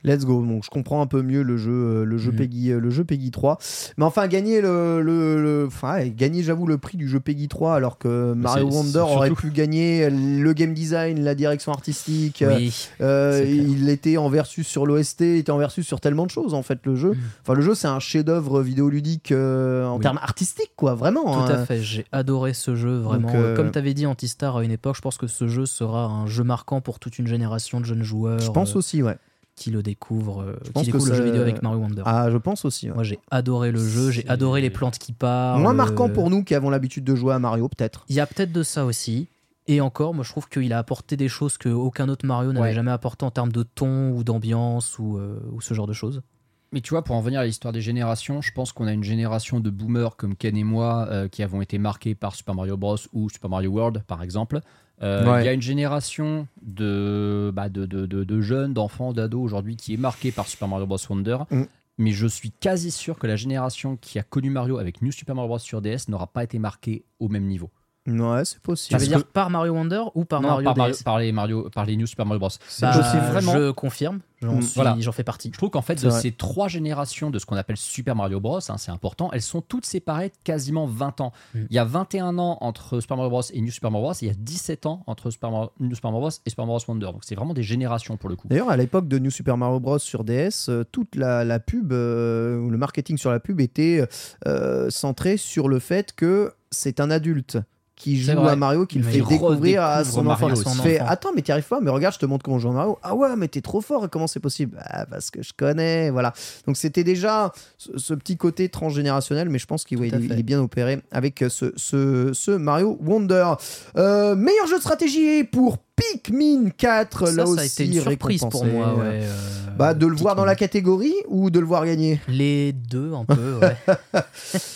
Let's go. Bon, je comprends un peu mieux le jeu, euh, le jeu Mhm. Peggy, euh, le jeu Peggy 3. Mais enfin, gagner le, le, le- enfin, gagner, j'avoue, le prix du jeu Peggy 3, alors que Mario Wonder aurait pu gagner le game design, la direction artistique. euh, Oui. euh, il était en versus sur l'OST, il était en versus sur tellement de choses en fait le jeu. Mhm. Enfin le jeu c'est un chef-d'œuvre vidéoludique euh, en Oui. termes artistiques quoi, vraiment. Tout hein. à fait, j'ai adoré ce jeu, vraiment. Donc, euh, Comme tu avais dit Antistar à une époque, je pense que ce jeu sera un jeu marquant pour toute une génération de jeunes joueurs. Je pense euh, aussi ouais. Qui le découvre, euh, qui pense que découvre le jeu vidéo avec Mario Wonder. Ah, je pense aussi. ouais. Moi, j'ai adoré le jeu, j'ai adoré les plantes qui parlent. Moins marquant euh, pour nous qui avons l'habitude de jouer à Mario, peut-être. Il y a peut-être de ça aussi. Et encore, moi je trouve qu'il a apporté des choses que aucun autre Mario n'avait Ouais. jamais apporté en termes de ton ou d'ambiance ou, euh, ou ce genre de choses. Mais tu vois, pour en venir à l'histoire des générations, je pense qu'on a une génération de boomers comme Ken et moi euh, qui avons été marqués par Super Mario Bros. ou Super Mario World, par exemple. Euh, Il Ouais. y a une génération de, bah, de, de, de- de jeunes, d'enfants, d'ados aujourd'hui qui est marquée par Super Mario Bros. Wonder. Mm. Mais je suis quasi sûr que la génération qui a connu Mario avec New Super Mario Bros. sur DS n'aura pas été marquée au même niveau. Ouais, c'est Tu possible. veux dire par Mario Wonder ou par non, Mario par, DS Mario- par les Mario, par les New Super Mario Bros. Bah, je sais vraiment. Je confirme, j'en Mm. Voilà. j'en fais partie. Je trouve qu'en fait, C'est de vrai. ces trois générations de ce qu'on appelle Super Mario Bros, hein, c'est important, elles sont toutes séparées de quasiment 20 ans. Mm. Il y a 21 ans entre Super Mario Bros et New Super Mario Bros, et il y a 17 ans entre Super Mario, New Super Mario Bros et Super Mario Wonder. Donc c'est vraiment des générations pour le coup. D'ailleurs, à l'époque de New Super Mario Bros. sur DS, euh, toute la, la pub, euh, ou le marketing sur la pub était euh, centré sur le fait que c'est un adulte qui joue à Mario, qui le fait il découvrir à son Mario enfant. fais, enfant. attends, mais t'y arrives pas, mais regarde, je te montre comment joue à Mario. Ah ouais, mais t'es trop fort, comment c'est possible? Ah, parce que je connais, voilà. Donc c'était déjà ce, ce petit côté transgénérationnel, mais je pense qu'il ouais, il- fait. il est bien opéré avec ce, ce, ce Mario Wonder. Euh, meilleur jeu de stratégie pour Pikmin 4, Ça, là ça aussi a été une surprise pour moi. ouais, euh, Bah, de le voir dans la catégorie ou de le voir gagner Les deux, un peu, ouais.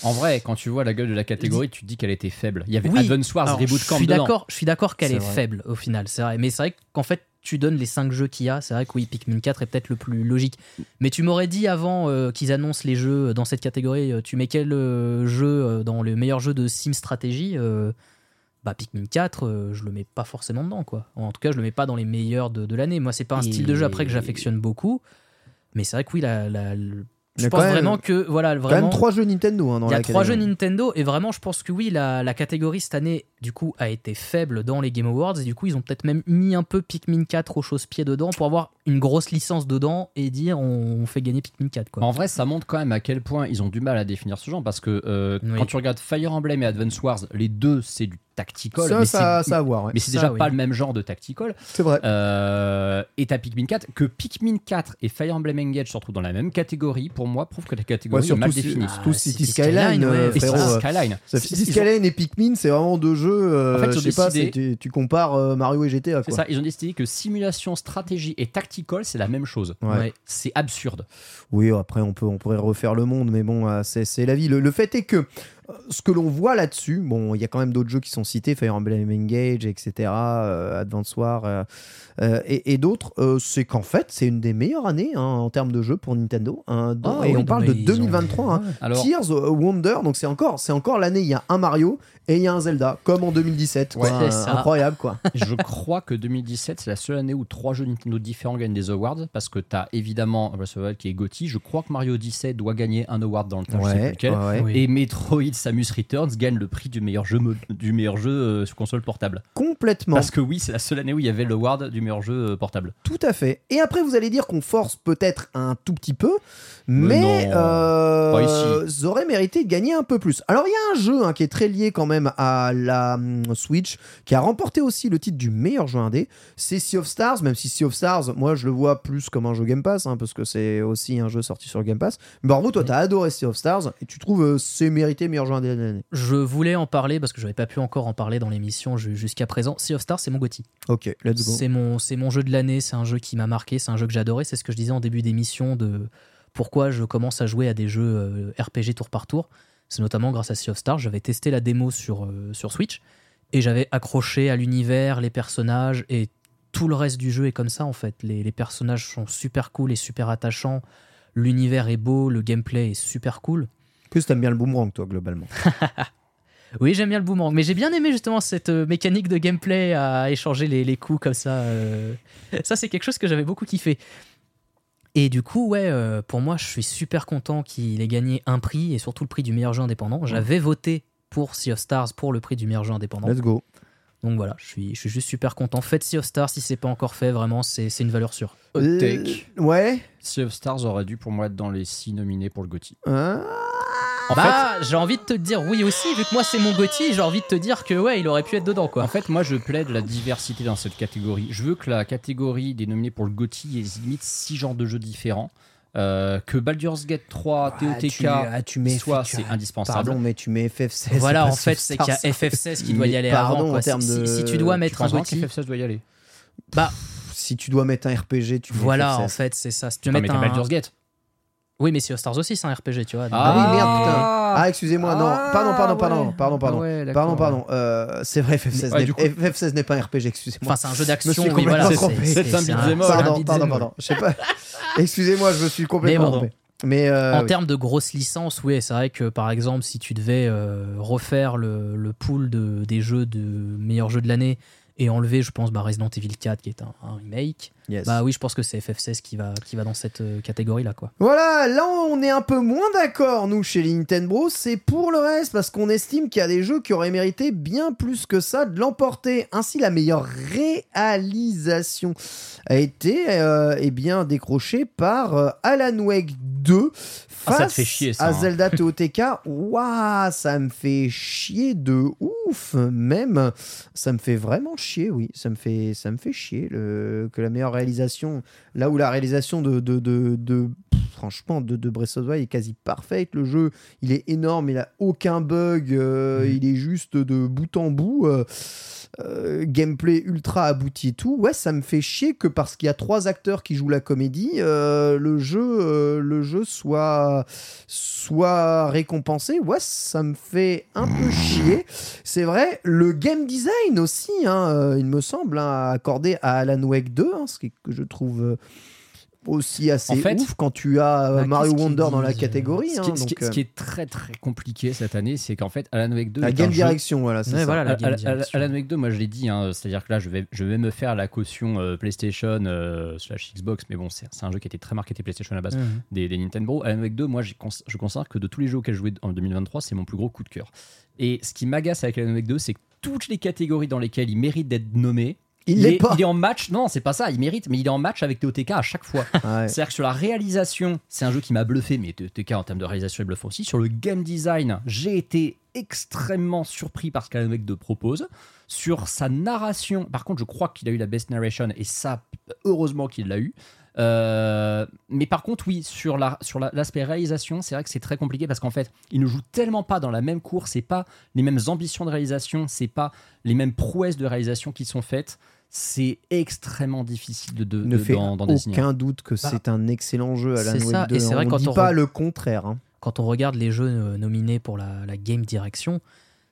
En vrai, quand tu vois la gueule de la catégorie, tu te dis qu'elle était faible. Il y avait Oui. Advance Wars Alors, Reboot je Camp suis dedans. d'accord, je suis d'accord qu'elle est, faible au final, c'est vrai. Mais c'est vrai qu'en fait, tu donnes les 5 jeux qu'il y a, c'est vrai que oui, Pikmin 4 est peut-être le plus logique. Mais tu m'aurais dit avant euh, qu'ils annoncent les jeux dans cette catégorie, euh, tu mets quel euh, jeu dans le meilleur jeu de sim stratégie euh, bah Pikmin 4, euh, je le mets pas forcément dedans quoi. En tout cas, je le mets pas dans les meilleurs de, de l'année. Moi, c'est pas un style de jeu après que j'affectionne beaucoup, mais c'est vrai que oui, la, je pense quand même- vraiment que voilà, Quand vraiment même trois jeux Nintendo hein, dans il y a trois jeux. Nintendo et vraiment je pense que oui la, la catégorie cette année du coup a été faible dans les Game Awards et du coup ils ont peut-être même mis un peu Pikmin 4 au chausse-pied dedans pour avoir une grosse licence dedans et dire on, on fait gagner Pikmin 4 quoi. En vrai, ça montre quand même à quel point ils ont du mal à définir ce genre parce que euh, Oui. quand tu regardes Fire Emblem et Advance Wars, les deux c'est du tactical, Ça, mais ça, ça à voir. ouais. mais c'est déjà oui. pas le même genre de tactical. C'est vrai. Euh, et t'as Pikmin 4, que Pikmin 4 et Fire Emblem Engage se retrouvent dans la même catégorie, pour moi, prouve que la Ouais, catégorie est mal si- définie. surtout Ah, City City Skyline, Skyline, euh, ouais, Et frérot. c'est euh, Skyline. City Skyline et Pikmin, c'est vraiment deux jeux. euh, En fait, je sais pas, décidé- tu, tu compares euh, Mario et GTA. C'est Quoi. ça, ils ont décidé que simulation, stratégie et c'est la même chose. Ouais. Ouais. C'est absurde. Oui, après, on, peut, on pourrait refaire le monde, mais bon, euh, c'est c'est la vie. Le, le fait est que ce que l'on voit là-dessus, bon, il y a quand même d'autres jeux qui sont cités, Fire Emblem Engage, etc., euh, Advance War euh, euh, et, et d'autres, euh, c'est qu'en fait, c'est une des meilleures années hein, en termes de jeux pour Nintendo. hein, Ah et oui, on parle de ils ont- 2023. hein. Alors, Tears of Wonder, donc c'est encore, c'est encore l'année, il y a un Mario et il y a un Zelda, comme en 2017. quoi. Ouais, Euh, ça. incroyable, quoi. je crois que 2017, c'est la seule année où trois jeux Nintendo différents gagnent des awards, parce que t'as évidemment Breath of the Wild qui est GOTY. Je crois que Mario Odyssey doit gagner un award dans le temps, je sais plus lequel. ouais, ouais. Oui. Et Metroid Samus Returns gagne le prix du meilleur jeu, du meilleur jeu euh, sur console portable. complètement. Parce que oui, c'est la seule année où il y avait l'award du meilleur jeu euh, portable. Tout à fait. Et après, vous allez dire qu'on force peut-être un tout petit peu, mais, Mais non. euh, ça aurait mérité de gagner un peu plus. Alors, il y a un jeu hein, qui est très lié quand même à la hum, Switch, qui a remporté aussi le titre du meilleur jeu indé. C'est Sea of Stars, même si Sea of Stars, moi, je le vois plus comme un jeu Game Pass, hein, parce que c'est aussi un jeu sorti sur Game Pass. Mais bravo, toi, t'as adoré Sea of Stars, et tu trouves euh, c'est mérité meilleur jeu indé de l'année. Je voulais en parler parce que j'avais pas pu encore en parler dans l'émission ju- jusqu'à présent. Sea of Stars, c'est mon Gotti. Ok, let's go. C'est mon, jeu de l'année, c'est un jeu qui m'a marqué, c'est un jeu que j'adorais. C'est ce que je disais en début d'émission de pourquoi je commence à jouer à des jeux euh, RPG tour par tour. C'est notamment grâce à Sea of Stars. J'avais testé la démo sur, euh, sur Switch et j'avais accroché à l'univers, les personnages et tout le reste du jeu est comme ça en fait. Les, les personnages sont super cool et super attachants. L'univers est beau, le gameplay est super cool. Plus, t'aimes bien le boomerang, toi, globalement. Oui, j'aime bien le boomerang, mais j'ai bien aimé justement cette euh, mécanique de gameplay à échanger les, les coups comme ça. euh. Ça, c'est quelque chose que j'avais beaucoup kiffé. Et du coup, ouais, euh, pour moi, je suis super content qu'il ait gagné un prix et surtout le prix du meilleur jeu indépendant. J'avais voté pour Sea of Stars pour le prix du meilleur jeu indépendant. Let's go. Donc voilà, je suis, je suis juste super content. Faites Sea of Stars si c'est pas encore fait, vraiment, c'est c'est une valeur sûre. Hot Euh, take. Ouais. Sea of Stars aurait dû pour moi être dans les 6 nominés pour le GOTY. Ah, En bah, j'ai envie de te dire oui aussi, vu que moi c'est mon Gotti, j'ai envie de te dire que ouais, il aurait pu être dedans quoi. En fait, moi, je plaide la diversité dans cette catégorie. Je veux que la catégorie des nominés pour le GOTY ait limite six genres de jeux différents. Euh, que Baldur's Gate 3, Ah, TOTK, tu- ah, tu mets- soit tu- c'est indispensable. Pardon, mais tu mets FF16. voilà, en fait, c'est qu'il y a Star FF16 qui doit y aller pardon, avant. en termes Si- de- si, tu dois Tu mettre un penses vraiment Gotti, qu'FF16 doit y aller bah Si tu dois mettre un RPG, tu mets voilà, FF16. en fait, c'est ça. Si tu mais mettre un. Baldur's Gate. Oui, mais Sea of Stars aussi, c'est un RPG, tu vois. donc- Ah, oui, merde, Ah. putain. Ah, excusez-moi, non. Pardon, pardon, pardon, ouais. pardon, pardon. Ah ouais, d'accord, Pardon, pardon. Euh, c'est vrai, FF16 Ouais, n'est du coup- FF16 n'est pas un RPG, excusez-moi. Enfin, c'est un jeu Je me d'action. suis Oui, complètement voilà. trompé. c'est- C'est un c'est beat'em c'est un Pardon, beat'em pardon, pardon. Je sais pas. Excusez-moi, je me suis complètement Mais bon. trompé. Mais euh, en oui. termes de grosses licences, oui, c'est vrai que par exemple, si tu devais euh, refaire le, le pool de, des jeux de meilleurs jeux de l'année et enlever, je pense, bah, Resident Evil 4 qui est un, un remake, Yes. bah oui, je pense que c'est FF16 qui va, qui va dans cette euh, catégorie-là, quoi. Voilà, là on est un peu moins d'accord, nous, chez Nintendo. C'est pour le reste, parce qu'on estime qu'il y a des jeux qui auraient mérité bien plus que ça de l'emporter. Ainsi, la meilleure réalisation a été euh, eh bien, décrochée par euh, Alan Wake 2 Ah, face ça te fait chier, ça, à hein. Zelda TOTK. Waouh, ça me fait chier de ouf, même. Ça me fait vraiment chier, oui. Ça me fait, ça me fait chier le, que la meilleure réalisation, là où la réalisation de, franchement, de, de Breath of the Wild est quasi parfaite. Le jeu, il est énorme, il a aucun bug, euh, il est juste de bout en bout. euh, euh, gameplay ultra abouti et tout. Ouais, ça me fait chier que parce qu'il y a trois acteurs qui jouent la comédie, le jeu, le jeu soit soit récompensé. Ouais, ça me fait un peu chier. C'est vrai, le game design aussi, hein, il me semble, hein, accordé à Alan Wake 2, hein, ce qui- que je trouve aussi assez En fait, ouf quand tu as euh, bah, Mario Wonder dans la catégorie. Ce hein, qui, est- ce qui donc, est- ce qui euh, est très très compliqué cette année, c'est qu'en fait, Alan Wake 2 la game jeu- direction, voilà, c'est Ouais, ça. voilà, la Al- game Al- direction. Alan Wake 2, moi je l'ai dit, hein, c'est-à-dire que là je vais, je vais me faire la caution euh, PlayStation euh, slash Xbox, mais bon, c'est c'est un jeu qui était très marketé PlayStation à la base des, des Nintendo. Alan Wake 2, moi j'ai cons- je considère que de tous les jeux auxquels je jouais en 2023, c'est mon plus gros coup de cœur. Et ce qui m'agace avec Alan Wake 2, c'est que toutes les catégories dans lesquelles il mérite d'être nommé, Il il, l'est est, pas. il est en match. Non, c'est pas ça, il mérite, mais il est en match avec TOTK à chaque fois. Ouais. C'est-à-dire que sur la réalisation, c'est un jeu qui m'a bluffé, mais TOTK en termes de réalisation est bluffant aussi. Sur le game design, j'ai été extrêmement surpris par ce qu'Alan Wake 2 propose. Sur sa narration, par contre, je crois qu'il a eu la best narration, et ça, heureusement qu'il l'a eu. Euh, mais par contre, oui, sur la sur la- l'aspect réalisation, c'est vrai que c'est très compliqué parce qu'en fait, il ne joue tellement pas dans la même cour, c'est pas les mêmes ambitions de réalisation, c'est pas les mêmes prouesses de réalisation qui sont faites. C'est extrêmement difficile de, de, ne de- fait d'en- d'en désigner. aucun doute que c'est un excellent jeu Bah, c'est Wake ça, 2. et c'est vrai on quand dit on pas re- le contraire. hein. Quand on regarde les jeux euh, nominés pour la, la game direction,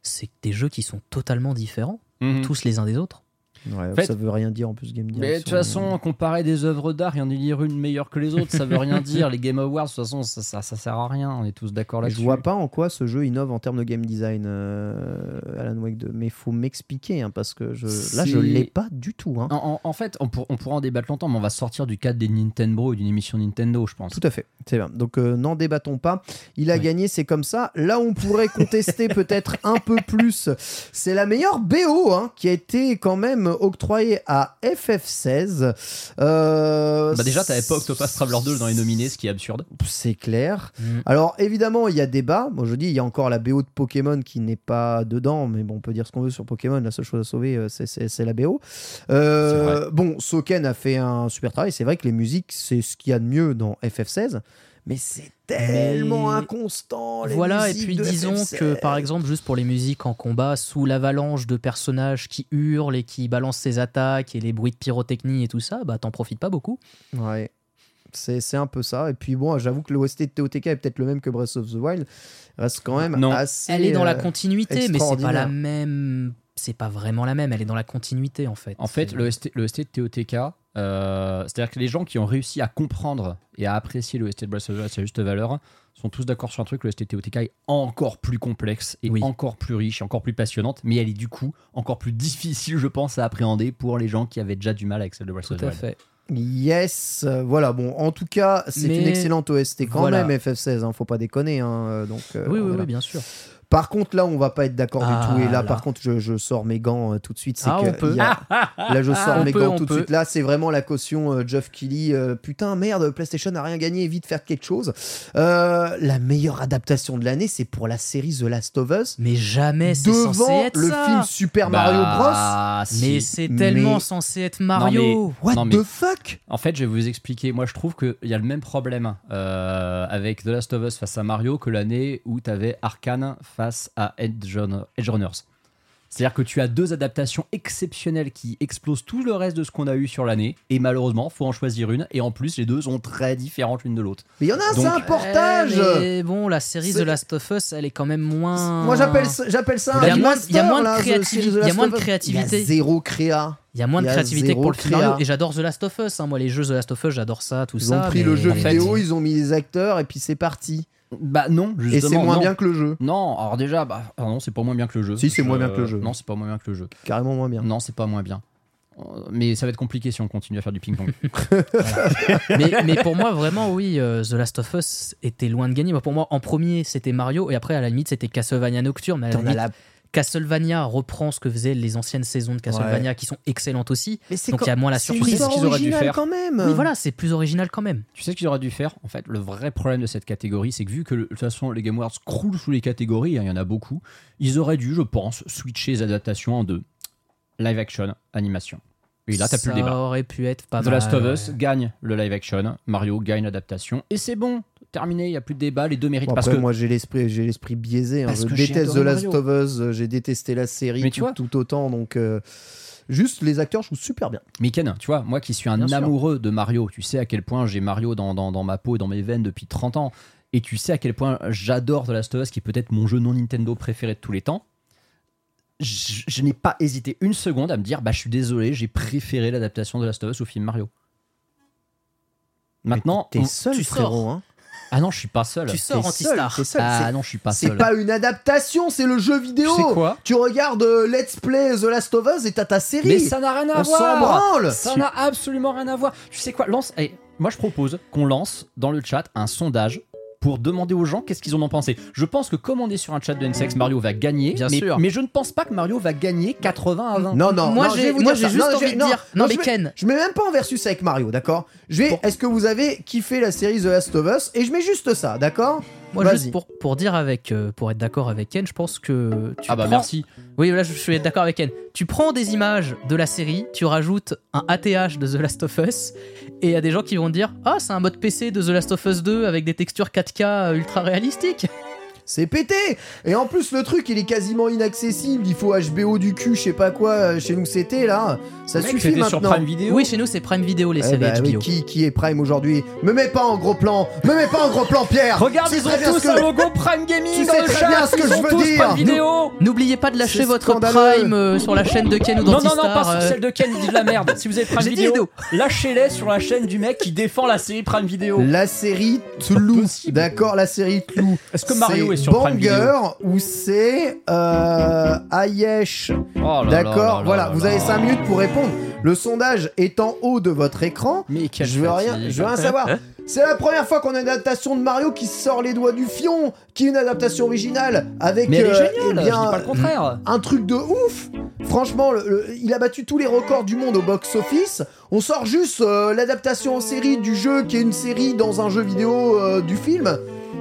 c'est des jeux qui sont totalement différents, Mhm. tous les uns des autres. Ouais, fait- ça veut rien dire en plus game Mais de direction. toute façon, comparer des œuvres d'art et en élire une meilleure que les autres, ça veut rien dire. Les Game Awards, de toute façon, ça, ça, ça sert à rien. On est tous d'accord là-dessus. je vois pas en quoi ce jeu innove en termes de game design, euh, Alan Wake 2. Mais il faut m'expliquer, hein, parce que je, là, je l'ai pas du tout. hein. En, en- en fait, on, pour- on pourra en débattre longtemps, mais on va sortir du cadre des Nintendo et d'une émission Nintendo, je pense. Tout à fait, c'est bien. Donc euh, n'en débattons pas. Il a Oui. gagné, c'est comme ça. Là, on pourrait contester peut-être un peu plus. C'est la meilleure BO hein, qui a été quand même octroyée à FF16. Euh, Bah déjà, t'avais pas Octopath Traveler 2 dans les nominés, ce qui est absurde. C'est clair. Mm. Alors évidemment, il y a débat. Moi, je dis, il y a encore la BO de Pokémon qui n'est pas dedans, mais bon, on peut dire ce qu'on veut sur Pokémon. La seule chose à sauver, euh, c'est- c'est c'est la BO. Euh, bon, Soken a fait un super travail. C'est vrai que les musiques, c'est ce qu'il y a de mieux dans FF16, mais c'est tellement Mais- inconstant. les Voilà, et puis disons FF16. que par exemple, juste pour les musiques en combat, sous l'avalanche de personnages qui hurlent et qui balancent ses attaques et les bruits de pyrotechnie et tout ça, bah t'en profites pas beaucoup. Ouais. C'est c'est un peu ça. Et puis bon, j'avoue que l'OST de TOTK est peut-être le même que Breath of the Wild. Reste quand même Non. assez. Elle est dans la euh, continuité, mais c'est pas la même. C'est pas vraiment la même, elle est dans la continuité en fait. En fait, C'est- le ST, le ST de TOTK, euh, c'est-à-dire que les gens qui ont réussi à comprendre et à apprécier le ST de Breath of the Wild à sa juste valeur sont tous d'accord sur un truc, le ST de TOTK est encore plus complexe et Oui. encore plus riche et encore plus passionnante, mais elle est du coup encore plus difficile, je pense, à appréhender pour les gens qui avaient déjà du mal avec celle de Breath Tout of the à Wild. fait. Yes, voilà. Bon, en tout cas, c'est une excellente OST quand voilà. même, FF16. Hein, faut pas déconner. hein, euh, donc, euh, oui, oui, oui, bien sûr. Par contre, là, on va pas être d'accord Ah, du tout. Et là, là. par contre, je, je sors mes gants euh, tout de suite. C'est Ah, que on peut. y a- Là, je sors mes peut, gants tout de suite. Là, c'est vraiment la caution euh, Geoff Keighley. euh, putain, merde, PlayStation n'a rien gagné. Vite faire quelque chose. Euh, la meilleure adaptation de l'année, c'est pour la série The Last of Us. Mais jamais c'est censé Devant être le ça. film Super Mario Bros. Bah, si. Mais c'est tellement Mais- censé être Mario. What Non, mais- the fuck? En fait, je vais vous expliquer. Moi, je trouve qu'il y a le même problème euh, avec The Last of Us face à Mario que l'année où tu avais Arkane face à Edge, Runner- Edge Runners. C'est-à-dire que tu as deux adaptations exceptionnelles qui explosent tout le reste de ce qu'on a eu sur l'année. Et malheureusement, faut en choisir une. Et en plus, les deux sont très différentes l'une de l'autre. Mais il y en a un, c'est Donc- un portage. Eh, mais bon, la série The Last of Us, elle est quand même moins. Moi, j'appelle ça- j'appelle ça un Il y a moins- remaster, il y a moins de là, The créati- Series The il y a moins de créativité. Il y a zéro créa. Il y a moins de créativité que pour le film créa. Mario. Et j'adore The Last of Us. hein. Moi, les jeux The Last of Us, j'adore ça, tout Ils ça. ont pris mais- le jeu vidéo, ils ont mis les acteurs et puis c'est parti. Bah non, justement. Et c'est moins non. bien que le jeu. Non, alors déjà, bah, ah non, c'est pas moins bien que le jeu. Si, c'est moins bien que le jeu. Non, c'est pas moins bien que le jeu. Carrément moins bien. Non, c'est pas moins bien. Euh, Mais ça va être compliqué si on continue à faire du ping-pong. mais, mais pour moi, vraiment, oui, euh, The Last of Us était loin de gagner. Moi, pour moi, en premier, c'était Mario, et après, à la limite, c'était Castlevania Nocturne. Mais à la T'en as limite, la- Castlevania reprend ce que faisaient les anciennes saisons de Castlevania, qui sont excellentes aussi. Mais c'est Donc quand- il y a moins la c'est surprise. histoire Ce qu'ils auraient dû originale faire. quand même. Oui, voilà, c'est plus original quand même. Tu sais ce qu'ils auraient dû faire En fait, le vrai problème de cette catégorie, c'est que vu que de toute façon les Game Awards croulent sous les catégories, hein, il y en a beaucoup, ils auraient dû, je pense, switcher les adaptations en deux live action, animation. Et là, t'as plus le Ça débat. aurait pu être pas The mal. Last of Us gagne le live action, Mario gagne l'adaptation, et c'est bon, terminé, il n'y a plus de débat, les deux méritent. Bon, parce après, que moi j'ai l'esprit j'ai l'esprit biaisé hein. Je déteste The Last Mario. of Us j'ai détesté la série Mais tu tout, vois. tout autant donc euh, juste les acteurs je trouve super bien Mais Ken, tu vois, moi qui suis un Bien sûr. amoureux de Mario, tu sais à quel point j'ai Mario dans, dans, dans ma peau et dans mes veines depuis 30 ans, et tu sais à quel point j'adore The Last of Us, qui est peut-être mon jeu non Nintendo préféré de tous les temps. Je, je n'ai pas hésité une seconde à me dire, bah je suis désolé, j'ai préféré l'adaptation de Last of Us au film Mario. Maintenant, t'es seul tu frérot hein. Ah non, je suis pas seul. Tu sors anti-star. seul, t'es seul. Ah C'est- non, je suis pas c'est seul. pas une adaptation c'est le jeu vidéo Tu sais quoi tu regardes euh, Let's Play The Last of Us et t'as ta série Mais ça n'a rien à on voir. branle Ça n'a absolument rien à voir. Tu sais quoi Lance. eh, moi, je propose qu'on lance dans le chat un sondage pour demander aux gens qu'est-ce qu'ils en ont pensé. Je pense que comme on est sur un chat de NSX, Mario va gagner. Bien mais, sûr. mais je ne pense pas que Mario va gagner 80 à 20. non non Moi, non, je j'ai- vais vous moi, dire j'ai ça. juste Non, envie de dire- non, mais je mets- Ken. je mets même pas en versus avec Mario d'accord? Je vais est-ce que vous avez kiffé la série The Last of Us? Et je mets juste ça d'accord? Moi, juste pour, pour dire avec, euh, pour être d'accord avec Ken, je pense que tu Ah bah prends- merci. Oui, là, je suis d'accord avec Ken. Tu prends des images de la série, tu rajoutes un ATH de The Last of Us, et il y a des gens qui vont dire Ah, c'est un mode PC de The Last of Us 2 avec des textures 4K ultra réalistiques. C'est pété Et en plus le truc il est quasiment inaccessible, il faut HBO du cul, je sais pas quoi, euh, chez nous c'était là, ça Mec, suffit maintenant. sur Prime Video. Oui, chez nous, c'est Prime Video, les Eh séries bah oui, HBO. qui, qui est Prime aujourd'hui? Me mets pas en gros plan Me mets pas en gros plan Pierre Regarde, ils ont très bien tous un que- logo Prime Gaming Tu dans sais le très chat. bien ce que je veux tous dire. Prime Vidéo. N'oubliez pas de lâcher votre scandaleux. Prime euh, sur la chaîne de Ken ou Non, non, non, d'Antistar. pas sur euh, celle de Ken, il dit de la merde. Si vous avez Prime vidéo. lâchez-les sur la chaîne du mec qui défend la série Prime Vidéo. La série Tlou, d'accord, la série Tlou. Est-ce que Mario est Video Banger ou c'est euh, Ayesh Oh D'accord, là voilà, là vous là. avez 5 minutes pour répondre. Le sondage est en haut de votre écran. Mais Je veux rien, je veux rien savoir. C'est la première fois qu'on a une adaptation de Mario qui sort les doigts du fion, qui est une adaptation originale avec Mais elle est euh, géniale, eh je dis pas le contraire. un truc de ouf. Franchement, le- le- il a battu tous les records du monde au box-office. On sort juste euh, l'adaptation en série du jeu qui est une série dans un jeu vidéo euh, du film.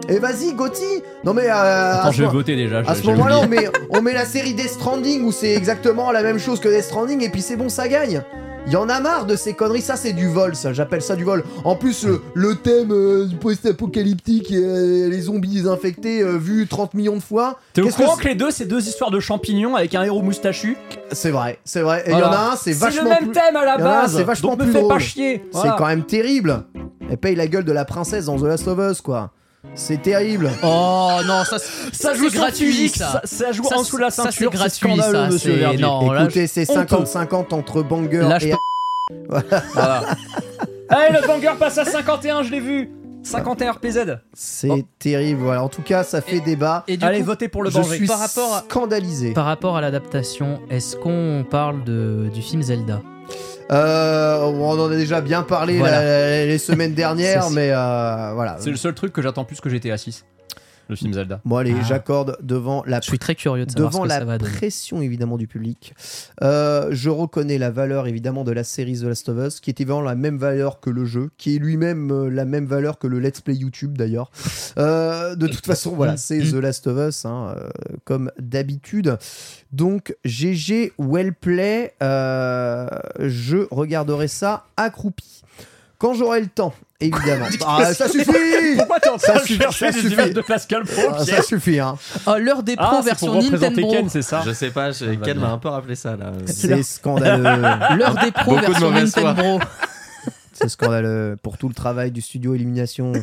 Et vas-y, Gotti. Non mais euh, à Attends, je vais voter déjà. à ce moment-là, on met, on met la série Death Stranding où c'est exactement la même chose que Death Stranding et puis c'est bon, ça gagne. Il y en a marre de ces conneries, ça c'est du vol, ça, j'appelle ça du vol. En plus, le, le thème euh, post-apocalyptique, et, euh, les zombies infectés euh, vus 30 millions de fois. T'es au courant que que, les deux, c'est deux histoires de champignons avec un héros moustachu? C'est vrai, c'est vrai. Et il y en a un, c'est vachement le même plus... thème à la base. c'est vachement donc me plus fais pas chier. C'est quand même terrible. Elle paye la gueule de la princesse dans The Last of Us, quoi. C'est terrible. Oh non, ça, Ça ça joue gratuit. ça. ça, ça joue Ça, en dessous de la ça, c'est ceinture. gratuit, scandaleux, ça, monsieur Verdier. non. Écoutez, c'est honteux. 50-50 entre Banger Là, je et... Voilà. Allez, le banger passe à 51, je l'ai vu. 51 RPZ. C'est Oh. terrible, voilà. En tout cas, ça fait débat. Et du Allez, coup, votez pour le Je banger. suis Par rapport à- scandalisé. par rapport à l'adaptation, est-ce qu'on parle de, du film Zelda? Euh, on en a déjà bien parlé Voilà. la- les semaines dernières, mais euh, voilà. C'est le seul truc que j'attends plus que GTA 6. Le film Zelda. Bon allez, Ah. j'accorde devant la Je suis très curieux de savoir devant ce que la ça va donner. pression évidemment du public. Euh, je reconnais la valeur évidemment de la série The Last of Us, qui est évidemment la même valeur que le jeu, qui est lui-même euh, la même valeur que le Let's Play YouTube d'ailleurs. Euh, de toute façon, voilà, c'est The Last of Us, hein, euh, comme d'habitude. Donc GG Wellplay, euh, je regarderai ça accroupi. Quand j'aurai le temps, évidemment. Ah, ça suffit Pourquoi t'es en Ça train de suffit, chercher ça des suffit. images de Pascal Pro Ah, Ça suffit, hein. Oh, l'heure des pros Ah, c'est version pour représenter Nintendo. Ken, c'est ça Je sais pas, je- va Ken m'a un peu rappelé ça là. C'est scandaleux. L'heure des pros Beaucoup de version mauvaise foi. Nintendo. C'est scandaleux. Pour tout le travail du studio Illumination,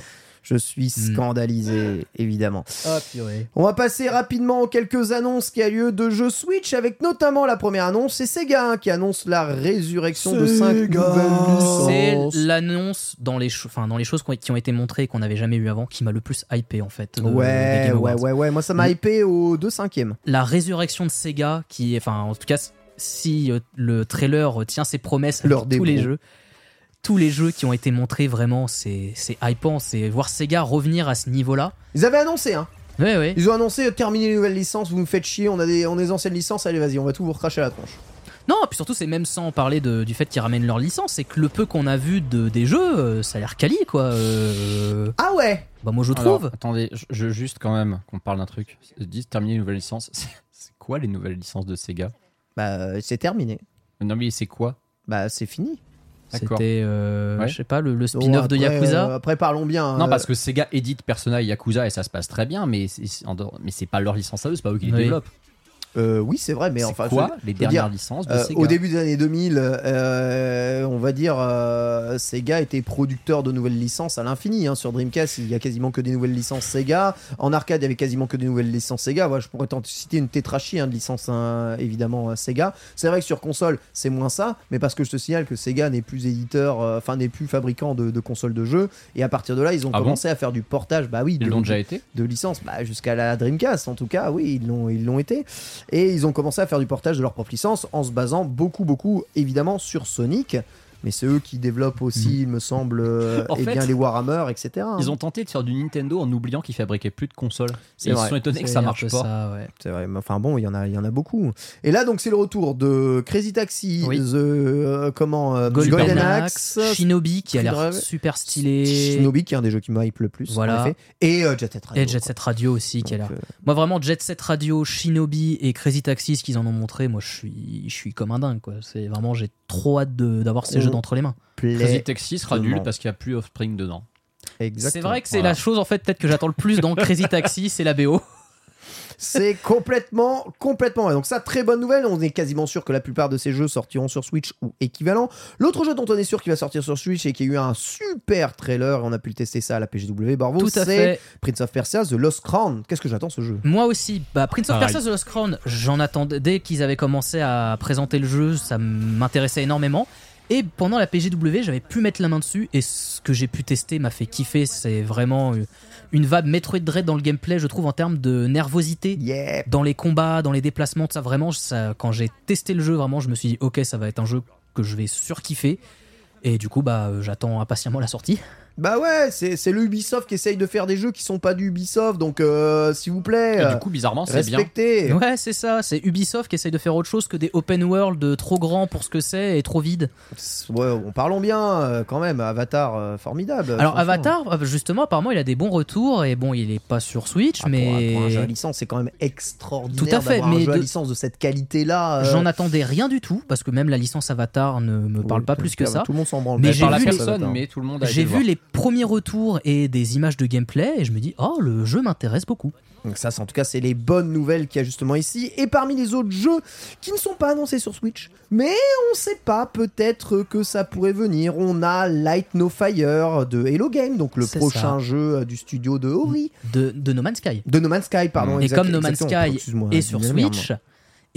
je suis scandalisé, évidemment. Purée. On va passer rapidement aux quelques annonces qui a lieu de jeux Switch, avec notamment la première annonce, c'est Sega hein, qui annonce la résurrection de 5 C'est nouvelles licences. l'annonce dans les, enfin, dans les choses qui ont- qui ont été montrées et qu'on n'avait jamais vu avant qui m'a le plus hypé en fait. de- Ouais, ouais, ouais, ouais. Moi, ça m'a hypé au 2 5 La résurrection de Sega, qui est, enfin, en tout cas, si euh, le trailer tient ses promesses Leur tous les jeux, tous les jeux qui ont été montrés, vraiment, c'est c'est hypant. C'est voir Sega revenir à ce niveau-là. Ils avaient annoncé, hein. Ouais, ouais. Ils ont annoncé euh, terminer les nouvelles licences, vous nous faites chier, on a des, on a des anciennes licences, allez, vas-y, on va tout vous recracher à la tronche. Non, puis surtout, c'est même sans parler de- du fait qu'ils ramènent leur licence, c'est que le peu qu'on a vu de, des jeux, euh, ça a l'air quali, quoi. Euh, Ah ouais bah, moi, je Alors, trouve. attendez, je, je- juste quand même qu'on parle d'un truc. Ils disent terminer les nouvelles licences. C'est quoi les nouvelles licences de Sega? Bah, c'est terminé. Non mais c'est quoi? Bah, c'est fini. C'était, euh, Ouais. je sais pas, le, le spin-off de Yakuza. euh, après, parlons bien. Non euh, parce que Sega édite Persona et Yakuza et ça se passe très bien, mais c'est mais c'est pas leur licence à eux, c'est pas eux qui les Oui. développent. Euh, oui, c'est vrai, mais C'est enfin. quoi je- les je dernières dire, licences de Euh, Sega au début des années 2000, euh, on va dire, Sega était producteur de nouvelles licences à l'infini. hein. Sur Dreamcast, il y a quasiment que des nouvelles licences Sega. En arcade, il y avait quasiment que des nouvelles licences Sega. Voilà, je pourrais t'en citer une tétrachie hein, de licences hein, évidemment Sega. C'est vrai que sur console, c'est moins ça, mais parce que je te signale que Sega n'est plus éditeur, enfin n'est plus fabricant de, de consoles de jeux. Et à partir de là, ils ont Ah bon commencé à faire du portage. Bah oui, Ils de- l'ont déjà été de licence bah, jusqu'à la Dreamcast en tout cas oui ils l'ont ils l'ont été et ils ont commencé à faire du portage de leur propre licence en se basant beaucoup beaucoup évidemment sur Sonic mais c'est eux qui développent aussi il me semble euh, En eh fait, bien les Warhammer etc Ils ont tenté de faire du Nintendo en oubliant qu'ils fabriquaient plus de consoles. Et ils se sont étonnés que ça marche pas. ça, ouais. c'est vrai mais enfin bon il y en a il y en a beaucoup et là donc c'est le retour de Crazy Taxi Oui. The euh, comment euh, Golden, Golden Axe, Axe Shinobi qui a l'air super stylé. Shinobi qui est un des jeux qui me hype le plus Voilà. en effet. et euh, Jet Set Radio Et Jet. Set Radio aussi qui a l'air. euh, Moi vraiment Jet Set Radio, Shinobi et Crazy Taxi ce qu'ils en ont montré, moi je suis je suis comme un dingue quoi. C'est vraiment j'ai trop hâte de- d'avoir ces On- jeux d'entre les mains. Crazy Taxi sera nul parce qu'il n'y a plus Offspring dedans. C'est vrai que c'est Voilà. la chose en fait peut-être que j'attends le plus dans Crazy Taxi, c'est la BO. C'est complètement, complètement. vrai. Donc ça, très bonne nouvelle. On est quasiment sûr que la plupart de ces jeux sortiront sur Switch ou équivalent. L'autre jeu dont on est sûr qu'il va sortir sur Switch et qui a eu un super trailer, et on a pu le tester ça à la PGW Barbo, c'est. Prince of Persia The Lost Crown. Qu'est-ce que j'attends ce jeu? Moi aussi, bah, Prince of. Persia The Lost Crown, j'en attendais dès qu'ils avaient commencé à présenter le jeu, ça m'intéressait énormément. Et pendant la PGW, j'avais pu mettre la main dessus et ce que j'ai pu tester m'a fait kiffer. C'est vraiment euh, une vibe Metroid Dread dans le gameplay, je trouve, en termes de nervosité. Yeah Dans les combats, dans les déplacements, tout ça vraiment, ça, quand j'ai testé le jeu, vraiment, je me suis dit, ok, ça va être un jeu que je vais surkiffer. Et du coup, bah, j'attends impatiemment la sortie. Bah ouais, c'est c'est le Ubisoft qui essaye de faire des jeux qui sont pas du Ubisoft, donc euh, s'il vous plaît, Et euh, du coup, bizarrement, c'est bien. Ouais, c'est ça. C'est Ubisoft qui essaye de faire autre chose que des open world trop grands pour ce que c'est et trop vides. Ouais, on parlons bien euh, quand même. Avatar, euh, formidable. Alors. Avatar, justement, apparemment, il a des bons retours et bon, il est pas sur Switch, Ah, pour- mais pour, un jeu à licence, c'est quand même extraordinaire. Tout à fait, un mais à de- licence de cette qualité-là. euh, j'en attendais rien du tout parce que même la licence Avatar ne me parle oui, pas plus que ça. Tout le monde s'en branle. Mais Mais j'ai vu les- personne, mais tout le monde a J'ai vu voir. les premiers retours et des images de gameplay et je me dis, oh, le jeu m'intéresse beaucoup. Donc ça, c'est- en tout cas, c'est les bonnes nouvelles qu'il y a justement ici. Et parmi les autres jeux qui ne sont pas annoncés sur Switch, mais on sait pas, peut-être que ça pourrait venir. On a Light No Fire de Hello Game, donc le prochain ça. jeu euh, du studio de Ori. De, de No Man's Sky. De No Man's Sky, pardon. et exact- comme No Man's. Sky est sur merde.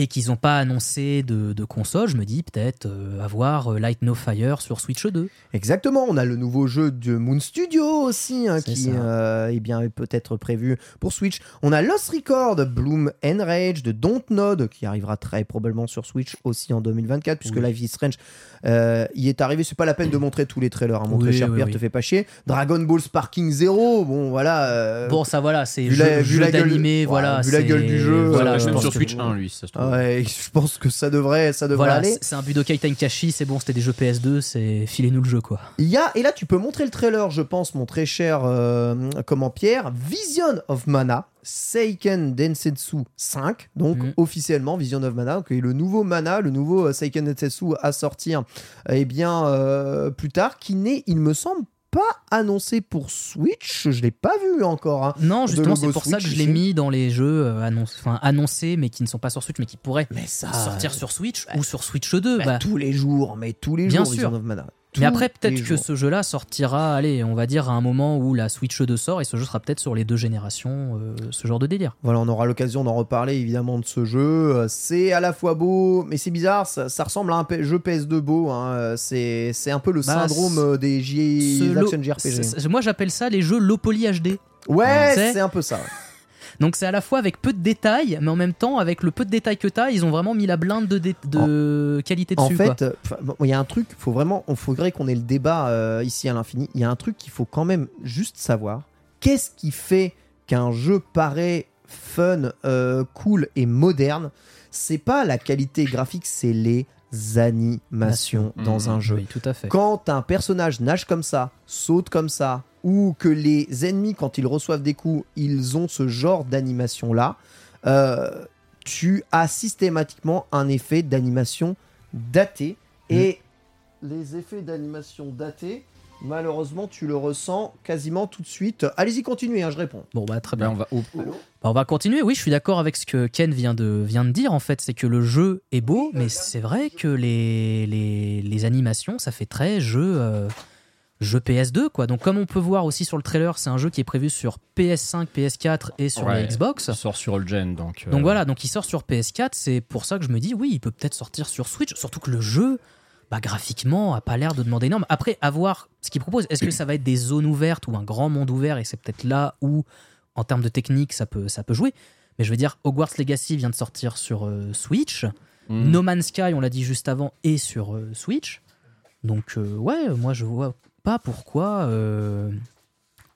Et qu'ils n'ont pas annoncé de, de console, je me dis peut-être euh, avoir euh, Light No Fire sur Switch 2. Exactement, on a le nouveau jeu de Moon Studio aussi, hein, qui euh, eh bien, est peut-être prévu pour Switch. On a Lost Record, Bloom Enrage de Dontnod, qui arrivera très probablement sur Switch aussi en 2024, puisque Oui. Life is Strange euh, y est arrivé. C'est pas la peine de montrer tous les trailers, hein, mon très Oui, cher oui, Pierre, oui. te fais pas chier. Dragon Ball Sparking Zero, bon voilà. euh, Bon, ça voilà, c'est vu jeu, la- vu jeu la gueule- voilà. vu la gueule du jeu, voilà, je même pense sur que- Switch 1, lui, ça se trouve. ouais, je pense que ça devrait, ça devrait Voilà, aller. c'est un Budokai Tenkaichi, c'est bon, c'était des jeux PS2, c'est filez-nous le jeu quoi. Il y a, et là tu peux montrer le trailer, je pense, mon très cher euh, comment Pierre, Vision of Mana, Seiken Densetsu 5, donc Mhm. officiellement Vision of Mana, qui est le nouveau Mana, le nouveau euh, Seiken Densetsu à sortir, eh bien euh, plus tard, qui n'est, il me semble, pas annoncé pour Switch, je l'ai pas vu encore. hein. Non, justement, c'est pour ça que je l'ai mis dans les jeux euh, annoncés, mais qui ne sont pas sur Switch, mais qui pourraient Mais ça, sortir sur Switch ou sur Switch 2. bah, bah. tous les jours, mais tous les Bien jours, sûr. Vision of Mana. Mais après, peut-être que ce jeu-là sortira, allez, on va dire à un moment où la Switch 2 sort, et ce jeu sera peut-être sur les deux générations, euh, ce genre de délire. Voilà, on aura l'occasion d'en reparler évidemment de ce jeu. Euh, C'est à la fois beau, mais c'est bizarre, ça, ça ressemble à un jeu PS2 beau. hein. Euh, C'est un peu le Bah, syndrome des J action JRPG. Moi, j'appelle ça les jeux low poly HD. Ouais, c'est un peu ça. Donc c'est à la fois avec peu de détails, mais en même temps, avec le peu de détails que t'as, ils ont vraiment mis la blinde de, de qualité En dessus. quoi. fait, euh, il y a un truc, faut vraiment, il faudrait qu'on ait le débat euh, ici à l'infini. Il y a un truc qu'il faut quand même juste savoir. Qu'est-ce qui fait qu'un jeu paraît fun, euh, cool et moderne? C'est pas la qualité graphique, c'est les animations Mmh, dans un jeu. Oui, tout à fait. Quand un personnage nage comme ça, saute comme ça, ou que les ennemis, quand ils reçoivent des coups, ils ont ce genre d'animation-là, euh, tu as systématiquement un effet d'animation daté. Et les effets d'animation datés, malheureusement, tu le ressens quasiment tout de suite. Allez-y, continuez, hein, je réponds. Bon bah très bien. on va Bah, on va continuer. Oui, je suis d'accord avec ce que Ken vient de, vient de dire. En fait, c'est que le jeu est beau, mais c'est vrai que les, les, les animations, ça fait très jeu, euh, jeu PS2. Quoi. Donc, comme on peut voir aussi sur le trailer, c'est un jeu qui est prévu sur PS5, PS4 et sur Ouais. la Xbox. Ça sort sur All Gen, donc. euh, Donc voilà, donc il sort sur PS4. C'est pour ça que je me dis, oui, il peut peut-être sortir sur Switch. Surtout que le jeu, bah, graphiquement, a pas l'air de demander énorme. Après, à voir ce qu'il propose. Est-ce que ça va être des zones ouvertes ou un grand monde ouvert? Et c'est peut-être là où, en termes de technique, ça peut, ça peut jouer. Mais je veux dire, Hogwarts Legacy vient de sortir sur euh, Switch. hmm. No Man's Sky, on l'a dit juste avant, est sur euh, Switch. Donc, euh, ouais, moi je vois pas pourquoi euh,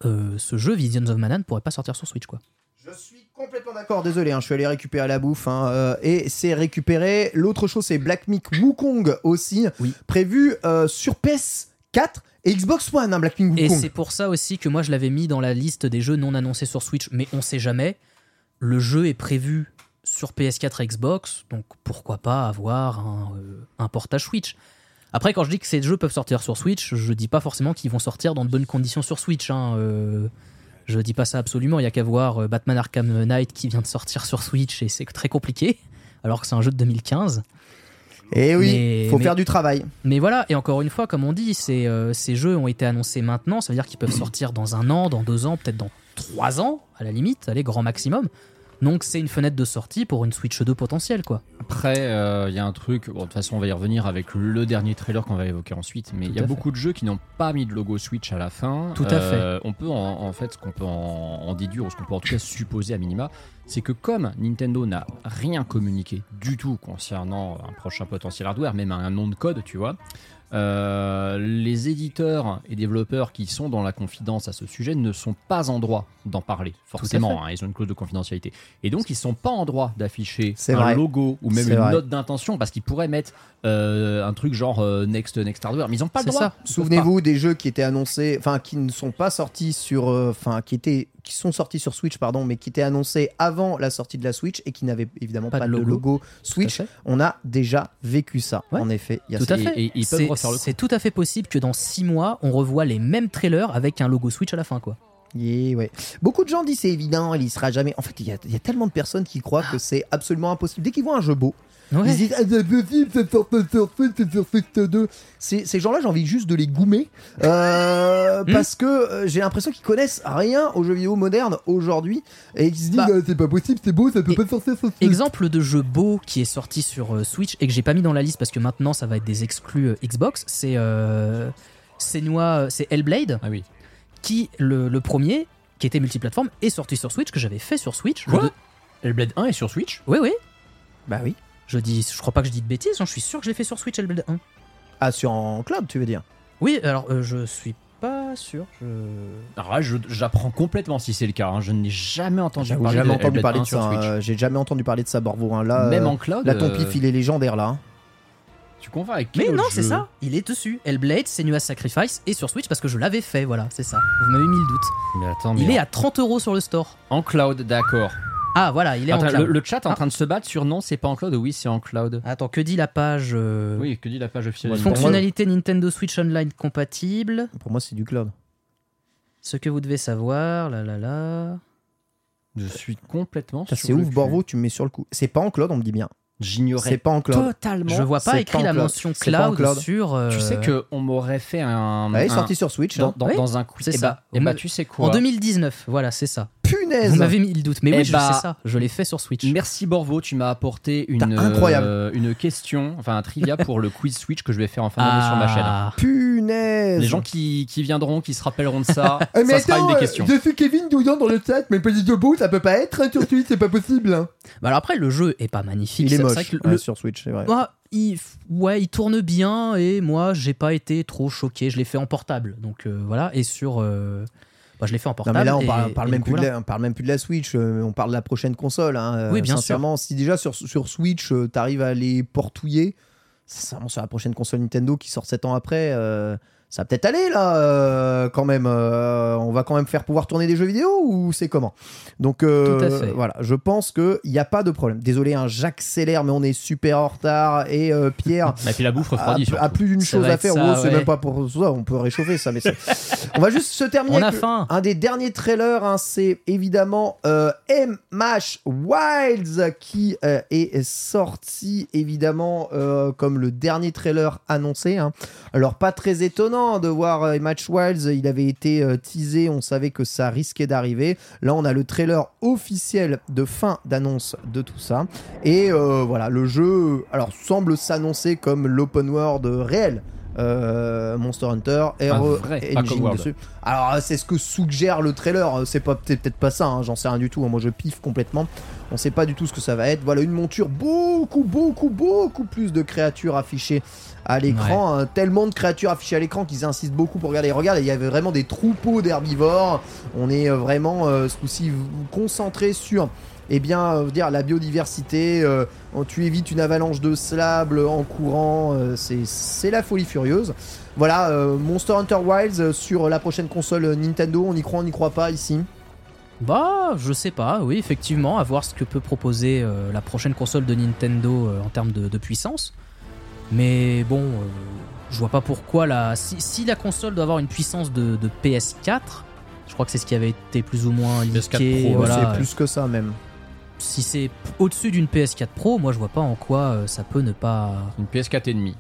euh, ce jeu Visions of Mana ne pourrait pas sortir sur Switch, quoi. Je suis complètement d'accord, désolé, hein, je suis allé récupérer la bouffe hein, euh, et c'est récupéré. L'autre chose, c'est Black Myth Wukong aussi, Oui. prévu euh, sur PS4 et Xbox One, hein, Black Et Wukong. c'est pour ça aussi que moi je l'avais mis dans la liste des jeux non annoncés sur Switch, mais on sait jamais. Le jeu est prévu sur PS4 et Xbox, donc pourquoi pas avoir un, euh, un portage Switch. Après, quand je dis que ces jeux peuvent sortir sur Switch, je dis pas forcément qu'ils vont sortir dans de bonnes conditions sur Switch. Hein, euh, je dis pas ça absolument. Il y a qu'à voir euh, Batman Arkham Knight qui vient de sortir sur Switch et c'est très compliqué, alors que c'est un jeu de 2015. Et Eh oui, Mais- faut mais- faire du travail. Mais voilà, et encore une fois, comme on dit, ces, euh, ces jeux ont été annoncés maintenant, ça veut dire qu'ils peuvent sortir dans un an, dans deux ans, peut-être dans trois ans, à la limite, allez, grand maximum. Donc c'est une fenêtre de sortie pour une Switch 2 potentielle, quoi. Après, euh, il y a un truc, bon, de toute façon, on va y revenir avec le dernier trailer qu'on va évoquer ensuite, mais il y a beaucoup de jeux qui n'ont pas mis de logo Switch à la fin. Tout à Euh, On peut en, en fait, ce qu'on peut en, en déduire, ou ce qu'on peut en tout cas supposer à minima, c'est que comme Nintendo n'a rien communiqué du tout concernant un prochain potentiel hardware, même un nom de code, tu vois, euh, les éditeurs et développeurs qui sont dans la confidence à ce sujet ne sont pas en droit d'en parler, forcément. hein, ils ont une clause de confidentialité. Et donc, ils sont pas en droit d'afficher un vrai. logo ou même une vrai. note d'intention parce qu'ils pourraient mettre euh, un truc genre euh, Next Next Hardware, mais ils n'ont pas le droit. Souvenez-vous des jeux qui étaient annoncés, enfin qui ne sont pas sortis sur, enfin qui étaient, qui sont sortis sur Switch, pardon, mais qui étaient annoncés avant la sortie de la Switch et qui n'avaient évidemment pas, de logo, Switch. On a déjà vécu ça. Ouais. En effet, il y a Tout ça. à fait. et C'est- tout à fait possible que dans six mois, on revoit les mêmes trailers avec un logo Switch à la fin, quoi. Yeah, ouais. Beaucoup de gens disent c'est évident, il y sera jamais. En fait, il y, a- il y a tellement de personnes qui croient que c'est absolument impossible. Dès qu'ils voient un jeu beau, Ouais. Ils se disent, ah, c'est possible, ça sort pas sur Switch, c'est Switch 2. Ces, gens-là, j'ai envie juste de les goumer. euh, Hmm. Parce que euh, j'ai l'impression qu'ils connaissent rien aux jeux vidéo modernes aujourd'hui. Et ils se disent, Bah. ah, c'est pas possible, c'est beau, ça peut Et- pas sortir sur Switch. Exemple de jeu beau qui est sorti sur euh, Switch et que j'ai pas mis dans la liste parce que maintenant ça va être des exclus euh, Xbox, c'est euh, Senua- c'est Hellblade Ah oui. Qui le, le premier qui était multiplateforme est sorti sur Switch que j'avais fait sur Switch. Quoi Hellblade 1 est sur Switch? Oui oui. Bah oui. Je dis je crois pas que je dis de bêtises, hein, je suis sûr que je l'ai fait sur Switch Hellblade 1. Ah, sur en cloud, tu veux dire? Oui, alors euh, je suis pas sûr. Je... Alors là, je- j'apprends complètement si c'est le cas. hein. Je n'ai jamais entendu J'avoue, parler jamais de entendu Hellblade parler 1 de sur ça. Switch. euh, J'ai jamais entendu parler de ça, Borvo. hein. Là, Même euh, en cloud. là, ton euh, pif, il est légendaire là. hein. Tu convaincs avec quel Mais non, c'est jeu ça, il est dessus. Hellblade, Senua's Sacrifice et sur Switch parce que je l'avais fait, voilà, c'est ça. Vous m'avez mis le doute. Mais attends, Il est à 30 euros sur le store. en cloud, d'accord. Ah voilà, il est Attends, en cloud. le, le chat est en Ah. train de se battre sur non, c'est pas en cloud ou oui, c'est en cloud. Attends, que dit la page euh, Oui, que dit la page officielle pour moi- Fonctionnalité Nintendo Switch Online compatible. Pour moi, c'est du cloud. Ce que vous devez savoir, là là là. Je suis complètement sur C'est le ouf, cul. Borvo, tu me mets sur le coup. C'est pas en cloud, on me dit bien. C'est J'ignorais pas en cloud. totalement. Je vois pas écrit pas la mention cloud, cloud. sur. euh, Tu sais que on m'aurait fait un, Ouais, il est un- sorti sur Switch. dans, hein. dans- Oui, dans un quiz. c'est Eh ça. bah, Vous eh bah, m'avez- tu sais quoi En 2019, voilà, c'est ça. Punaise Vous m'avez mis le doute, mais Eh oui, je bah, sais ça. Je l'ai fait sur Switch. Merci Borvo, tu m'as apporté une, Putain, incroyable. euh, une question, enfin un trivia pour le quiz Switch que je vais faire en fin d'année sur ma chaîne. Ah. Punaise Les gens qui, qui viendront, qui se rappelleront de ça, Eh, mais ça sera une des questions. euh, je suis Kevin Douillan dans le chat, mais petit beau, ça peut pas être hein, sur Switch, c'est pas possible. hein. Bah alors après, le jeu est pas magnifique. Il est c'est- c'est moche vrai que ouais, le- sur Switch, c'est vrai. Moi, il, ouais, il tourne bien et moi, j'ai pas été trop choqué. Je l'ai fait en portable, donc euh, voilà. Et sur, euh, bah, je l'ai fait en Non portable. mais là on et- parle, on parle et même plus de la, on parle même plus de la Switch, euh, on parle de la prochaine console. hein, euh, Oui, bien sincèrement, si déjà sur, sur Switch euh, t'arrives à les portouiller, sincèrement sur la prochaine console Nintendo qui sort 7 ans après, euh, ça va peut-être aller là euh, quand même. euh, on va quand même faire pouvoir tourner des jeux vidéo ou c'est comment? Donc euh, Tout à fait. voilà, je pense qu'il n'y a pas de problème. Désolé, hein, j'accélère mais on est super en retard et euh, Pierre Et puis la bouffe a, refroidit a plus d'une chose à faire. ça, Oh, c'est ouais. même pas pour ça, on peut réchauffer ça. Mais on va juste se terminer. On a avec faim. Un des derniers trailers, hein, c'est évidemment euh, M-Mash Wilds qui euh, est sorti évidemment euh, comme le dernier trailer annoncé. hein. Alors pas très étonnant de voir euh, M-Mash Wilds, il avait été euh, teasé, on savait que ça risquait d'arriver. Là on a le trailer officiel de fin d'annonce de tout ça. Et euh, voilà, le jeu alors semble s'annoncer comme l'open world réel. euh, Monster Hunter, Hero Engine dessus. Alors c'est ce que suggère le trailer, c'est pas peut-être pas ça, hein, j'en sais rien du tout. hein. Moi je piffe complètement. On sait pas du tout ce que ça va être. Voilà une monture beaucoup beaucoup beaucoup plus de créatures affichées à l'écran, hein. tellement de créatures affichées à l'écran qu'ils insistent beaucoup pour regarder. Regarde, il y avait vraiment des troupeaux d'herbivores. On est euh, vraiment euh, ce coup-ci concentré sur eh bien, euh, dire la biodiversité, euh, tu évites une avalanche de sable en courant, euh, c'est la folie furieuse. Voilà, euh, Monster Hunter Wilds euh, sur la prochaine console euh, Nintendo, on y croit, on n'y croit pas ici? Bah, je sais pas, oui, effectivement, à voir ce que peut proposer euh, la prochaine console de Nintendo euh, en termes de, de puissance. Mais bon, euh, je vois pas pourquoi la. Si, si la console doit avoir une puissance de, de PS4, je crois que c'est ce qui avait été plus ou moins PS4 leaké. Pro, voilà. c'est plus que ça même. Si c'est au-dessus d'une PS4 Pro, moi je vois pas en quoi euh, ça peut ne pas Une PS4 et demi.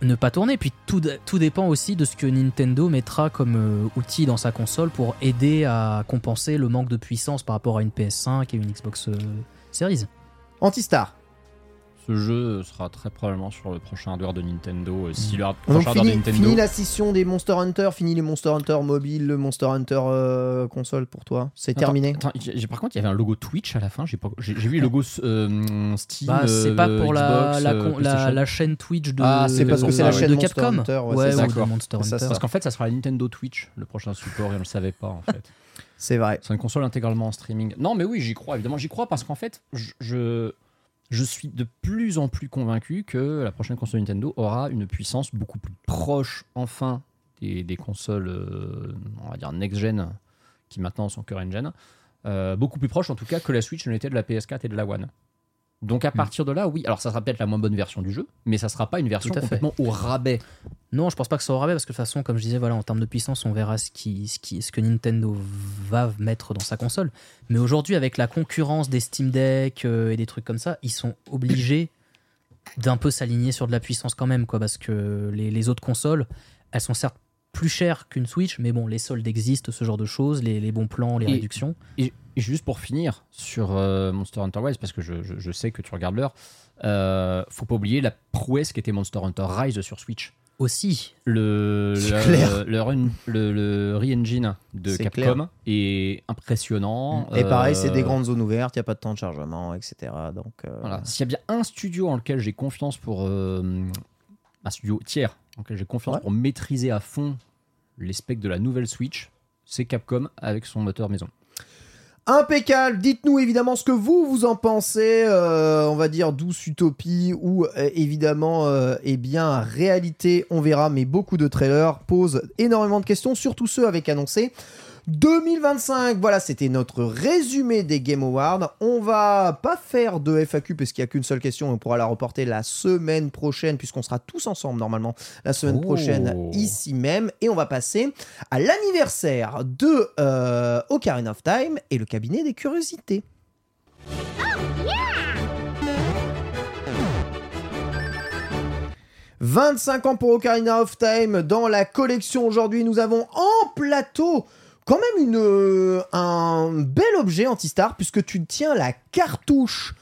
ne pas tourner. Puis tout, tout dépend aussi de ce que Nintendo mettra comme euh, outil dans sa console pour aider à compenser le manque de puissance par rapport à une PS5 et une Xbox euh, Series. Antistar. Ce jeu sera très probablement sur le prochain hardware de Nintendo. euh, Si le hard- Donc prochain hardware de fini, Nintendo. fini la scission des Monster Hunter, fini les Monster Hunter mobile, le Monster Hunter euh, console pour toi. C'est Attends, terminé. attends, j'ai- j'ai- par contre, il y avait un logo Twitch à la fin. J'ai pas- j'ai j'ai vu le logo euh, Steam. Bah, c'est euh, pas pour la, Xbox, la, euh, con- la, PlayStation. la chaîne Twitch de, Ah, c'est parce que c'est la de chaîne Monster Capcom. Hunter, ouais, Ouais, c'est ou ça. de D'accord. Monster C'est ça, Hunter. Parce qu'en fait, ça sera la Nintendo Twitch, le prochain support, et on le savait pas en fait. C'est vrai. C'est une console intégralement en streaming. Non, mais oui, j'y crois, évidemment. J'y crois parce qu'en fait, je, je, je suis de plus en plus convaincu que la prochaine console Nintendo aura une puissance beaucoup plus proche, enfin, des, consoles, euh, on va dire, next-gen, qui maintenant sont current-gen. Euh, beaucoup plus proche, en tout cas, que la Switch ne l'était de la PS4 et de la One. Donc à Hmm. partir de là, oui. Alors ça sera peut-être la moins bonne version du jeu, mais ça sera pas une version fait. complètement au rabais. Non, je pense pas que ça aura rabais parce que de toute façon, comme je disais, voilà, en termes de puissance, on verra ce, qui, ce, qui, ce que Nintendo va mettre dans sa console. Mais aujourd'hui, avec la concurrence des Steam Deck euh, et des trucs comme ça, ils sont obligés d'un peu s'aligner sur de la puissance quand même, quoi, parce que les, les autres consoles, elles sont certes plus chères qu'une Switch, mais bon, les soldes existent, ce genre de choses, les, les bons plans, les Et- réductions. Et, et juste pour finir sur euh, Monster Hunter Rise, parce que je, je- je sais que tu regardes l'heure, euh, faut pas oublier la prouesse qu'était Monster Hunter Rise sur Switch. Aussi, Le, le, clair. le, run- le- le re-engine de Capcom est impressionnant. Et pareil, c'est Euh, des grandes zones ouvertes, il n'y a pas de temps de chargement, etc. Donc, euh, Voilà. S'il y a bien un studio en lequel j'ai confiance pour. euh, un studio tiers, lequel j'ai confiance Ouais. pour maîtriser à fond les specs de la nouvelle Switch, c'est Capcom avec son moteur maison. Impeccable. Dites-nous évidemment ce que vous vous en pensez. euh, on va dire douce utopie ou euh, évidemment euh, eh bien réalité. On verra. Mais beaucoup de trailers posent énormément de questions, surtout ceux avec annoncé 2025. Voilà, c'était notre résumé des Game Awards. On va pas faire de FAQ parce qu'il n'y a qu'une seule question. On pourra la reporter la semaine prochaine puisqu'on sera tous ensemble normalement la semaine Oh. prochaine ici même. Et on va passer à l'anniversaire de euh, Ocarina of Time et le cabinet des curiosités. « 25 ans pour Ocarina of Time. Dans la collection aujourd'hui, nous avons en plateau quand même une, euh, un bel objet anti-star puisque tu tiens la cartouche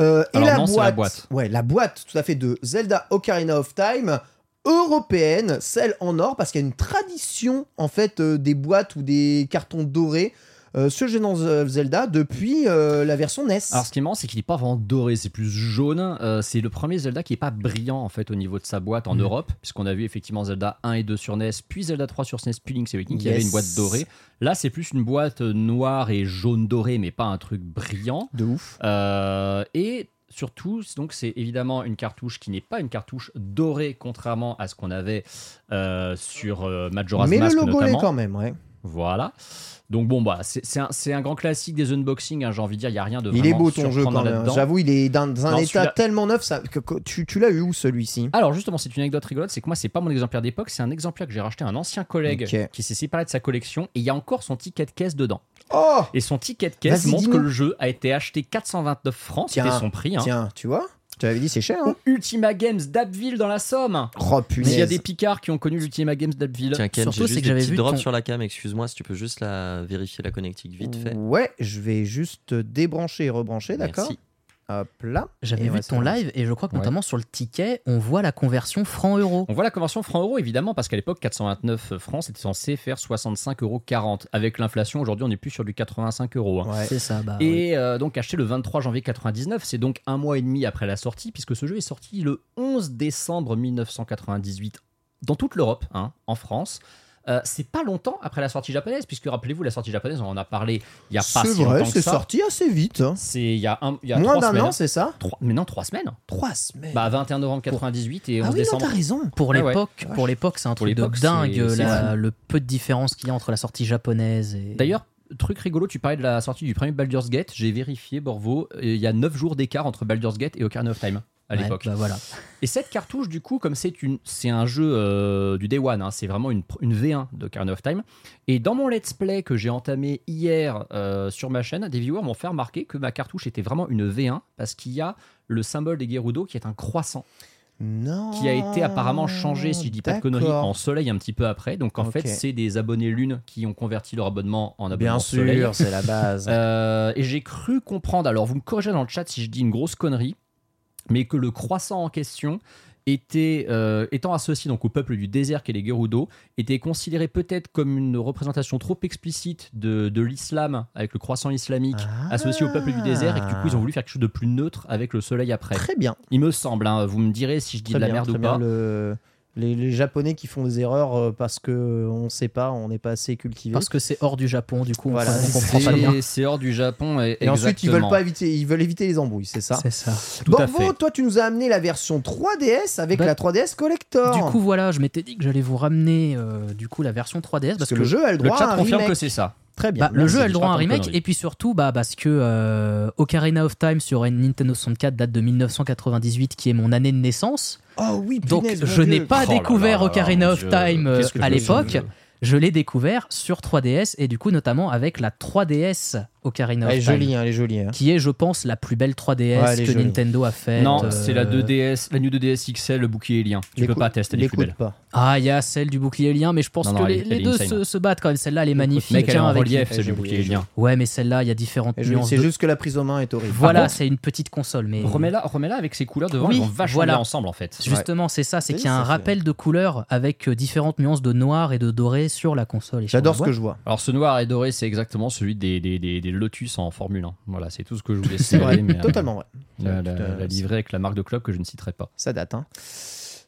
euh, et Alors la non, c'est boîte. la boîte. Ouais, la boîte tout à fait de Zelda Ocarina of Time européenne, celle en or, parce qu'il y a une tradition en fait euh, des boîtes ou des cartons dorés euh, sur Legend of Zelda depuis euh, la version NES. Alors, ce qui est marrant, c'est qu'il n'est pas vraiment doré, c'est plus jaune. Euh, c'est le premier Zelda qui n'est pas brillant en fait au niveau de sa boîte en Mhm. Europe, puisqu'on a vu effectivement Zelda 1 et 2 sur NES, puis Zelda 3 sur SNES, puis Link's Awakening qui avait Yes. une boîte dorée. Là, c'est plus une boîte noire et jaune doré, mais pas un truc brillant. de ouf. Euh, et surtout, donc c'est évidemment une cartouche qui n'est pas une cartouche dorée, contrairement à ce qu'on avait euh, sur euh, Majora's Mais Mask le logo l'est quand même, ouais. Voilà. Donc bon, bah, c'est un, grand classique des unboxings, hein, j'ai envie de dire, il n'y a rien de Il est vraiment beau ton jeu quand même. J'avoue, il est dans un état tellement neuf. Ça, que, que- tu tu l'as eu où celui-ci? Alors justement, c'est une anecdote rigolote, c'est que moi, c'est pas mon exemplaire d'époque, c'est un exemplaire que j'ai racheté à un ancien collègue qui s'est séparé de sa collection, et il y a encore son ticket de caisse dedans. Oh Et son ticket de caisse montre que le jeu a été acheté 429 francs, c'était son prix. Hein. Tiens, tu vois? Je t'avais dit, c'est cher. Hein Ultima Games d'Abbeville dans la Somme. oh S'il y a punaise. des Picards qui ont connu l'Ultima Games d'Abbeville. Tiens, Ken, Surtout, j'ai c'est juste que des ton- sur la cam, excuse-moi, si tu peux juste la vérifier la connectique vite fait. Ouais, je vais juste débrancher et rebrancher, d'accord? Merci. Hop là. j'avais vu ouais, ton live et je crois que Ouais. notamment sur le ticket, on voit la conversion franc-euro. On voit la conversion franc-euro évidemment parce qu'à l'époque 429 francs c'était censé faire 65,40 euros. Avec l'inflation aujourd'hui on est plus sur du 85 euros. hein. Ouais. C'est ça, bah. oui. Et euh, donc acheté le 23 janvier 99, c'est donc un mois et demi après la sortie, puisque ce jeu est sorti le 11 décembre 1998 dans toute l'Europe, hein, en France. Euh, c'est pas longtemps après la sortie japonaise, puisque rappelez-vous, la sortie japonaise, on en a parlé il y a pas C'est si vrai, longtemps c'est ça. sorti assez vite. hein. C'est il y a, un, il y a Moins trois d'un an, c'est ça Trois- mais non, trois semaines. Trois semaines. Bah 21 novembre 98 et 11 ah oui, non, décembre. t'as raison. Pour Ah ouais. l'époque, pour l'époque, c'est un truc de dingue c'est- c'est la- le peu de différence qu'il y a entre la sortie japonaise et. D'ailleurs, truc rigolo, tu parlais de la sortie du premier Baldur's Gate. J'ai vérifié, Borvo, il y a 9 jours d'écart entre Baldur's Gate et Ocarina of Time à Ouais, l'époque. bah voilà. Et cette cartouche, du coup, comme c'est une, c'est un jeu euh, du Day One, hein, c'est vraiment une, pr- une V1 de Ocarina of Time. Et dans mon let's play que j'ai entamé hier euh, sur ma chaîne, des viewers m'ont fait remarquer que ma cartouche était vraiment une V1 parce qu'il y a le symbole des Gerudo qui est un croissant Non. qui a été apparemment changé, si je dis pas de conneries, en soleil un petit peu après. Donc en fait, c'est des abonnés Lune qui ont converti leur abonnement en abonnement Bien soleil. sûr, c'est la base. Euh, et j'ai cru comprendre, alors vous me corrigez dans le chat si je dis une grosse connerie, mais que le croissant en question était, euh, étant associé donc au peuple du désert qu'est les Gerudo, était considéré peut-être comme une représentation trop explicite de, de l'islam avec le croissant islamique Ah. associé au peuple du désert et que du coup ils ont voulu faire quelque chose de plus neutre avec le soleil après. Très bien. Il me semble, hein, vous me direz si je dis Très de la bien, merde ou bien. pas. Le- Les, les Japonais qui font des erreurs euh, parce que euh, on sait pas, on n'est pas assez cultivé. Parce que c'est hors du Japon, du coup, on Voilà, on comprend pas bien. C'est hors du Japon et, Et ensuite, ils veulent pas éviter, ils veulent éviter les embrouilles, c'est ça. C'est ça. Tout à Borvo, fait. toi, tu nous as amené la version 3DS avec Bah, la 3DS Collector. Du coup, voilà, je m'étais dit que j'allais vous ramener euh, du coup la version 3DS parce, parce que le jeu a le Le droit chat à un confirme remake. que c'est ça. Très bien. Bah, le jeu a le droit à un remake et puis surtout bah, parce que euh, Ocarina of Time sur une Nintendo 64 date de 1998 qui est mon année de naissance. Oh oui, Donc punaise, je n'ai pas Oh découvert là là, Ocarina of Dieu. Time euh, à l'époque. Je l'ai découvert sur 3DS et du coup notamment avec la 3DS Ocarina Elle est Time. jolie, hein, elle est jolie. hein. Qui est, je pense, la plus belle 3DS Ouais, elle est que jolie. Nintendo a faite. Non, euh, c'est la 2DS, la New 2DS XL, le bouclier lien. Tu peux L'écoute- pas tester, est plus l'écoute pas. Ah, il y a celle du bouclier lien, mais je pense Non, que non, elle les, est- les elle est deux insane. se, se battent quand même. Celle-là, elle est magnifique. Mec, elle est hein, en avec- relief, elle c'est est du bouclier. Ouais, mais celle-là, il y a différentes Elle est jolie. nuances. C'est de- juste que la prise en main est horrible. Voilà, bon c'est une petite console, mais. Remets-la remets-la avec ses couleurs devant, Oui, elles vont vachement voilà. bien ensemble en fait. Justement, c'est ça, c'est Oui, qu'il y a un rappel de couleurs avec euh, différentes nuances de noir et de doré sur la console. et sur J'adore ce que je vois. Alors ce noir et doré, c'est exactement celui des, des, des, des Lotus en Formule 1. Voilà, c'est tout ce que je voulais C'est vrai, mais, euh, totalement vrai. La, la- livrée avec la marque de club que je ne citerai pas. Ça date, hein.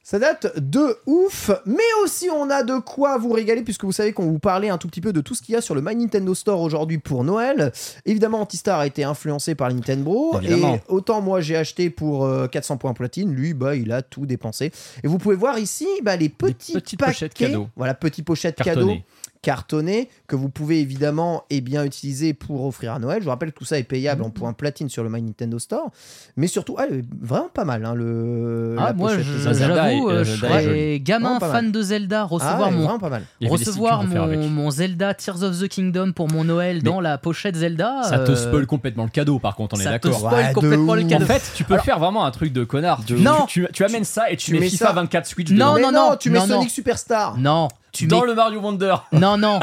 Ça date de ouf, mais aussi on a de quoi vous régaler puisque vous savez qu'on vous parlait un tout petit peu de tout ce qu'il y a sur le My Nintendo Store aujourd'hui pour Noël. Évidemment, Antistar a été influencé par Nintendo Évidemment. et autant moi j'ai acheté pour euh, 400 points platine, lui bah il a tout dépensé. Et vous pouvez voir ici bah, les petits petites paquets, pochettes cadeaux. voilà petits pochettes Cartonnées. cadeaux cartonné que vous pouvez évidemment et bien utiliser pour offrir à Noël. Je vous rappelle que tout ça est payable en points platine sur le My Nintendo Store, mais surtout ah, vraiment pas mal hein, le. Ah, la moi, Zelda. j'avoue, euh, euh, je serais gamin fan de Zelda, Ah, recevoir mon, pas mal. Recevoir mon, Zelda Tears of the Kingdom pour mon Noël dans la pochette Zelda. Ça te euh, spoil complètement le cadeau, par contre, on est ça te d'accord. spoil Ouais, complètement le cadeau. En fait, tu peux faire vraiment un truc de connard. Tu, Non. tu, tu amènes ça et tu, Tu mets mets FIFA ça- 24 Switch Non, non, non, tu mets non, non. Sonic Superstar. Non, tu dans mets. le Mario Wonder. Non, non,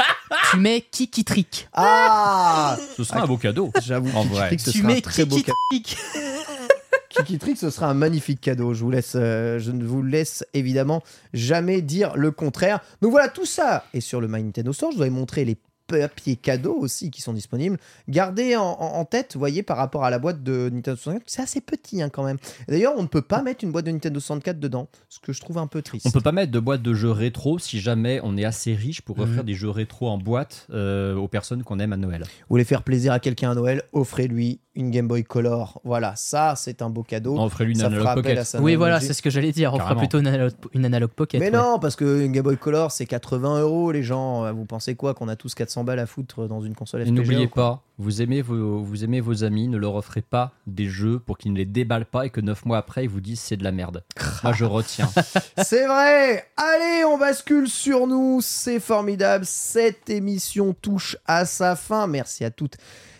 tu mets Kiki Trick. Ah Ce sera un beau cadeau. J'avoue, En Kiki vrai. Trick, ce Tu sera un mets très beau Kiki cadeau. Trick. Kiki Trick, ce sera un magnifique cadeau. Je vous laisse, euh, je ne vous laisse évidemment jamais dire le contraire. Donc voilà, tout ça est sur le My Nintendo Store. Je vous avais montré les papiers cadeaux aussi qui sont disponibles. Gardez en, en- en tête, vous voyez, par rapport à la boîte de Nintendo 64, c'est assez petit hein, quand même. D'ailleurs, on ne peut pas mettre une boîte de Nintendo 64 dedans, ce que je trouve un peu triste. On peut pas mettre de boîte de jeux rétro si jamais on est assez riche pour offrir Mhm. des jeux rétro en boîte euh, aux personnes qu'on aime à Noël. Vous voulez faire plaisir à quelqu'un à Noël, offrez-lui une Game Boy Color. Voilà, ça c'est un beau cadeau. On offrait lui une Analog Pocket. à sa Oui, voilà, c'est ce que j'allais dire. On fera plutôt une analogue, une pocket. Mais ouais. non, parce que une Game Boy Color c'est 80 euros, les gens. Vous pensez quoi Qu'on a tous 400 balles à foutre dans une console Et FPGA n'oubliez pas, vous aimez vos, vous aimez vos amis, ne leur offrez pas des jeux pour qu'ils ne les déballent pas et que 9 mois après ils vous disent c'est de la merde. Moi je retiens. C'est vrai Allez, on bascule sur nous, c'est formidable. Cette émission touche à sa fin. Merci à toutes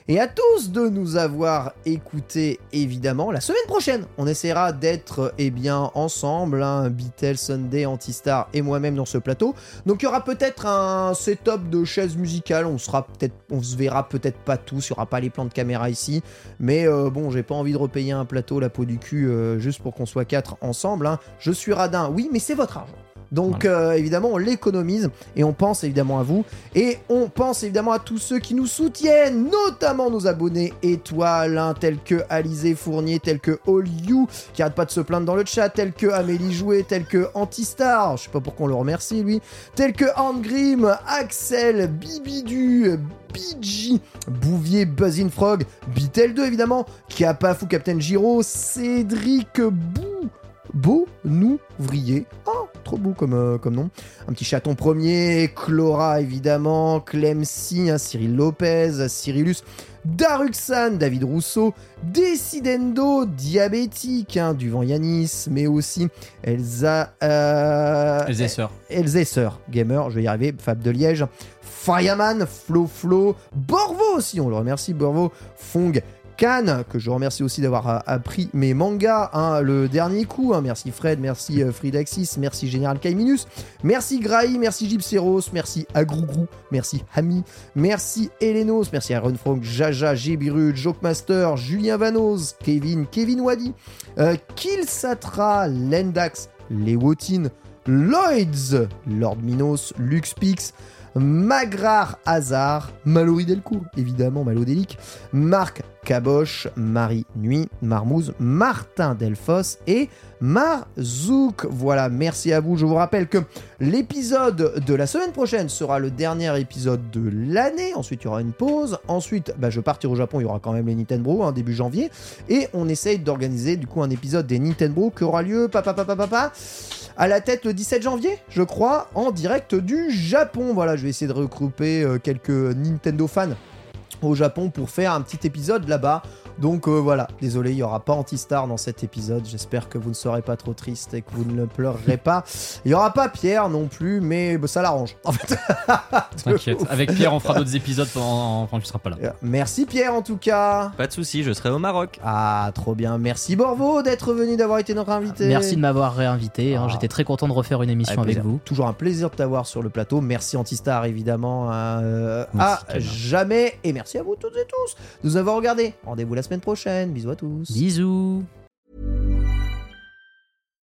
et à tous de nous avoir écoutés, évidemment. La semaine prochaine, on essaiera d'être eh bien ensemble, hein, Beatle, Sunday, Antistar et moi-même dans ce plateau. Donc il y aura peut-être un setup de chaises musicales, on sera peut-être, se verra peut-être pas tous, il y aura pas les plans de caméra ici, mais euh, bon, j'ai pas envie de repayer un plateau la peau du cul euh, juste pour qu'on soit quatre ensemble. hein. Je suis radin, oui, mais c'est votre argent. Donc euh, évidemment, on l'économise et on pense évidemment à vous et on pense évidemment à tous ceux qui nous soutiennent, notamment nos abonnés étoiles, hein, tels que Alizé Fournier, tels que All You, qui arrête pas de se plaindre dans le chat, tels que Amélie Jouet, tels que Antistar, je sais pas pourquoi on le remercie lui, tels que Angrim, Axel, Bibidu, BG, Bouvier, Buzzin Frog, Bitel 2 évidemment, Kapaf ou Captain Giro, Cédric Bou. Beau Nouvrier. Oh, trop beau comme, euh, comme nom. Un petit chaton premier, Clora évidemment, Clemcy, hein, Cyril Lopez, Cyrillus, Daruxan, David Rousseau, Decidendo, Diabétique, hein, du vent Yanis, mais aussi Elsa. Euh. Elzesser, gamer, je vais y arriver, Fab de Liège, Fireman, Flo Flo, Borvo aussi, on le remercie, Borvo, Fong, Que je remercie aussi d'avoir euh, appris mes mangas, hein, le dernier coup, hein, merci Fred, merci euh, Fridaxis, merci Général Kaiminus, merci Grahi, merci Gypseros, merci Agrougrou, merci Hami, merci Elenos, merci Aaron Frank, Jaja, Gébiru, Jokemaster, Julien Vanos, Kevin, Kevin Wadi, euh, Killsatra, Lendax, Lewotin, Lloyds, Lord Minos, Luxpix, Magrar Hazard, Mallory Delcourt, évidemment Malodélique, Marc Caboche, Marie Nuit, Marmouze, Martin Delfos et Marzouk. Voilà, merci à vous. Je vous rappelle que l'épisode de la semaine prochaine sera le dernier épisode de l'année. Ensuite, il y aura une pause. Ensuite, bah, je partirai au Japon. Il y aura quand même les Nintendo, hein, début janvier. Et on essaye d'organiser du coup un épisode des Nintendo qui aura lieu, papa, papa, papa, à la tête le 17 janvier, je crois, en direct du Japon. Voilà, je vais essayer de regrouper euh, quelques Nintendo fans au Japon pour faire un petit épisode là-bas. Donc euh, voilà, désolé, il n'y aura pas Antistar dans cet épisode. J'espère que vous ne serez pas trop triste et que vous ne pleurerez pas. Il n'y aura pas Pierre non plus, mais bah, ça l'arrange. En fait. T'inquiète, avec Pierre, on fera d'autres épisodes pendant quand tu seras pas là. Merci Pierre en tout cas. Pas de souci, je serai au Maroc. Ah, trop bien. Merci Borvo d'être venu, d'avoir été notre invité. Merci de m'avoir réinvité. hein. Ah. J'étais très content de refaire une émission avec, vous. Toujours un plaisir de t'avoir sur le plateau. Merci Antistar évidemment euh, Merci, à jamais. Et merci à vous toutes et tous de nous avoir regardés. Rendez-vous la semaine prochaine. Bisous à tous. Bisous.